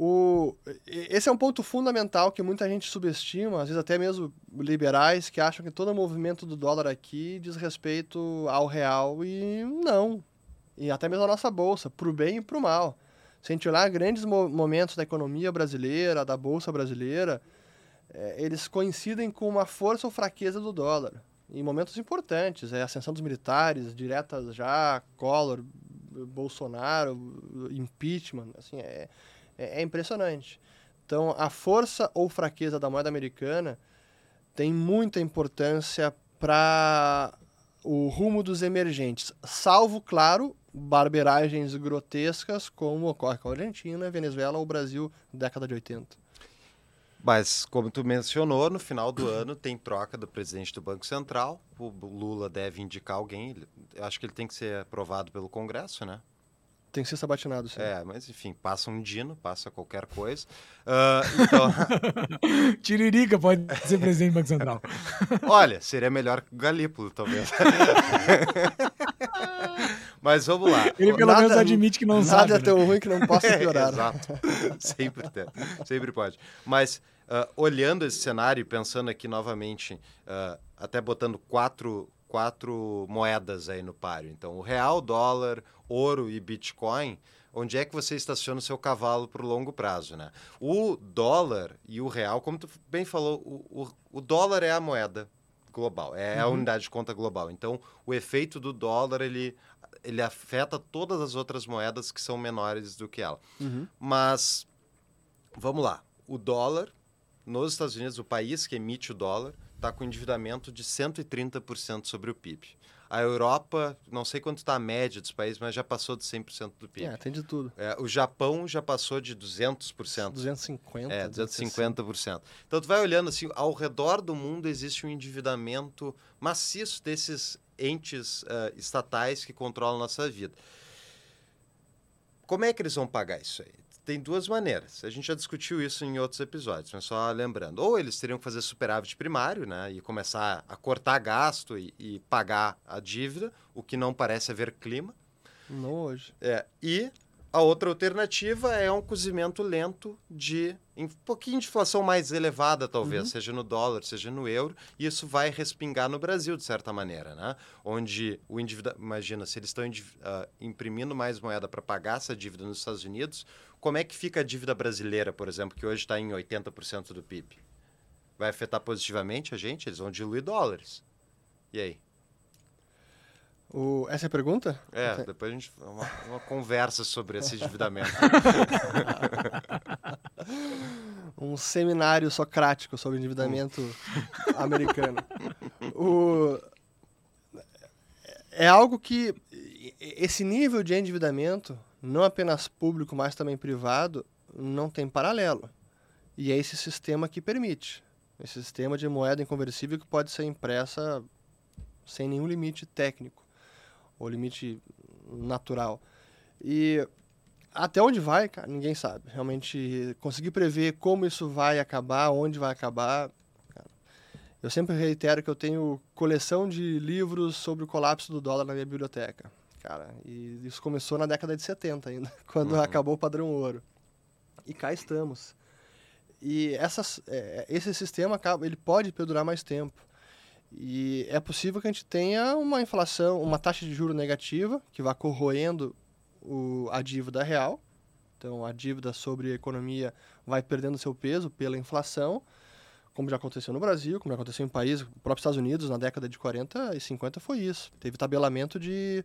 o, esse é um ponto fundamental que muita gente subestima, às vezes até mesmo liberais, que acham que todo o movimento do dólar aqui diz respeito ao real e não. E até mesmo a nossa bolsa, para o bem e para o mal. Se a gente olhar grandes momentos da economia brasileira, da bolsa brasileira, é, eles coincidem com uma força ou fraqueza do dólar. Em momentos importantes, é a ascensão dos militares, diretas já, Collor, Bolsonaro, impeachment, assim, é, é, é impressionante. Então, a força ou fraqueza da moeda americana tem muita importância para o rumo dos emergentes, salvo, claro, barberagens grotescas como ocorre com a Argentina, Venezuela ou Brasil, década de 80. Mas, como tu mencionou, no final do ano tem troca do presidente do Banco Central. O Lula deve indicar alguém. Eu acho que ele tem que ser aprovado pelo Congresso, né? Tem que ser sabatinado, sim. É, mas enfim, passa um dino, passa qualquer coisa. Uh, então... [LAUGHS] Tiririca pode ser presidente do Banco Central. [LAUGHS] Olha, seria melhor que o Galípolo, talvez. [LAUGHS] mas vamos lá. Ele pelo nada, menos admite que não nada sabe. Nada é né? tão ruim que não possa piorar. É, exato. Sempre, tem, sempre pode. Mas uh, olhando esse cenário e pensando aqui novamente, uh, até botando quatro quatro moedas aí no páreo. Então, o real, dólar, ouro e Bitcoin, onde é que você estaciona o seu cavalo para o longo prazo, né? O dólar e o real, como tu bem falou, o, o, o dólar é a moeda global, é uhum. a unidade de conta global. Então, o efeito do dólar, ele, ele afeta todas as outras moedas que são menores do que ela. Uhum. Mas, vamos lá. O dólar, nos Estados Unidos, o país que emite o dólar, está com endividamento de 130% sobre o PIB. A Europa, não sei quanto está a média dos países, mas já passou de 100% do PIB. É, tem de tudo. É, o Japão já passou de 200%. 250%. É, 250%. Então, tu vai olhando assim, ao redor do mundo existe um endividamento maciço desses entes uh, estatais que controlam a nossa vida. Como é que eles vão pagar isso aí? Tem duas maneiras. A gente já discutiu isso em outros episódios, mas só lembrando. Ou eles teriam que fazer superávit primário, né? E começar a cortar gasto e, e pagar a dívida, o que não parece haver clima. Não hoje. É, e a outra alternativa é um cozimento lento de um pouquinho de inflação mais elevada, talvez, uhum. seja no dólar, seja no euro, e isso vai respingar no Brasil, de certa maneira, né? Onde o indivíduo, imagina, se eles estão uh, imprimindo mais moeda para pagar essa dívida nos Estados Unidos, como é que fica a dívida brasileira, por exemplo, que hoje está em 80% do PIB? Vai afetar positivamente a gente? Eles vão diluir dólares. E aí? O, essa é a pergunta? É, depois a gente uma, uma conversa sobre esse endividamento. [LAUGHS] um seminário socrático sobre endividamento [LAUGHS] americano. O, é algo que esse nível de endividamento, não apenas público, mas também privado, não tem paralelo. E é esse sistema que permite. Esse sistema de moeda inconversível que pode ser impressa sem nenhum limite técnico ou limite natural. E até onde vai, cara, ninguém sabe. Realmente, conseguir prever como isso vai acabar, onde vai acabar. Cara. Eu sempre reitero que eu tenho coleção de livros sobre o colapso do dólar na minha biblioteca. Cara, e isso começou na década de 70 ainda, [LAUGHS] quando uhum. acabou o padrão ouro. E cá estamos. E essas, é, esse sistema ele pode perdurar mais tempo. E é possível que a gente tenha uma inflação, uma taxa de juro negativa, que vá corroendo o, a dívida real. Então, a dívida sobre a economia vai perdendo seu peso pela inflação, como já aconteceu no Brasil, como já aconteceu em países, o próprio Estados Unidos, na década de 40 e 50 foi isso. Teve tabelamento de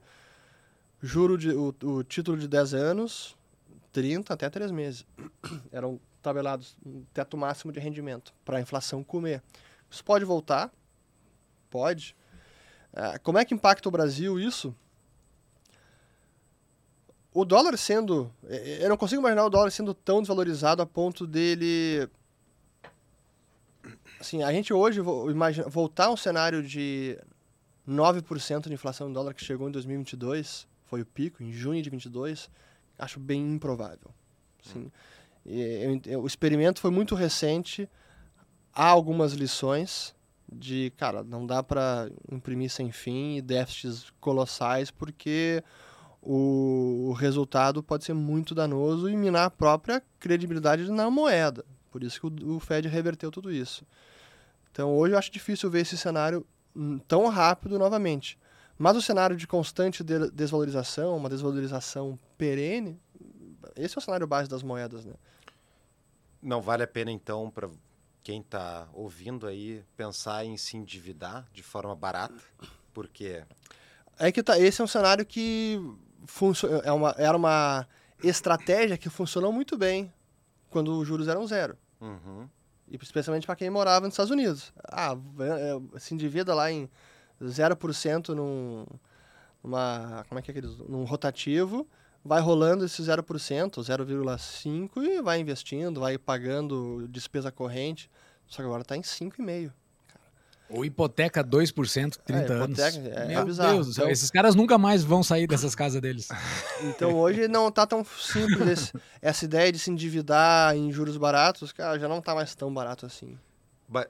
juro de o, o título de 10 anos, 30 até 3 meses. [CLEARS THROAT] Eram tabelados um teto máximo de rendimento para a inflação comer. Isso pode voltar, Pode. É, como é que impacta o Brasil isso? O dólar sendo. Eu não consigo imaginar o dólar sendo tão desvalorizado a ponto dele. Assim, a gente hoje imagina, voltar a um cenário de 9% de inflação em dólar que chegou em 2022, foi o pico, em junho de 22, acho bem improvável. Sim. E, eu, o experimento foi muito recente, há algumas lições de, cara, não dá para imprimir sem fim e déficits colossais, porque o, o resultado pode ser muito danoso e minar a própria credibilidade na moeda. Por isso que o, o Fed reverteu tudo isso. Então hoje eu acho difícil ver esse cenário hum, tão rápido novamente. Mas o cenário de constante de desvalorização, uma desvalorização perene, esse é o cenário base das moedas, né? Não vale a pena então para quem está ouvindo aí pensar em se endividar de forma barata, porque é que tá, esse é um cenário que é uma, era uma estratégia que funcionou muito bem quando os juros eram zero. Uhum. E especialmente para quem morava nos Estados Unidos. Ah, é, se endivida lá em 0% num, numa, como é que é aqueles, num rotativo, vai rolando esse 0%, 0,5% e vai investindo, vai pagando despesa corrente. Só que agora está em 5,5%. Ou hipoteca 2% 30 é, anos. É, Meu é bizarro. Deus do céu, então, esses caras nunca mais vão sair dessas casas deles. [LAUGHS] Então hoje não tá tão simples esse, essa ideia de se endividar em juros baratos, cara, já não tá mais tão barato assim.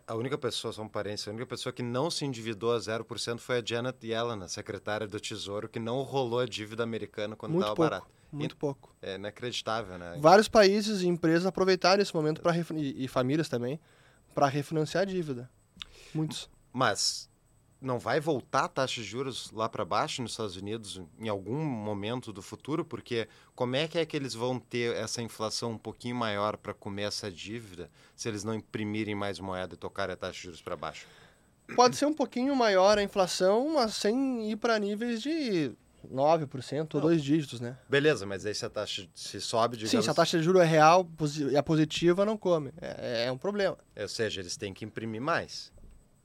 A única pessoa, só um parênteses, a única pessoa que não se endividou a 0% foi a Janet Yellen, a secretária do Tesouro, que não rolou a dívida americana quando estava barato. Muito e, pouco. É inacreditável, né? Vários países e empresas aproveitaram esse momento para e, e famílias também para refinanciar a dívida. Muitos. Mas não vai voltar a taxa de juros lá para baixo nos Estados Unidos em algum momento do futuro? Porque como é que é que eles vão ter essa inflação um pouquinho maior para comer essa dívida se eles não imprimirem mais moeda e tocarem a taxa de juros para baixo? Pode ser um pouquinho maior a inflação, mas sem ir para níveis de 9% ou dois dígitos, né? Beleza, mas aí se a taxa se sobe, digamos... Sim, se a taxa de juros é real e a positiva não come. É, é um problema. Ou seja, eles têm que imprimir mais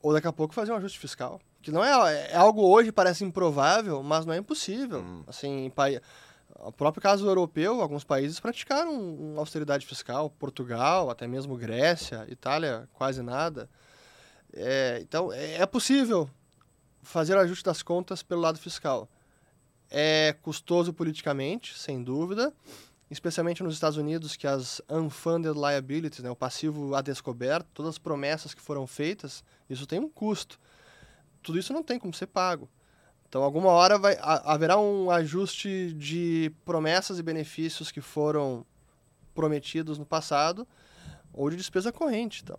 ou daqui a pouco fazer um ajuste fiscal. Que não é, é algo hoje parece improvável, mas não é impossível. Hum. Assim, o próprio caso europeu, alguns países praticaram austeridade fiscal, Portugal, até mesmo Grécia, Itália, quase nada. É, então, é, é possível fazer o ajuste das contas pelo lado fiscal. É custoso politicamente, sem dúvida, especialmente nos Estados Unidos, que as unfunded liabilities, né, o passivo a descoberto, todas as promessas que foram feitas, isso tem um custo. Tudo isso não tem como ser pago. Então, alguma hora vai, haverá um ajuste de promessas e benefícios que foram prometidos no passado ou de despesa corrente. Então,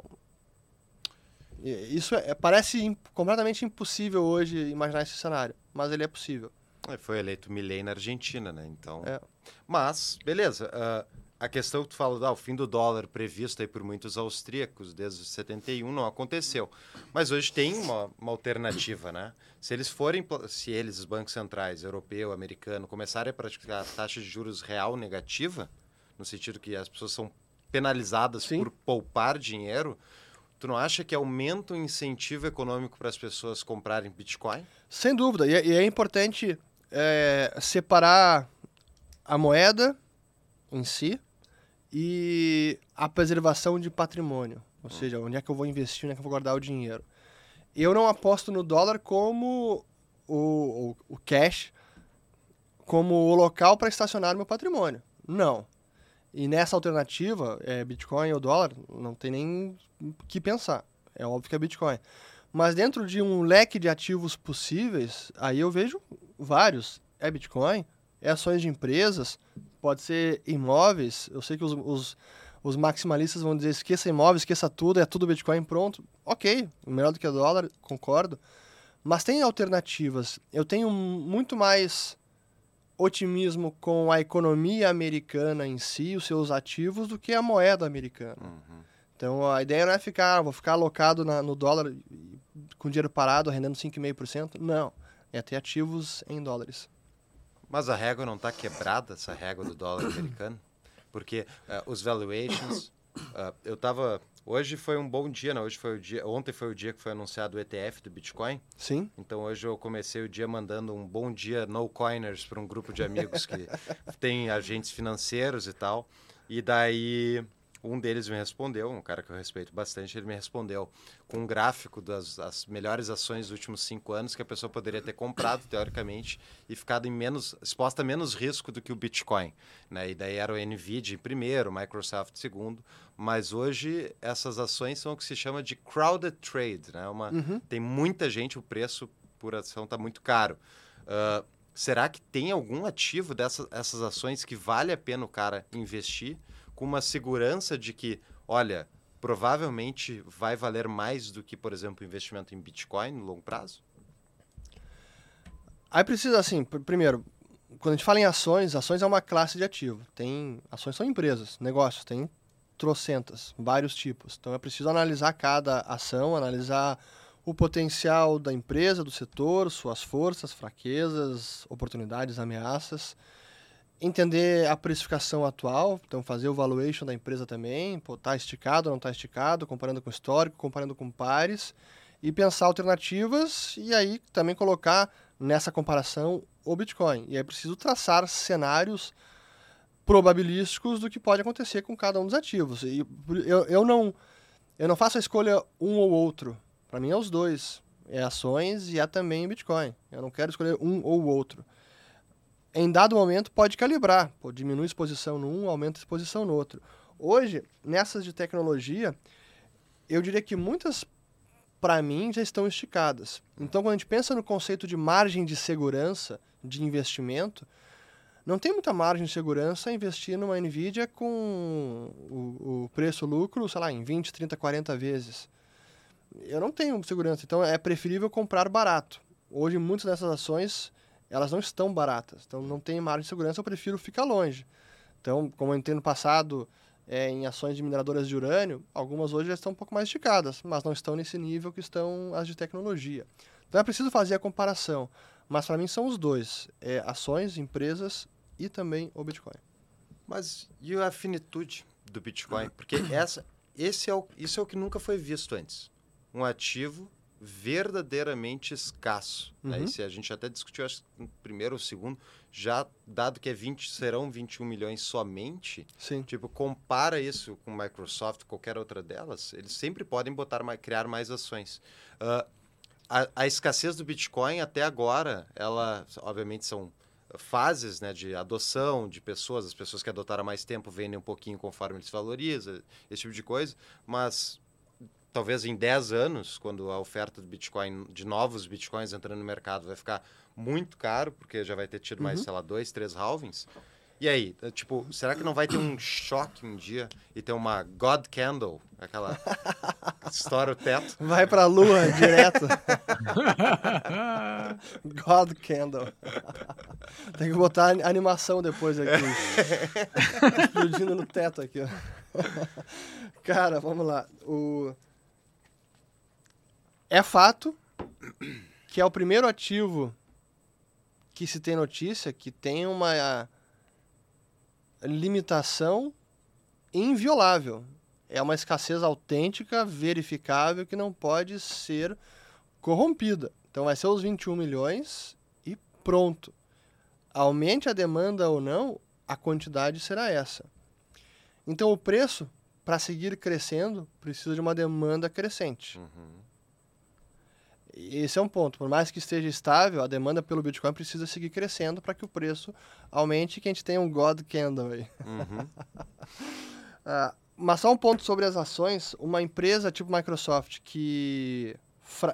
isso é, parece completamente impossível hoje imaginar esse cenário, mas ele é possível. É, foi eleito Milley na Argentina, né? Então. É. Mas, beleza. Uh, a questão que tu fala, ah, o fim do dólar previsto aí por muitos austríacos desde 71 não aconteceu. Mas hoje tem uma, uma alternativa, né? Se eles forem, se eles, os bancos centrais, europeu, americano, começarem a praticar a taxa de juros real negativa, no sentido que as pessoas são penalizadas Sim. por poupar dinheiro, tu não acha que aumenta o incentivo econômico para as pessoas comprarem Bitcoin? Sem dúvida. E é, e é importante é, separar a moeda em si e a preservação de patrimônio. Ou hum. seja, onde é que eu vou investir, onde é que eu vou guardar o dinheiro. Eu não aposto no dólar como o, o, o cash, como o local para estacionar meu patrimônio. Não. E nessa alternativa, é, Bitcoin ou dólar, não tem nem o que pensar. É óbvio que é Bitcoin. Mas dentro de um leque de ativos possíveis, aí eu vejo vários. É Bitcoin, é ações de empresas, pode ser imóveis. Eu sei que os, os, os maximalistas vão dizer esqueça imóveis, esqueça tudo, é tudo Bitcoin pronto. Ok, melhor do que dólar, concordo. Mas tem alternativas. Eu tenho muito mais otimismo com a economia americana em si, os seus ativos, do que a moeda americana. Uhum. Então a ideia não é ficar, vou ficar alocado na, no dólar com dinheiro parado, rendendo 5,5%. Não. É ter ativos em dólares. Mas a régua não está quebrada, essa régua do dólar [COUGHS] americano? Porque uh, os valuations. Uh, [COUGHS] eu estava. Hoje foi um bom dia, não? Hoje foi o dia. Ontem foi o dia que foi anunciado o ETF do Bitcoin. Sim. Então hoje eu comecei o dia mandando um bom dia no coiners para um grupo de amigos que [LAUGHS] tem agentes financeiros e tal. E daí Um deles me respondeu, um cara que eu respeito bastante, ele me respondeu com um gráfico das as melhores ações dos últimos cinco anos que a pessoa poderia ter comprado, teoricamente, e ficado em menos, exposta a menos risco do que o Bitcoin. Né? E daí era o NVIDIA em primeiro, o Microsoft em segundo, mas hoje essas ações são o que se chama de crowded trade. Né? Uma, uhum. Tem muita gente, o preço por ação está muito caro. Uh, será que tem algum ativo dessas essas ações que vale a pena o cara investir? Com uma segurança de que, olha, provavelmente vai valer mais do que, por exemplo, investimento em Bitcoin no longo prazo? Aí precisa, assim, primeiro, quando a gente fala em ações, ações é uma classe de ativo. Tem ações são empresas, negócios, tem trocentas, vários tipos. Então é preciso analisar cada ação, analisar o potencial da empresa, do setor, suas forças, fraquezas, oportunidades, ameaças entender a precificação atual, então fazer o valuation da empresa também, pô, tá esticado ou não está esticado, comparando com o histórico, comparando com pares, e pensar alternativas e aí também colocar nessa comparação o Bitcoin. E é preciso traçar cenários probabilísticos do que pode acontecer com cada um dos ativos. E eu, eu, não, eu não faço a escolha um ou outro. Para mim é os dois. É ações e é também Bitcoin. Eu não quero escolher um ou outro em dado momento pode calibrar, pô, diminui a exposição num, aumenta a exposição no outro. Hoje, nessas de tecnologia, eu diria que muitas, para mim, já estão esticadas. Então, quando a gente pensa no conceito de margem de segurança de investimento, não tem muita margem de segurança investir numa NVIDIA com o, o preço-lucro, sei lá, em 20, 30, 40 vezes. Eu não tenho segurança, então é preferível comprar barato. Hoje, muitas dessas ações elas não estão baratas. Então, não tem margem de segurança, eu prefiro ficar longe. Então, como eu entendo no passado, é, em ações de mineradoras de urânio, algumas hoje já estão um pouco mais esticadas, mas não estão nesse nível que estão as de tecnologia. Então, é preciso fazer a comparação. Mas, para mim, são os dois. É, ações, empresas e também o Bitcoin. Mas e a finitude do Bitcoin? [CLEARS THROAT] Porque essa, esse é o, isso é o que nunca foi visto antes. Um ativo verdadeiramente escasso. Né? Uhum. Né? se a gente até discutiu, acho no primeiro ou segundo, já dado que é 20, serão 21 milhões somente, Sim. tipo, compara isso com Microsoft, qualquer outra delas, eles sempre podem botar, criar mais ações. Uh, a, a, escassez do Bitcoin até agora, ela, obviamente, são fases né, de adoção de pessoas, as pessoas que adotaram mais tempo vendem um pouquinho conforme eles valorizam, esse tipo de coisa, mas talvez em 10 anos, quando a oferta do Bitcoin, de novos Bitcoins entrando no mercado, vai ficar muito caro, porque já vai ter tido mais, uhum. sei lá, dois, três halvings. E aí, é, tipo, será que não vai ter um choque um dia e ter uma God Candle, aquela [LAUGHS] estoura o teto? Vai pra lua [LAUGHS] direto. [LAUGHS] God Candle. Tem que botar animação depois aqui. Explodindo no teto aqui. Cara, vamos lá. O... É fato que é o primeiro ativo que se tem notícia que tem uma limitação inviolável. É uma escassez autêntica, verificável, que não pode ser corrompida. Então vai ser os 21 milhões e pronto. Aumente a demanda ou não, a quantidade será essa. Então o preço, para seguir crescendo, precisa de uma demanda crescente. Uhum. Esse é um ponto. Por mais que esteja estável, a demanda pelo Bitcoin precisa seguir crescendo para que o preço aumente e que a gente tenha um God Candle aí. Uhum. uh, [LAUGHS] mas só um ponto sobre as ações. Uma empresa tipo Microsoft que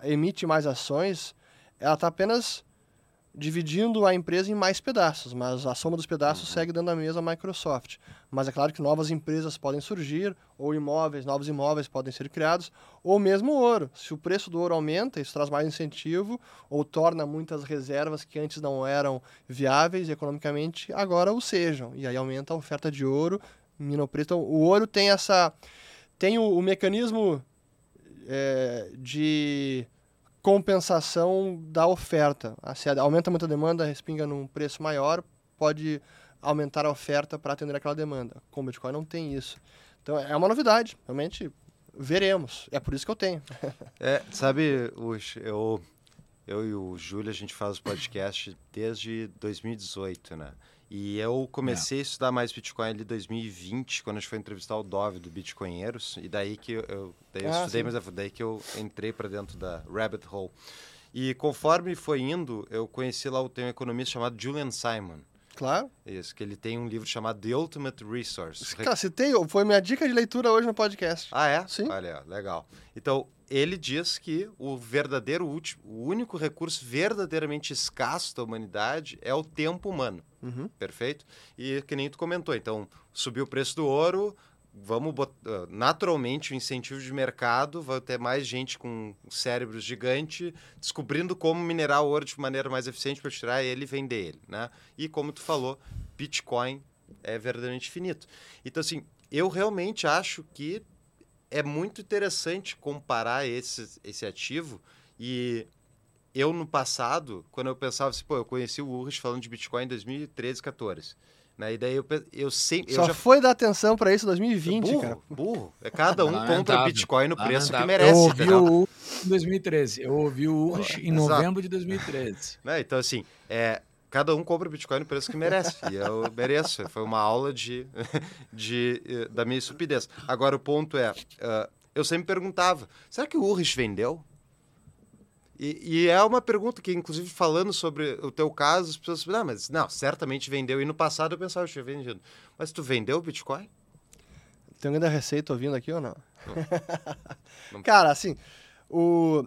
emite mais ações, ela está apenas dividindo a empresa em mais pedaços, mas a soma dos pedaços uhum. segue dando a mesma Microsoft. Mas é claro que novas empresas podem surgir, ou imóveis, novos imóveis podem ser criados, ou mesmo ouro. Se o preço do ouro aumenta, isso traz mais incentivo, ou torna muitas reservas que antes não eram viáveis economicamente, agora o sejam. E aí aumenta a oferta de ouro, mina o preço. Então, o ouro tem essa... tem o, o mecanismo é, de compensação da oferta. Ah, se aumenta muito a demanda, respinga num preço maior, pode aumentar a oferta para atender aquela demanda. Com o Bitcoin não tem isso. Então é uma novidade, realmente veremos. É por isso que eu tenho. [LAUGHS] é, sabe, Ush, eu Eu e o Júlio, a gente faz o podcast desde 2018, né? E eu comecei é. a estudar mais Bitcoin ali em 2020, quando a gente foi entrevistar o Dove do Bitcoinheiros, e daí que eu, daí eu ah, estudei, sim. mas daí que eu entrei para dentro da rabbit hole. E conforme foi indo, eu conheci lá, tem um economista chamado Julian Simon. Claro. Isso, que ele tem um livro chamado The Ultimate Resource. Cara, citei, foi minha dica de leitura hoje no podcast. Ah, é? Sim. Olha, legal. Então, ele diz que o verdadeiro último, o único recurso verdadeiramente escasso da humanidade é o tempo humano. Uhum. Perfeito? E que nem tu comentou, então, subiu o preço do ouro, vamos botar, ah, naturalmente o incentivo de mercado vai ter mais gente com cérebros gigante descobrindo como minerar ouro de maneira mais eficiente para tirar ele e vender ele, né? E como tu falou, Bitcoin é verdadeiramente finito. Então assim, eu realmente acho que é muito interessante comparar esse, esse ativo e eu no passado, quando eu pensava assim, pô, eu conheci o Urrich falando de Bitcoin em 2013, 14. Né? E daí eu, eu sempre. Só eu já... foi dar atenção para isso em 2020, burro, cara. Burro. É cada um compra Bitcoin no preço que merece. Eu ouvi entendeu? o em 2013. Eu ouvi o Urch em novembro de 2013. Né? Então, assim, é, cada um compra Bitcoin no preço que merece. e eu mereço. Foi uma aula de, [LAUGHS] de, eh, da minha estupidez. Agora, o ponto é, uh, eu sempre perguntava, será que o Urrich vendeu? E, e, é uma pergunta que, inclusive, falando sobre o teu caso, as pessoas ah, mas não, certamente vendeu. E no passado eu pensava que tinha vendido. Mas tu vendeu o Bitcoin? Tem alguém da Receita ouvindo aqui ou não? não. [LAUGHS] não. Cara, assim, o...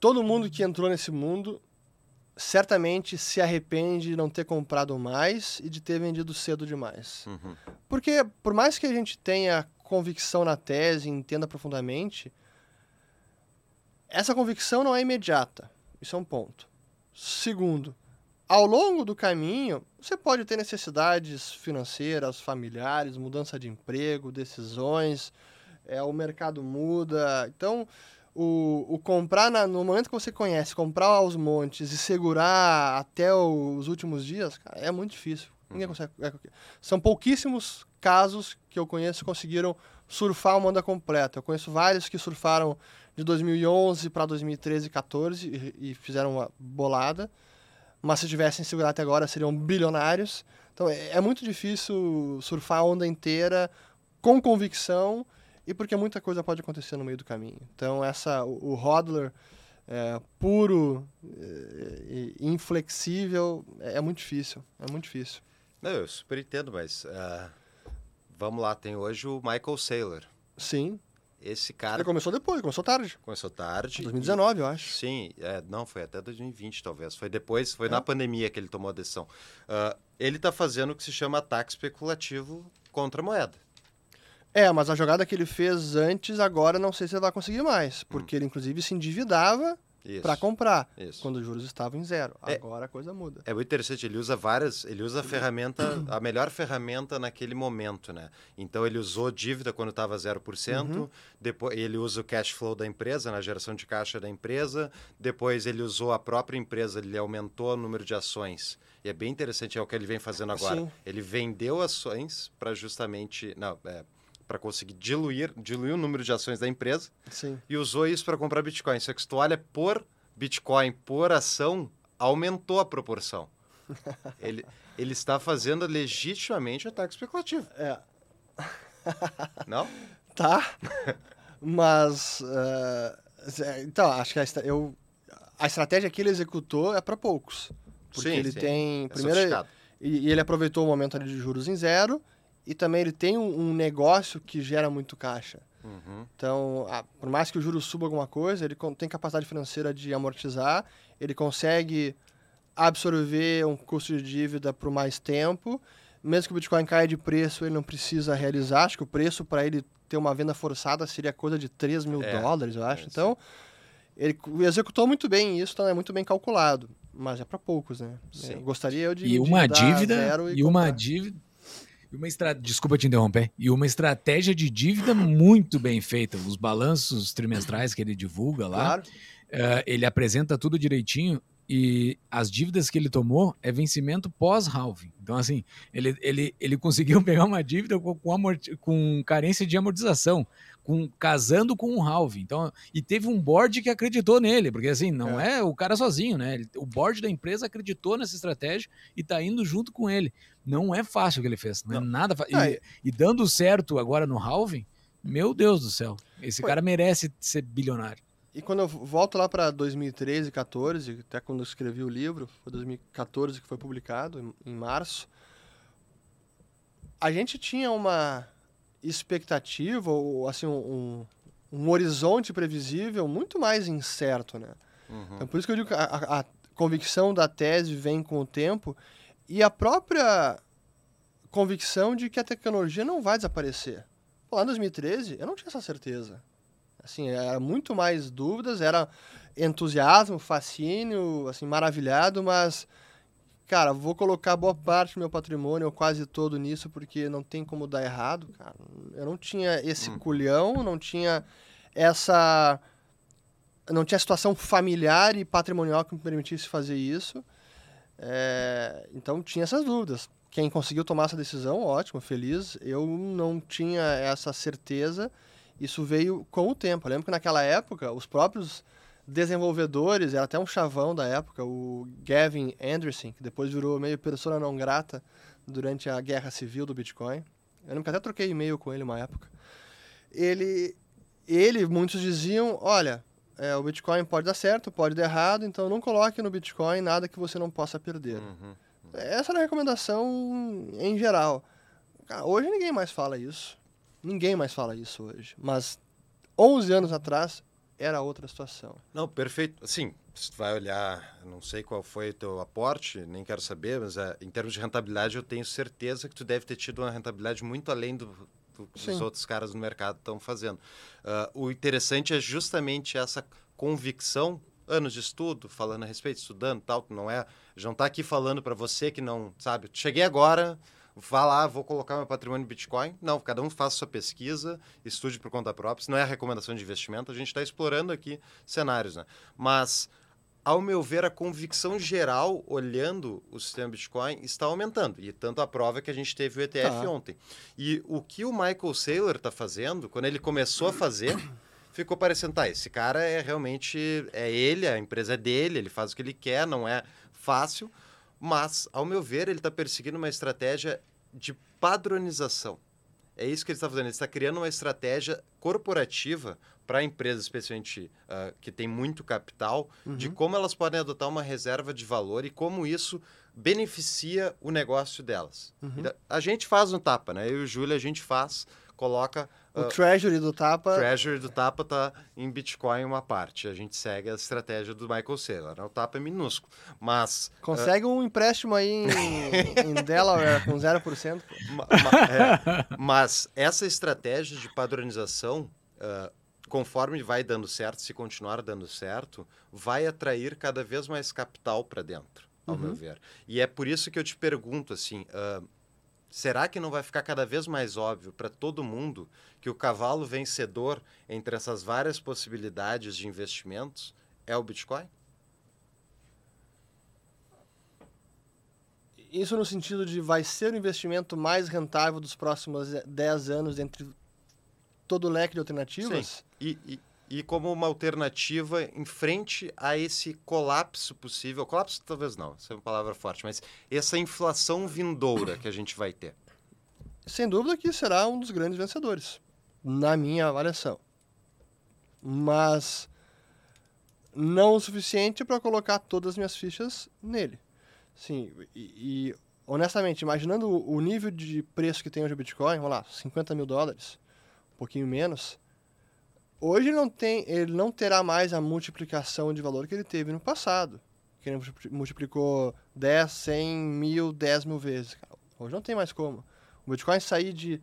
todo mundo que entrou nesse mundo certamente se arrepende de não ter comprado mais e de ter vendido cedo demais. Uhum. Porque, por mais que a gente tenha convicção na tese, entenda profundamente, essa convicção não é imediata. Isso é um ponto. Segundo, ao longo do caminho, você pode ter necessidades financeiras, familiares, mudança de emprego, decisões, é, o mercado muda. Então, o, o comprar na, no momento que você conhece, comprar aos montes e segurar até os últimos dias, cara, é muito difícil. Ninguém consegue. É, são pouquíssimos casos que eu conheço conseguiram surfar uma onda completa. Eu conheço vários que surfaram de 2011 para 2013 e 14 e, e, fizeram uma bolada. Mas se tivessem segurado até agora, seriam bilionários. Então é, é muito difícil surfar a onda inteira com convicção e porque muita coisa pode acontecer no meio do caminho. Então essa o, o hodler é, puro e inflexível é, é, muito difícil. É muito difícil. Não, eu super entendo, mas uh, vamos lá, tem hoje o Michael Saylor. Sim. Esse cara. Ele começou depois, começou tarde. Começou tarde. 2019, e... eu acho. Sim, é, não, foi até 2020, talvez. Foi depois, foi é. na pandemia que ele tomou a decisão. Uh, ele está fazendo o que se chama ataque especulativo contra a moeda. É, mas a jogada que ele fez antes, agora não sei se ele vai conseguir mais. Porque hum. ele, inclusive, se endividava para comprar Isso. quando os juros estavam em zero. É, Agora a coisa muda. É muito interessante, ele usa várias, ele usa a ferramenta, a melhor ferramenta naquele momento, né? Então ele usou dívida quando estava 0%, uhum. depois ele usa o cash flow da empresa, na geração de caixa da empresa, depois ele usou a própria empresa, ele aumentou o número de ações. E é bem interessante, é o que ele vem fazendo agora. Sim. Ele vendeu ações para justamente, não, é, para conseguir diluir, diluir o número de ações da empresa Sim. e usou isso para comprar Bitcoin. Só que se tu olha por Bitcoin por ação, aumentou a proporção. [LAUGHS] ele, ele está fazendo legitimamente ataque especulativo. É. Não? [LAUGHS] Tá. Mas. Uh, então, acho que a, eu, a estratégia que ele executou é para poucos. Porque sim, ele sim. tem. É primeiro, e, e, ele aproveitou o momento de juros em zero e também ele tem um, um negócio que gera muito caixa. Uhum. Então, a, por mais que o juro suba alguma coisa, ele tem capacidade financeira de amortizar, ele consegue absorver um custo de dívida por mais tempo. Mesmo que o Bitcoin caia de preço, ele não precisa realizar. Acho que o preço para ele ter uma venda forçada seria coisa de 3 mil é, dólares, eu acho. É, então, ele executou muito bem isso, então é muito bem calculado. Mas é para poucos, né? Sim. gostaria eu de. E uma dívida. E, e uma dívida uma estra... Desculpa te interromper. E uma estratégia de dívida muito bem feita. Os balanços trimestrais que ele divulga lá, claro. uh, ele apresenta tudo direitinho e as dívidas que ele tomou é vencimento pós-halving. Então, assim, ele, ele, ele conseguiu [LAUGHS] pegar uma dívida com, com, amort... com carência de amortização. Com, casando com um halving. Então, e teve um board que acreditou nele, porque assim, não é, é o cara sozinho, né? Ele, o board da empresa acreditou nessa estratégia e está indo junto com ele. Não é fácil o que ele fez, não, é não. é nada fácil. E, e, dando certo agora no halving, meu Deus do céu, esse Foi. cara merece ser bilionário. E quando eu volto lá para 2013, 14, até quando eu escrevi o livro, foi 2014 que foi publicado, em março, a gente tinha uma expectativa, ou assim, um, um horizonte previsível muito mais incerto, né? Uhum. Então, por isso que eu digo que a, a convicção da tese vem com o tempo e a própria convicção de que a tecnologia não vai desaparecer. Pô, lá em 2013, eu não tinha essa certeza. Assim, era muito mais dúvidas, era entusiasmo, fascínio, assim, maravilhado, mas cara, vou colocar boa parte do meu patrimônio, ou quase todo nisso, porque não tem como dar errado, cara. Eu não tinha esse hum. culhão, não tinha essa não tinha situação familiar e patrimonial que me permitisse fazer isso. É, então tinha essas dúvidas. Quem conseguiu tomar essa decisão, ótimo, feliz. Eu não tinha essa certeza isso veio com o tempo. Eu lembro que naquela época, os próprios desenvolvedores, era até um chavão da época, o Gavin Anderson, que depois virou meio persona não grata durante a guerra civil do Bitcoin. Eu lembro que até troquei e-mail com ele uma época. Ele, ele muitos diziam, olha, é, o Bitcoin pode dar certo, pode dar errado, então não coloque no Bitcoin nada que você não possa perder. Uhum, uhum. Essa era a recomendação em geral. Hoje ninguém mais fala isso. Ninguém mais fala isso hoje. Mas 11 anos atrás era outra situação. Não, perfeito. Sim, se tu vai olhar, não sei qual foi o teu aporte, nem quero saber, mas é, em termos de rentabilidade eu tenho certeza que tu deve ter tido uma rentabilidade muito além do, do que os outros caras no mercado estão fazendo. Uh, o interessante é justamente essa convicção anos de estudo, falando a respeito, estudando tal, não é, já não está aqui falando para você que não, sabe, cheguei agora, vá lá, vou colocar meu patrimônio em Bitcoin. Não, cada um faça sua pesquisa, estude por conta própria. Isso não é a recomendação de investimento, a gente está explorando aqui cenários, né? Mas, ao meu ver, a convicção geral, olhando o sistema Bitcoin, está aumentando. E tanto a prova que a gente teve o ETF tá. ontem. E o que o Michael Saylor está fazendo, quando ele começou a fazer [COUGHS] ficou parecendo, tá, esse cara é realmente, é ele, a empresa é dele, ele faz o que ele quer, não é fácil, mas, ao meu ver, ele está perseguindo uma estratégia de padronização. É isso que ele está fazendo. Ele está criando uma estratégia corporativa para empresas, especialmente uh, que tem muito capital, uhum. de como elas podem adotar uma reserva de valor e como isso beneficia o negócio delas. Uhum. A gente faz um tapa, né? Eu e o Júlio, a gente faz, coloca o uh, Treasury do Tapa. Treasury do Tapa está em Bitcoin uma parte. A gente segue a estratégia do Michael Saylor. Né? O Tapa é minúsculo. Mas. Consegue uh... um empréstimo aí em, [LAUGHS] em Delaware com 0%. Ma, ma, é, mas essa estratégia de padronização. Uh, conforme vai dando certo, se continuar dando certo, vai atrair cada vez mais capital para dentro, ao uhum. meu ver. E é por isso que eu te pergunto assim, uh, Será que não vai ficar cada vez mais óbvio para todo mundo que o cavalo vencedor entre essas várias possibilidades de investimentos é o Bitcoin? Isso no sentido de vai ser o investimento mais rentável dos próximos 10 anos entre todo o leque de alternativas? Sim. E, e, e como uma alternativa em frente a esse colapso possível. Colapso talvez não, essa é uma palavra forte, mas essa inflação vindoura que a gente vai ter. Sem dúvida que será um dos grandes vencedores, na minha avaliação. Mas não o suficiente para colocar todas as minhas fichas nele. Sim, e, e honestamente, imaginando o, nível de preço que tem hoje o Bitcoin, vamos lá, 50 mil dólares, um pouquinho menos, Hoje ele não, tem, ele não terá mais a multiplicação de valor que ele teve no passado. Que ele multiplicou 10, 100 mil, 10 mil vezes. Hoje não tem mais como. O Bitcoin sair de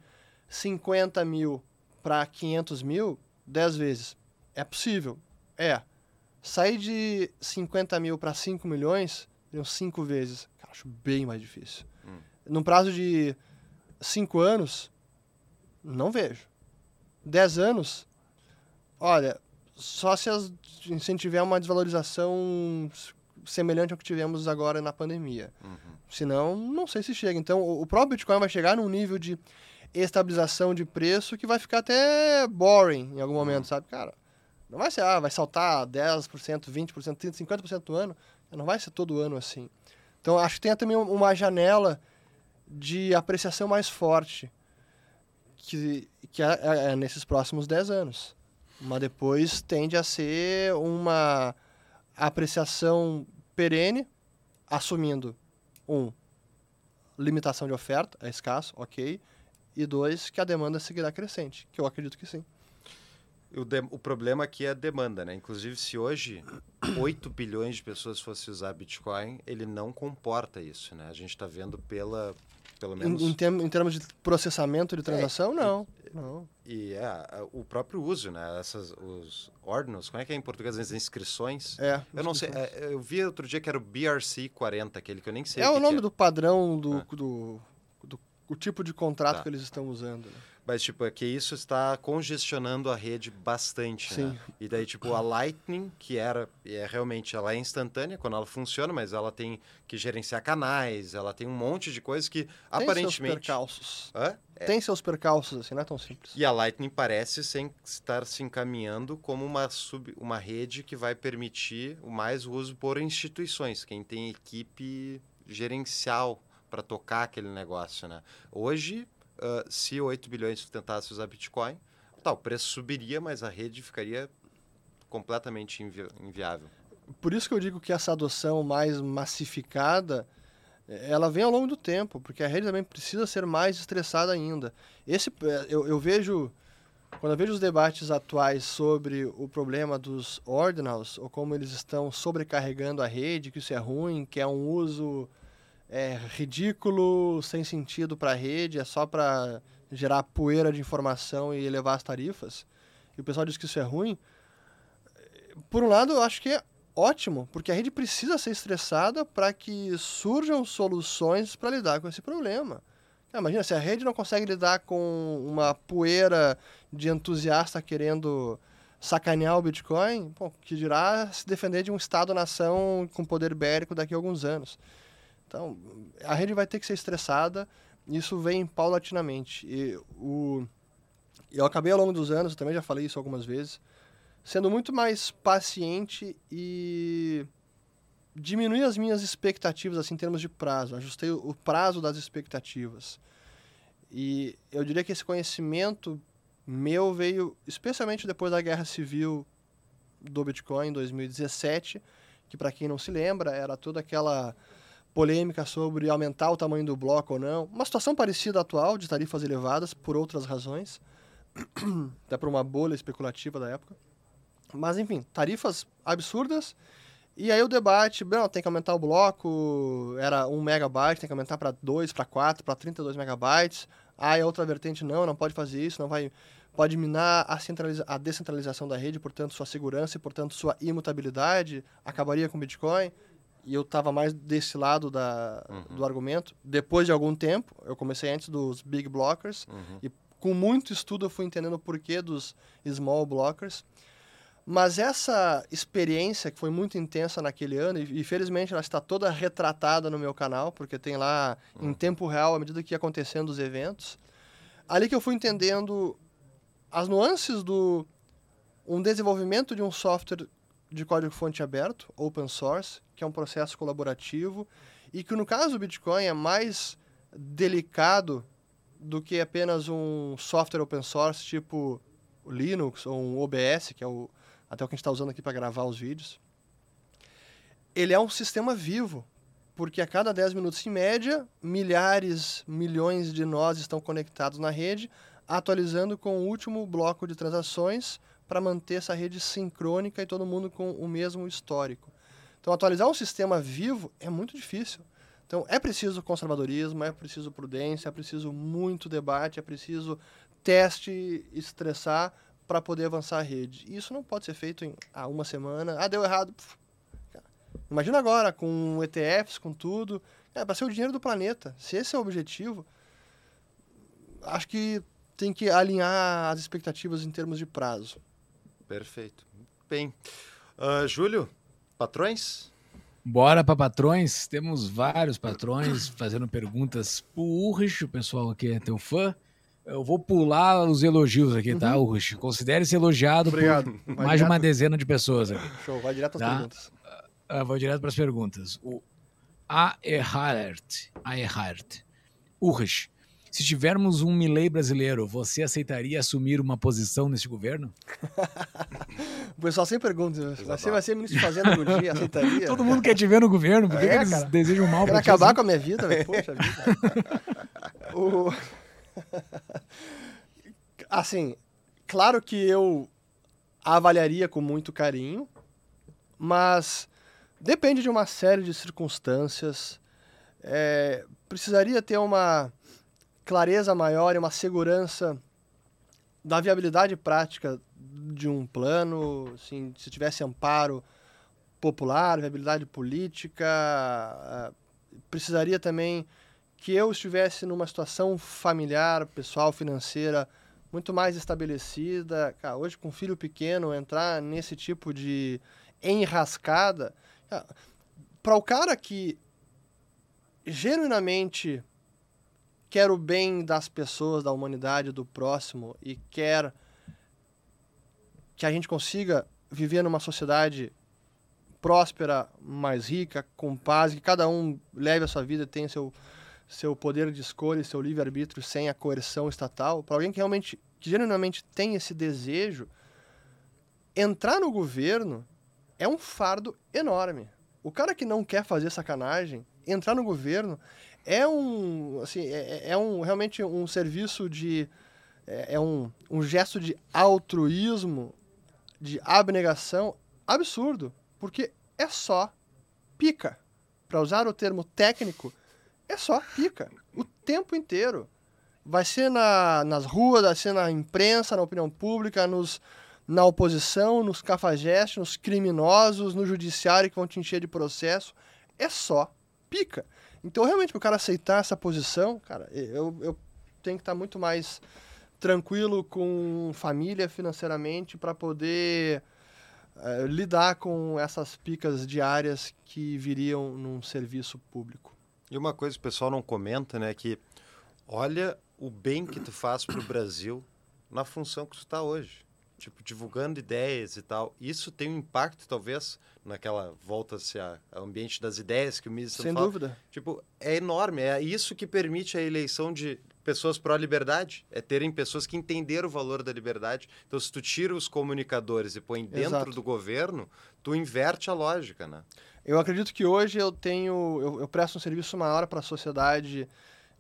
50 mil para 500 mil 10 vezes. É possível? É. Sair de 50 mil para 5 milhões, seriam 5 vezes. Cara, acho bem mais difícil. Hum. Num prazo de 5 anos, não vejo. 10 anos, Olha, só se, as, se tiver uma desvalorização semelhante ao que tivemos agora na pandemia. Uhum. Senão, não sei se chega. Então, o, próprio Bitcoin vai chegar num nível de estabilização de preço que vai ficar até boring em algum momento, sabe, cara? Não vai ser, ah, vai saltar 10%, 20%, 30%, 50% do ano. Não vai ser todo ano assim. Então, acho que tem também uma janela de apreciação mais forte, que, que é, é, é nesses próximos 10 anos. Mas depois tende a ser uma apreciação perene, assumindo, um, limitação de oferta, é escasso, ok, e dois, que a demanda seguirá crescente, que eu acredito que sim. O, de, o problema aqui é a demanda, né? Inclusive, se hoje 8 bilhões de pessoas fossem usar Bitcoin, ele não comporta isso, né? A gente está vendo pela, pelo menos... Em, em, term, em, termos de processamento de transação, é, não. E, não. E é, o próprio uso, né? Essas, os ordinals, como é que é em português? As inscrições? É. Eu não sei, é, eu vi outro dia que era o BRC40, aquele que eu nem sei É o, o nome é. do padrão do, ah. do, do, do, tipo de contrato tá. que eles estão usando. Né? Mas, tipo, é que isso está congestionando a rede bastante, Sim. né? E daí, tipo, a Lightning, que era, é realmente, ela é instantânea quando ela funciona, mas ela tem que gerenciar canais, ela tem um monte de coisas que, tem aparentemente... Seus percalços. Hã? É. Tem seus percalços, assim, não é tão simples. E a Lightning parece sem estar se encaminhando como uma, sub, uma rede que vai permitir o mais uso por instituições, quem tem equipe gerencial para tocar aquele negócio, né? Hoje, uh, se 8 bilhões tentasse usar Bitcoin, tá, o preço subiria, mas a rede ficaria completamente invi inviável. Por isso que eu digo que essa adoção mais massificada, ela vem ao longo do tempo, porque a rede também precisa ser mais estressada ainda. Esse, eh, eu, eu vejo, quando eu vejo os debates atuais sobre o problema dos ordinals, ou como eles estão sobrecarregando a rede, que isso é ruim, que é um uso é ridículo, sem sentido para a rede, é só para gerar poeira de informação e elevar as tarifas. E o pessoal diz que isso é ruim. Por um lado, eu acho que é ótimo, porque a rede precisa ser estressada para que surjam soluções para lidar com esse problema. Imagina, se a rede não consegue lidar com uma poeira de entusiasta querendo sacanear o Bitcoin, bom, que dirá se defender de um Estado-nação com poder bélico daqui a alguns anos. Então, a rede vai ter que ser estressada, isso vem paulatinamente. E o, eu acabei ao longo dos anos, eu também já falei isso algumas vezes, sendo muito mais paciente e diminuir as minhas expectativas assim, em termos de prazo. Ajustei o prazo das expectativas. E eu diria que esse conhecimento meu veio especialmente depois da guerra civil do Bitcoin em 2017, que para quem não se lembra, era toda aquela polêmica sobre aumentar o tamanho do bloco ou não. Uma situação parecida atual, de tarifas elevadas, por outras razões, [CLEARS THROAT] até por uma bolha especulativa da época. Mas, enfim, tarifas absurdas. E aí o debate, não, tem que aumentar o bloco, era 1 megabyte, tem que aumentar para 2, para 4, para 32 megabytes. Aí a outra vertente, não, não pode fazer isso, não vai pode minar a, a descentralização da rede, portanto sua segurança e portanto sua imutabilidade, acabaria com o Bitcoin e eu estava mais desse lado da, uhum. do argumento. Depois de algum tempo, eu comecei antes dos big blockers, uhum. e com muito estudo eu fui entendendo o porquê dos small blockers. Mas essa experiência, que foi muito intensa naquele ano, e, e felizmente ela está toda retratada no meu canal, porque tem lá uhum. em tempo real, à medida que ia acontecendo os eventos, ali que eu fui entendendo as nuances do um desenvolvimento de um software de código-fonte aberto, open source, que é um processo colaborativo e que no caso do Bitcoin é mais delicado do que apenas um software open source tipo Linux ou um OBS, que é o, até o que a gente está usando aqui para gravar os vídeos. Ele é um sistema vivo, porque a cada 10 minutos em média, milhares, milhões de nós estão conectados na rede, atualizando com o último bloco de transações para manter essa rede sincrônica e todo mundo com o mesmo histórico. Então, atualizar um sistema vivo é muito difícil. Então, é preciso conservadorismo, é preciso prudência, é preciso muito debate, é preciso teste, estressar para poder avançar a rede. Isso não pode ser feito em ah, uma semana. Ah, deu errado. Imagina agora, com ETFs, com tudo. É para ser o dinheiro do planeta. Se esse é o objetivo, acho que tem que alinhar as expectativas em termos de prazo. Perfeito. Bem, uh, Júlio, patrões? Bora para patrões. Temos vários patrões fazendo perguntas pro Urrich, o pessoal aqui é teu fã. Eu vou pular os elogios aqui, tá, Rush? Considere-se elogiado Obrigado. por Vai mais de uma dezena de pessoas aqui. Show, vai direto às Tá. perguntas. Ah, vou direto para as perguntas. O A. Erhard. A. Erhard. Urras, se tivermos um Milley brasileiro, você aceitaria assumir uma posição nesse governo? [LAUGHS] O pessoal sempre pergunta, você vai ser ministro de Fazenda no dia, [LAUGHS] aceitaria? Todo mundo quer te ver no governo, por que, É, que eles cara. desejam mal ti, acabar assim? com a minha vida, velho. Poxa vida. [LAUGHS] O- Assim, claro que eu avaliaria com muito carinho, mas depende de uma série de circunstâncias. É, precisaria ter uma clareza maior e uma segurança da viabilidade prática de um plano, assim, se tivesse amparo popular, viabilidade política, ah, precisaria também que eu estivesse numa situação familiar, pessoal, financeira muito mais estabelecida. Cara, hoje com um filho pequeno entrar nesse tipo de enrascada, para o cara que genuinamente quer o bem das pessoas, da humanidade, do próximo e quer que a gente consiga viver numa sociedade próspera, mais rica, com paz, que cada um leve a sua vida, tenha seu, seu poder de escolha, seu livre-arbítrio sem a coerção estatal, para alguém que realmente, que genuinamente tem esse desejo, entrar no governo é um fardo enorme. O cara que não quer fazer sacanagem, entrar no governo é um, assim, é, é um realmente um serviço de é, é um, um gesto de altruísmo, de abnegação absurdo, porque é só pica. Para usar o termo técnico, é só pica o tempo inteiro. Vai ser na, nas ruas, vai ser na imprensa, na opinião pública, nos, na oposição, nos cafajestes, nos criminosos, no judiciário que vão te encher de processo. É só pica. Então, realmente, para o cara aceitar essa posição, cara, eu, eu tenho que estar muito mais tranquilo com família financeiramente para poder eh, lidar com essas picas diárias que viriam num serviço público. E uma coisa que o pessoal não comenta, né, que olha o bem que tu faz pro Brasil na função que tu está hoje. Tipo, divulgando ideias e tal. Isso tem um impacto, talvez, naquela volta-se ao ambiente das ideias que o Mises Sem fala. dúvida. Tipo, é enorme. É isso que permite a eleição de pessoas pró-liberdade. É terem pessoas que entenderam o valor da liberdade. Então, se tu tira os comunicadores e põe dentro Exato. do governo, tu inverte a lógica, né? Eu acredito que hoje eu tenho, eu, eu presto um serviço maior para a sociedade,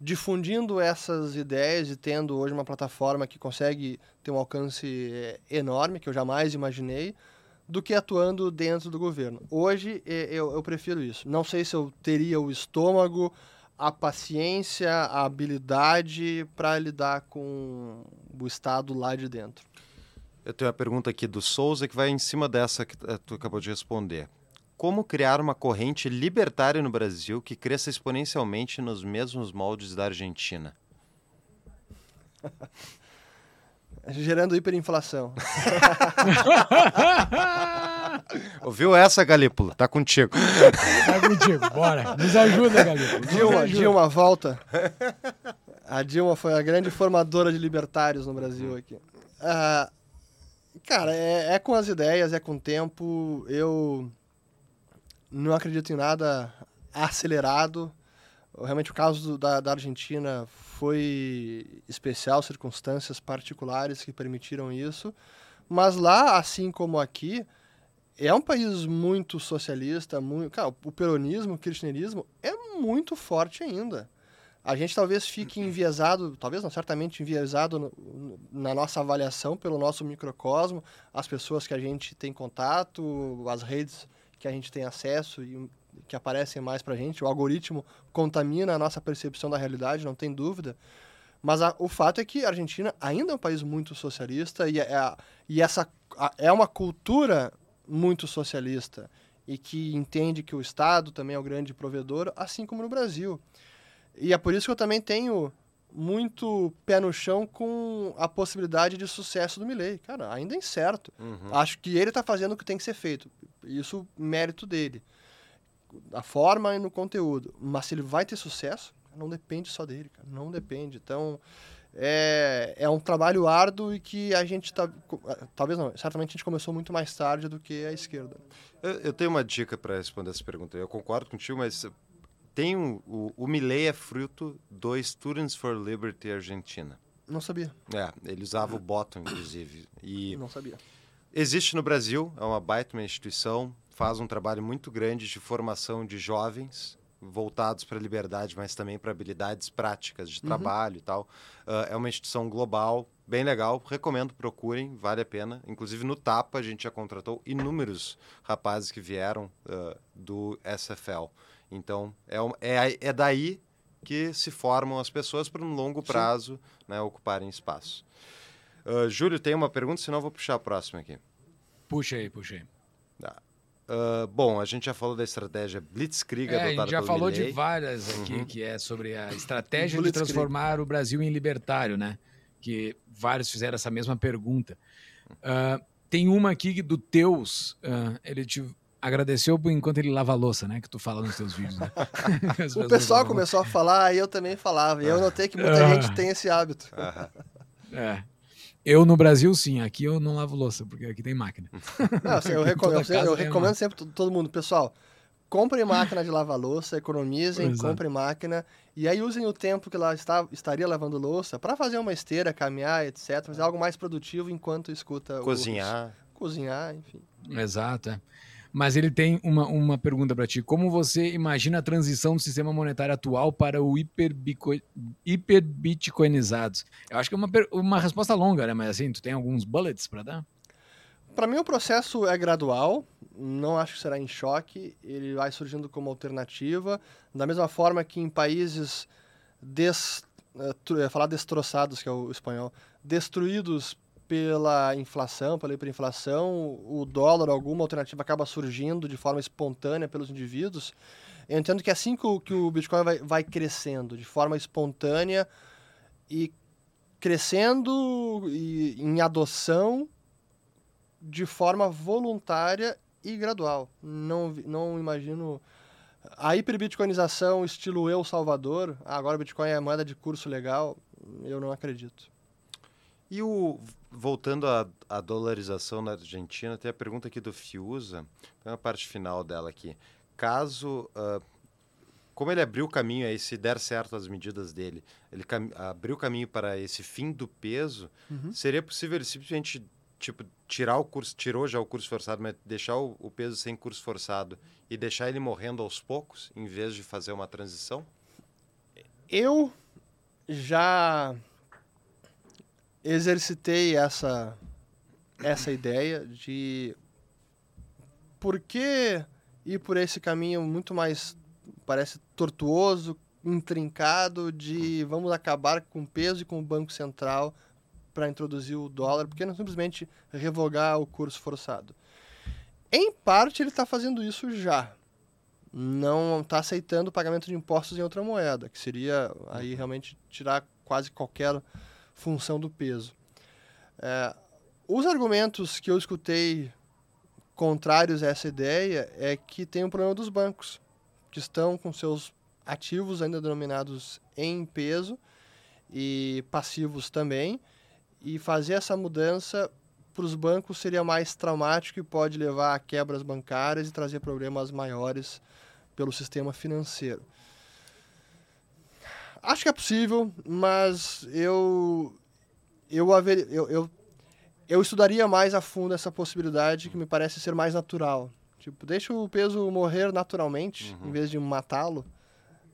difundindo essas ideias e tendo hoje uma plataforma que consegue ter um alcance eh, enorme, que eu jamais imaginei, do que atuando dentro do governo. Hoje eu, eu prefiro isso. Não sei se eu teria o estômago, a paciência, a habilidade para lidar com o Estado lá de dentro. Eu tenho uma pergunta aqui do Souza que vai em cima dessa que eh, tu acabou de responder. Como criar uma corrente libertária no Brasil que cresça exponencialmente nos mesmos moldes da Argentina? [LAUGHS] Gerando hiperinflação. [LAUGHS] Ouviu essa, Galípolo? Tá contigo. [LAUGHS] Tá contigo, bora. Nos ajuda, Galito. Nos Dilma, ajuda. Dilma, volta. A Dilma foi a grande formadora de libertários no Brasil aqui. Ah, cara, é, é com as ideias, é com o tempo. Eu não acredito em nada acelerado. Realmente o caso do- da, da Argentina foi especial, circunstâncias particulares que permitiram isso. Mas lá, assim como aqui, é um país muito socialista, muito, cara, o peronismo, o kirchnerismo é muito forte ainda. A gente talvez fique enviesado, talvez não, certamente enviesado no- no- na nossa avaliação pelo nosso microcosmo, as pessoas que a gente tem contato, as redes que a gente tem acesso e que aparecem mais pra gente. O algoritmo contamina a nossa percepção da realidade, não tem dúvida. Mas a- o fato é que a Argentina ainda é um país muito socialista e, é, a- e essa a- é uma cultura muito socialista e que entende que o Estado também é o grande provedor, assim como no Brasil. E é por isso que eu também tenho muito pé no chão com a possibilidade de sucesso do Milley. Cara, ainda é incerto. Uhum. Acho que ele está fazendo o que tem que ser feito. Isso mérito dele. A forma e no conteúdo. Mas se ele vai ter sucesso, não depende só dele, cara. Não depende. Então, é, é um trabalho árduo e que a gente tá, talvez não, certamente a gente começou muito mais tarde do que a esquerda. Eu, eu tenho uma dica para responder essa pergunta. Eu concordo contigo, mas tem um, o, o Milley é fruto do Students for Liberty Argentina. Não sabia. É, ele usava o bottom, inclusive. E Não sabia. Existe no Brasil, é uma baita uma instituição, faz um trabalho muito grande de formação de jovens voltados para a liberdade, mas também para habilidades práticas de trabalho e tal. Ah, é uma instituição global, bem legal, recomendo, procurem, vale a pena. Inclusive no Tapa a gente já contratou inúmeros rapazes que vieram ah, do SFL. Então é, um- é, é daí que se formam as pessoas para um longo prazo né, ocuparem espaço. Ah, Júlio, tem uma pergunta, senão eu vou puxar a próxima aqui. Puxa aí, puxa aí. Ah, bom, a gente já falou da estratégia Blitzkrieg É, a gente já falou de várias aqui, Uhum. que é sobre a estratégia de transformar o Brasil em libertário, né? Que vários fizeram essa mesma pergunta. Ah, tem uma aqui do Teus, ah, ele te agradeceu por enquanto ele lava a louça, né? Que tu fala nos teus vídeos, né? [LAUGHS] O pessoal começou a falar e eu também falava. E eu notei que muita gente tem esse hábito. É. Eu no Brasil, sim. Aqui eu não lavo louça, porque aqui tem máquina. [LAUGHS] Não, assim, eu, eu tem recomendo uma. sempre to- todo mundo, pessoal, comprem máquina de lavar louça, economizem, Exato. comprem máquina e aí usem o tempo que ela está, estaria lavando louça para fazer uma esteira, caminhar, etc, fazer algo mais produtivo enquanto escuta o- Cozinhar. cozinhar, enfim. Exato, é. Mas ele tem uma, uma pergunta para ti. Como você imagina a transição do sistema monetário atual para o hiperbico- hiperbitcoinizados? Eu acho que é uma, uma resposta longa, né? Mas assim, tu tem alguns bullets para dar? Para mim o processo é gradual, não acho que será em choque, ele vai surgindo como alternativa, da mesma forma que em países des, eh, ia falar destroçados, que é o espanhol, destruídos pela inflação, pela hiperinflação, o dólar, alguma alternativa acaba surgindo de forma espontânea pelos indivíduos. Eu entendo que é assim que o, que o Bitcoin vai, vai crescendo, de forma espontânea e crescendo e, em adoção de forma voluntária e gradual. Não, não imagino a hiperbitcoinização estilo Eu Salvador, agora o Bitcoin é moeda de curso legal, eu não acredito. E o voltando à, à dolarização na Argentina, tem a pergunta aqui do Fiuza, tem a parte final dela aqui. Caso ah, como ele abriu o caminho aí, se der certo as medidas dele, ele cam- abriu o caminho para esse fim do peso, Uhum. seria possível ele simplesmente tipo tirar o curso, tirou já o curso forçado, mas deixar o, o peso sem curso forçado e deixar ele morrendo aos poucos, em vez de fazer uma transição? Eu já exercitei essa essa ideia de por que ir por esse caminho muito mais parece tortuoso, intrincado de vamos acabar com o peso e com o Banco Central para introduzir o dólar, porque não simplesmente revogar o curso forçado. Em parte ele está fazendo isso já. Não está aceitando o pagamento de impostos em outra moeda, que seria aí realmente tirar quase qualquer função do peso. É, os argumentos que eu escutei contrários a essa ideia é que tem um problema dos bancos, que estão com seus ativos ainda denominados em peso e passivos também, e fazer essa mudança para os bancos seria mais traumático e pode levar a quebras bancárias e trazer problemas maiores pelo sistema financeiro. Acho que é possível, mas eu eu, haver, eu, eu eu estudaria mais a fundo essa possibilidade que me parece ser mais natural. Tipo, deixa o peso morrer naturalmente, em vez de matá-lo,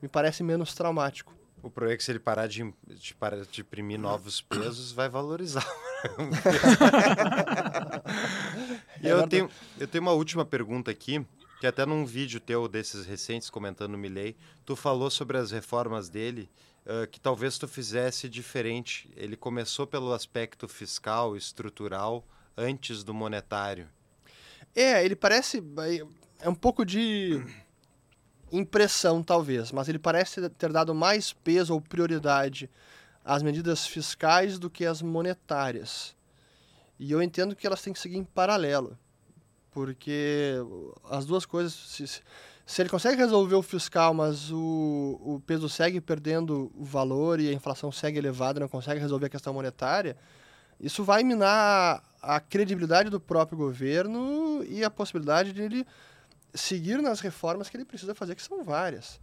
me parece menos traumático. O problema é que se ele parar de, de, parar de imprimir novos pesos, vai valorizar. [LAUGHS] [LAUGHS] É eu, verdade. tenho, eu tenho uma última pergunta aqui, que até num vídeo teu desses recentes, comentando o Milley, tu falou sobre as reformas dele, ah, que talvez tu fizesse diferente. Ele começou pelo aspecto fiscal, estrutural, antes do monetário. É, ele parece. É um pouco de impressão, talvez, mas ele parece ter dado mais peso ou prioridade às medidas fiscais do que às monetárias. E eu entendo que elas têm que seguir em paralelo, porque as duas coisas, se, Se ele consegue resolver o fiscal, mas o, o peso segue perdendo o valor e a inflação segue elevada, não consegue resolver a questão monetária, isso vai minar a credibilidade do próprio governo e a possibilidade de ele seguir nas reformas que ele precisa fazer, que são várias.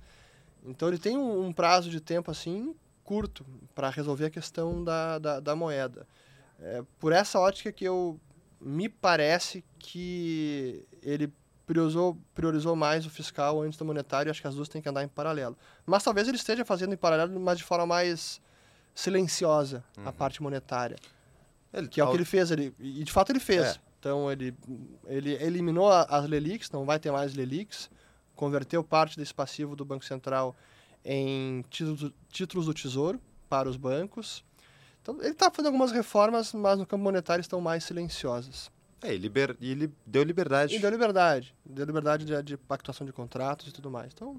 Então ele tem um, um prazo de tempo assim curto para resolver a questão da, da, da moeda. É, por essa ótica que eu me parece que ele priorizou, priorizou mais o fiscal antes do monetário, acho que as duas têm que andar em paralelo. Mas talvez ele esteja fazendo em paralelo, mas de forma mais silenciosa uhum. a parte monetária. Ele, que é o que ele fez, ele, e de fato ele fez. É. Então ele, ele eliminou as Lelics, não vai ter mais Lelics, converteu parte desse passivo do Banco Central em títulos, títulos do Tesouro para os bancos. Então ele está fazendo algumas reformas, mas no campo monetário estão mais silenciosas. É, e liber, ele deu liberdade. E deu liberdade. Deu liberdade de, de pactuação de contratos e tudo mais. Então.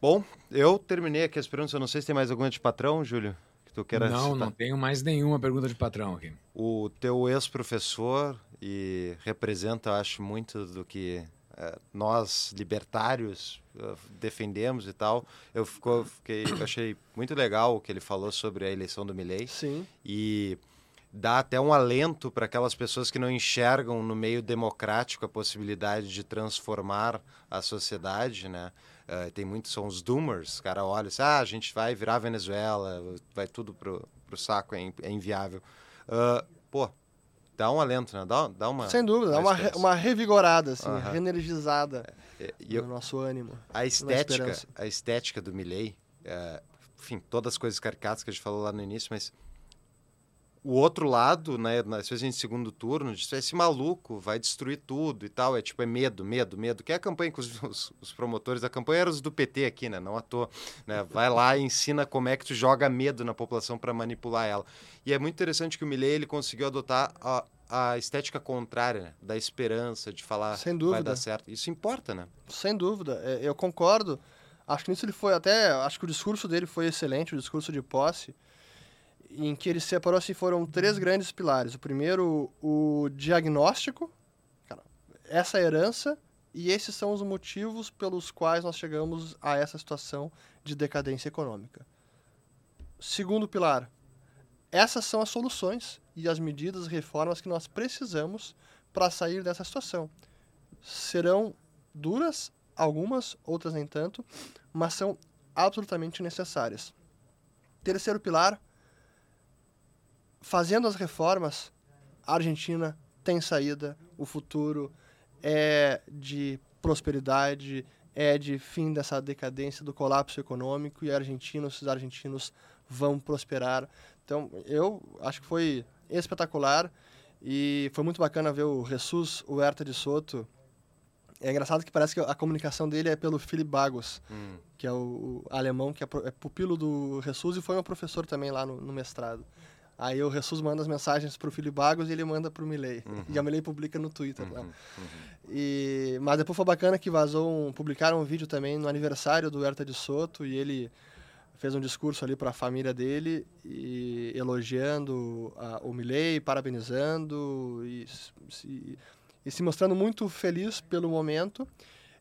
Bom, eu terminei aqui as perguntas. Eu não sei se tem mais alguma de patrão, Júlio tu queira Não, citar. não tenho mais nenhuma pergunta de patrão aqui. O teu ex-professor e representa, acho, muito do que nós libertários uh, defendemos e tal. Eu, ficou, fiquei, eu achei muito legal o que ele falou sobre a eleição do Milley. Sim. E dá até um alento para aquelas pessoas que não enxergam no meio democrático a possibilidade de transformar a sociedade, né? Uh, tem muitos, são os doomers, cara olha assim, ah, a gente vai virar Venezuela, vai tudo pro, pro saco, é, é inviável. Uh, pô, dá um alento, né? Dá, dá uma... Sem dúvida, dá uma, re, uma revigorada, assim, uh -huh. reenergizada é, no eu, nosso ânimo. A estética, a estética do Milley, uh, enfim, todas as coisas caricatas que a gente falou lá no início, mas o outro lado, né, às vezes em segundo turno, diz, esse maluco vai destruir tudo e tal, é tipo, é medo, medo, medo, que é a campanha, inclusive [LAUGHS] os, os, promotores da campanha eram os do PT aqui, né, não à toa, né, vai lá e ensina como é que tu joga medo na população para manipular ela. E é muito interessante que o Milley, ele conseguiu adotar a, a estética contrária, né, da esperança, de falar Sem dúvida. vai dar certo. Isso importa, né? Sem dúvida, é, eu concordo. Acho que nisso ele foi até, acho que o discurso dele foi excelente, o discurso de posse, em que ele separou assim foram três grandes pilares. O primeiro, o diagnóstico, essa herança e esses são os motivos pelos quais nós chegamos a essa situação de decadência econômica. Segundo pilar, essas são as soluções e as medidas, reformas que nós precisamos para sair dessa situação. Serão duras, algumas, outras nem tanto, mas são absolutamente necessárias. Terceiro pilar, fazendo as reformas, a Argentina tem saída, o futuro é de prosperidade, é de fim dessa decadência do colapso econômico e argentinos, os argentinos vão prosperar. Então, eu acho que foi espetacular e foi muito bacana ver o Jesus Huerta de Soto. É engraçado que parece que a comunicação dele é pelo Philip Bagos, hum. que é o, o, alemão, que é, é, pupilo do Jesus e foi meu professor também lá no, no mestrado. Aí o Jesus manda as mensagens pro Filipe Bagos e ele manda pro Milley. Uhum. E a Milley publica no Twitter uhum. lá. Uhum. E, mas depois foi bacana que vazou um, publicaram um vídeo também no aniversário do Herta de Soto e ele fez um discurso ali para a família dele e elogiando a, o Milley, parabenizando e se, e se mostrando muito feliz pelo momento.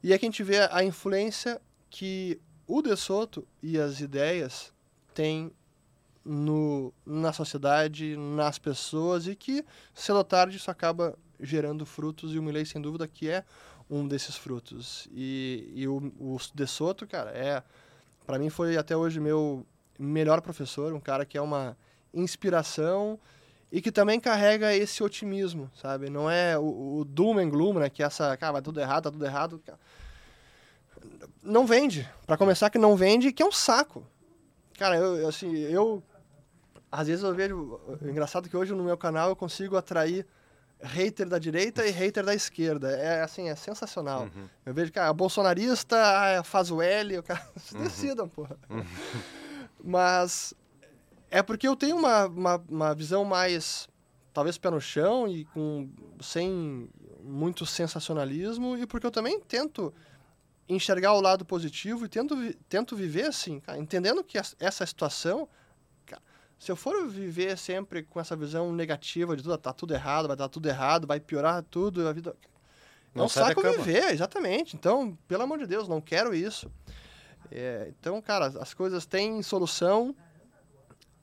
E aqui a gente vê a influência que o De Soto e as ideias têm no, na sociedade, nas pessoas e que cedo ou tarde isso acaba gerando frutos e o Milley sem dúvida que é um desses frutos. E, e o, o De Soto cara é para mim foi até hoje meu melhor professor um cara que é uma inspiração e que também carrega esse otimismo sabe? Não é o, o doom and gloom né que é essa cara vai tudo errado tá tudo errado não vende. Para começar que não vende que é um saco. Cara eu assim eu às vezes eu vejo. É engraçado que hoje no meu canal eu consigo atrair hater da direita e hater da esquerda. É assim, é sensacional. Uhum. Eu vejo que a bolsonarista ah, faz o L, o cara se uhum. decidam, porra. Uhum. Mas é porque eu tenho uma, uma, uma, visão mais, talvez pé no chão e com, sem muito sensacionalismo, e porque eu também tento enxergar o lado positivo e tento, tento viver assim, cara, entendendo que essa situação se eu for viver sempre com essa visão negativa de tudo, tá tudo errado, vai dar tudo errado, vai piorar tudo, a vida. É um saco viver, exatamente. Então, pelo amor de Deus, não quero isso. É, então, cara, as coisas têm solução,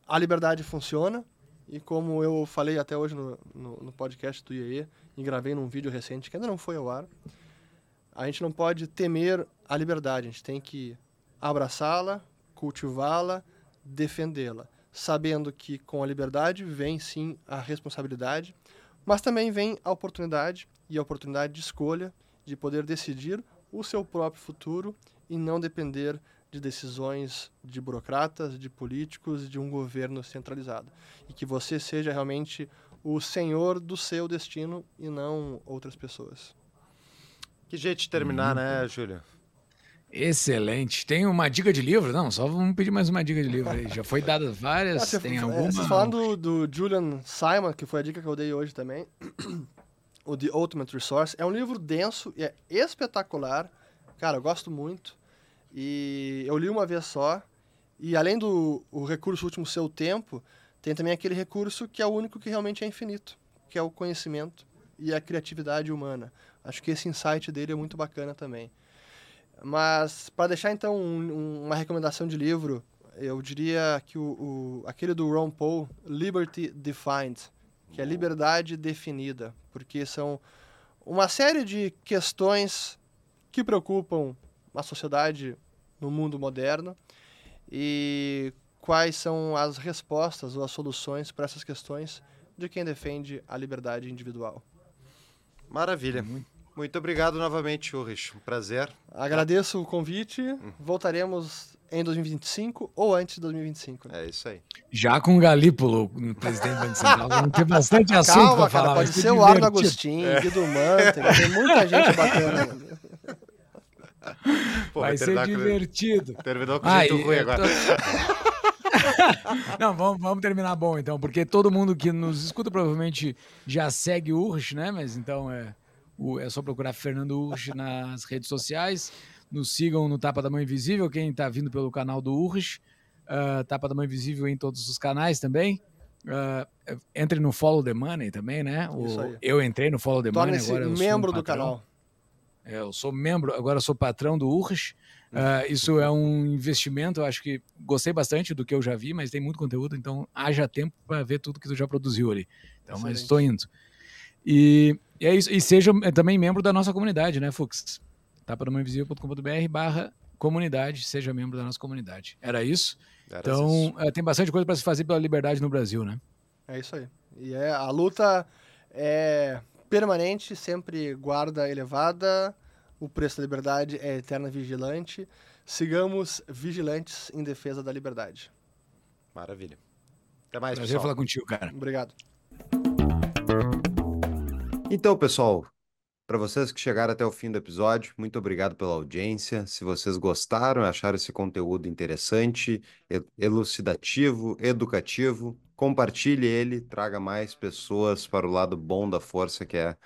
a liberdade funciona, e como eu falei até hoje no, no, no podcast do IEE, e gravei num vídeo recente que ainda não foi ao ar, a gente não pode temer a liberdade, a gente tem que abraçá-la, cultivá-la, defendê-la, sabendo que com a liberdade vem sim a responsabilidade, mas também vem a oportunidade e a oportunidade de escolha de poder decidir o seu próprio futuro e não depender de decisões de burocratas, de políticos, de um governo centralizado. E que você seja realmente o senhor do seu destino e não outras pessoas. Que jeito de terminar, uhum. né, Júlio? Excelente. Tem uma dica de livro? Não, só vamos pedir mais uma dica de livro aí. Já foi dada várias, ah, tem é, alguma... Vocês falando do, do Julian Simon, que foi a dica que eu dei hoje também, [CLEARS THROAT] o The Ultimate Resource, é um livro denso e é espetacular. Cara, eu gosto muito. E eu li uma vez só. E além do o recurso último ser o tempo, tem também aquele recurso que é o único que realmente é infinito, que é o conhecimento e a criatividade humana. Acho que esse insight dele é muito bacana também. Mas para deixar então um, uma recomendação de livro, eu diria que o, o, aquele do Ron Paul, Liberty Defined, que é liberdade definida, porque são uma série de questões que preocupam a sociedade no mundo moderno e quais são as respostas ou as soluções para essas questões de quem defende a liberdade individual. Maravilha. Muito obrigado novamente, Ulrich. Um prazer. Agradeço o convite. Voltaremos em 2025 ou antes de 2025. Né? É isso aí. Já com o Galípolo, no presidente do Banco Central, vamos ter bastante assunto para falar. Pode ser o Arno Agostinho, é. Guido Mantega, tem muita gente bacana. Pô, vai, vai ser divertido. Com... Terminou com ah, jeito ruim agora. Tô... [LAUGHS] Não, vamos, vamos terminar bom então, porque todo mundo que nos escuta provavelmente já segue o Urch, né? Mas então é, é só procurar Fernando Urch nas redes sociais. Nos sigam no Tapa da Mãe Invisível, quem está vindo pelo canal do Urch. Uh, Tapa da Mãe Invisível em todos os canais também. Uh, entre no Follow the Money também, né? O, eu entrei no Follow the Money agora. Eu membro um do canal. É, eu sou membro, agora sou patrão do Urch. Uh, isso é um investimento, eu acho que gostei bastante do que eu já vi, mas tem muito conteúdo, então haja tempo para ver tudo que tu já produziu ali. Então, Excelente. mas estou indo. E, e, é isso, e seja é também membro da nossa comunidade, né, Fux? tapadomainvisível.com.br barra comunidade, seja membro da nossa comunidade. Era isso? Era então, é, tem bastante coisa para se fazer pela liberdade no Brasil, né? É isso aí. E é, a luta é permanente, sempre guarda elevada, o preço da liberdade é eterna vigilante. Sigamos vigilantes em defesa da liberdade. Maravilha. Até mais, Prazer pessoal. falar contigo, cara. Obrigado. Então, pessoal, para vocês que chegaram até o fim do episódio, muito obrigado pela audiência. Se vocês gostaram, acharam esse conteúdo interessante, elucidativo, educativo, compartilhe ele, traga mais pessoas para o lado bom da força que é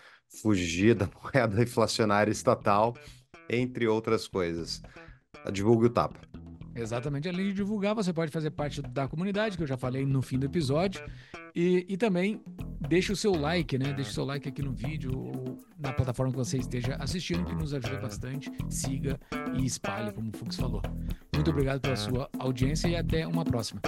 fugir [LAUGHS] da moeda inflacionária estatal, entre outras coisas. Divulgue o tapa. Exatamente. Além de divulgar, você pode fazer parte da comunidade, que eu já falei no fim do episódio. E, e também deixe o seu like, né? Deixe o seu like aqui no vídeo ou na plataforma que você esteja assistindo, que nos ajuda bastante. Siga e espalhe, como o Fux falou. Muito obrigado pela sua audiência e até uma próxima.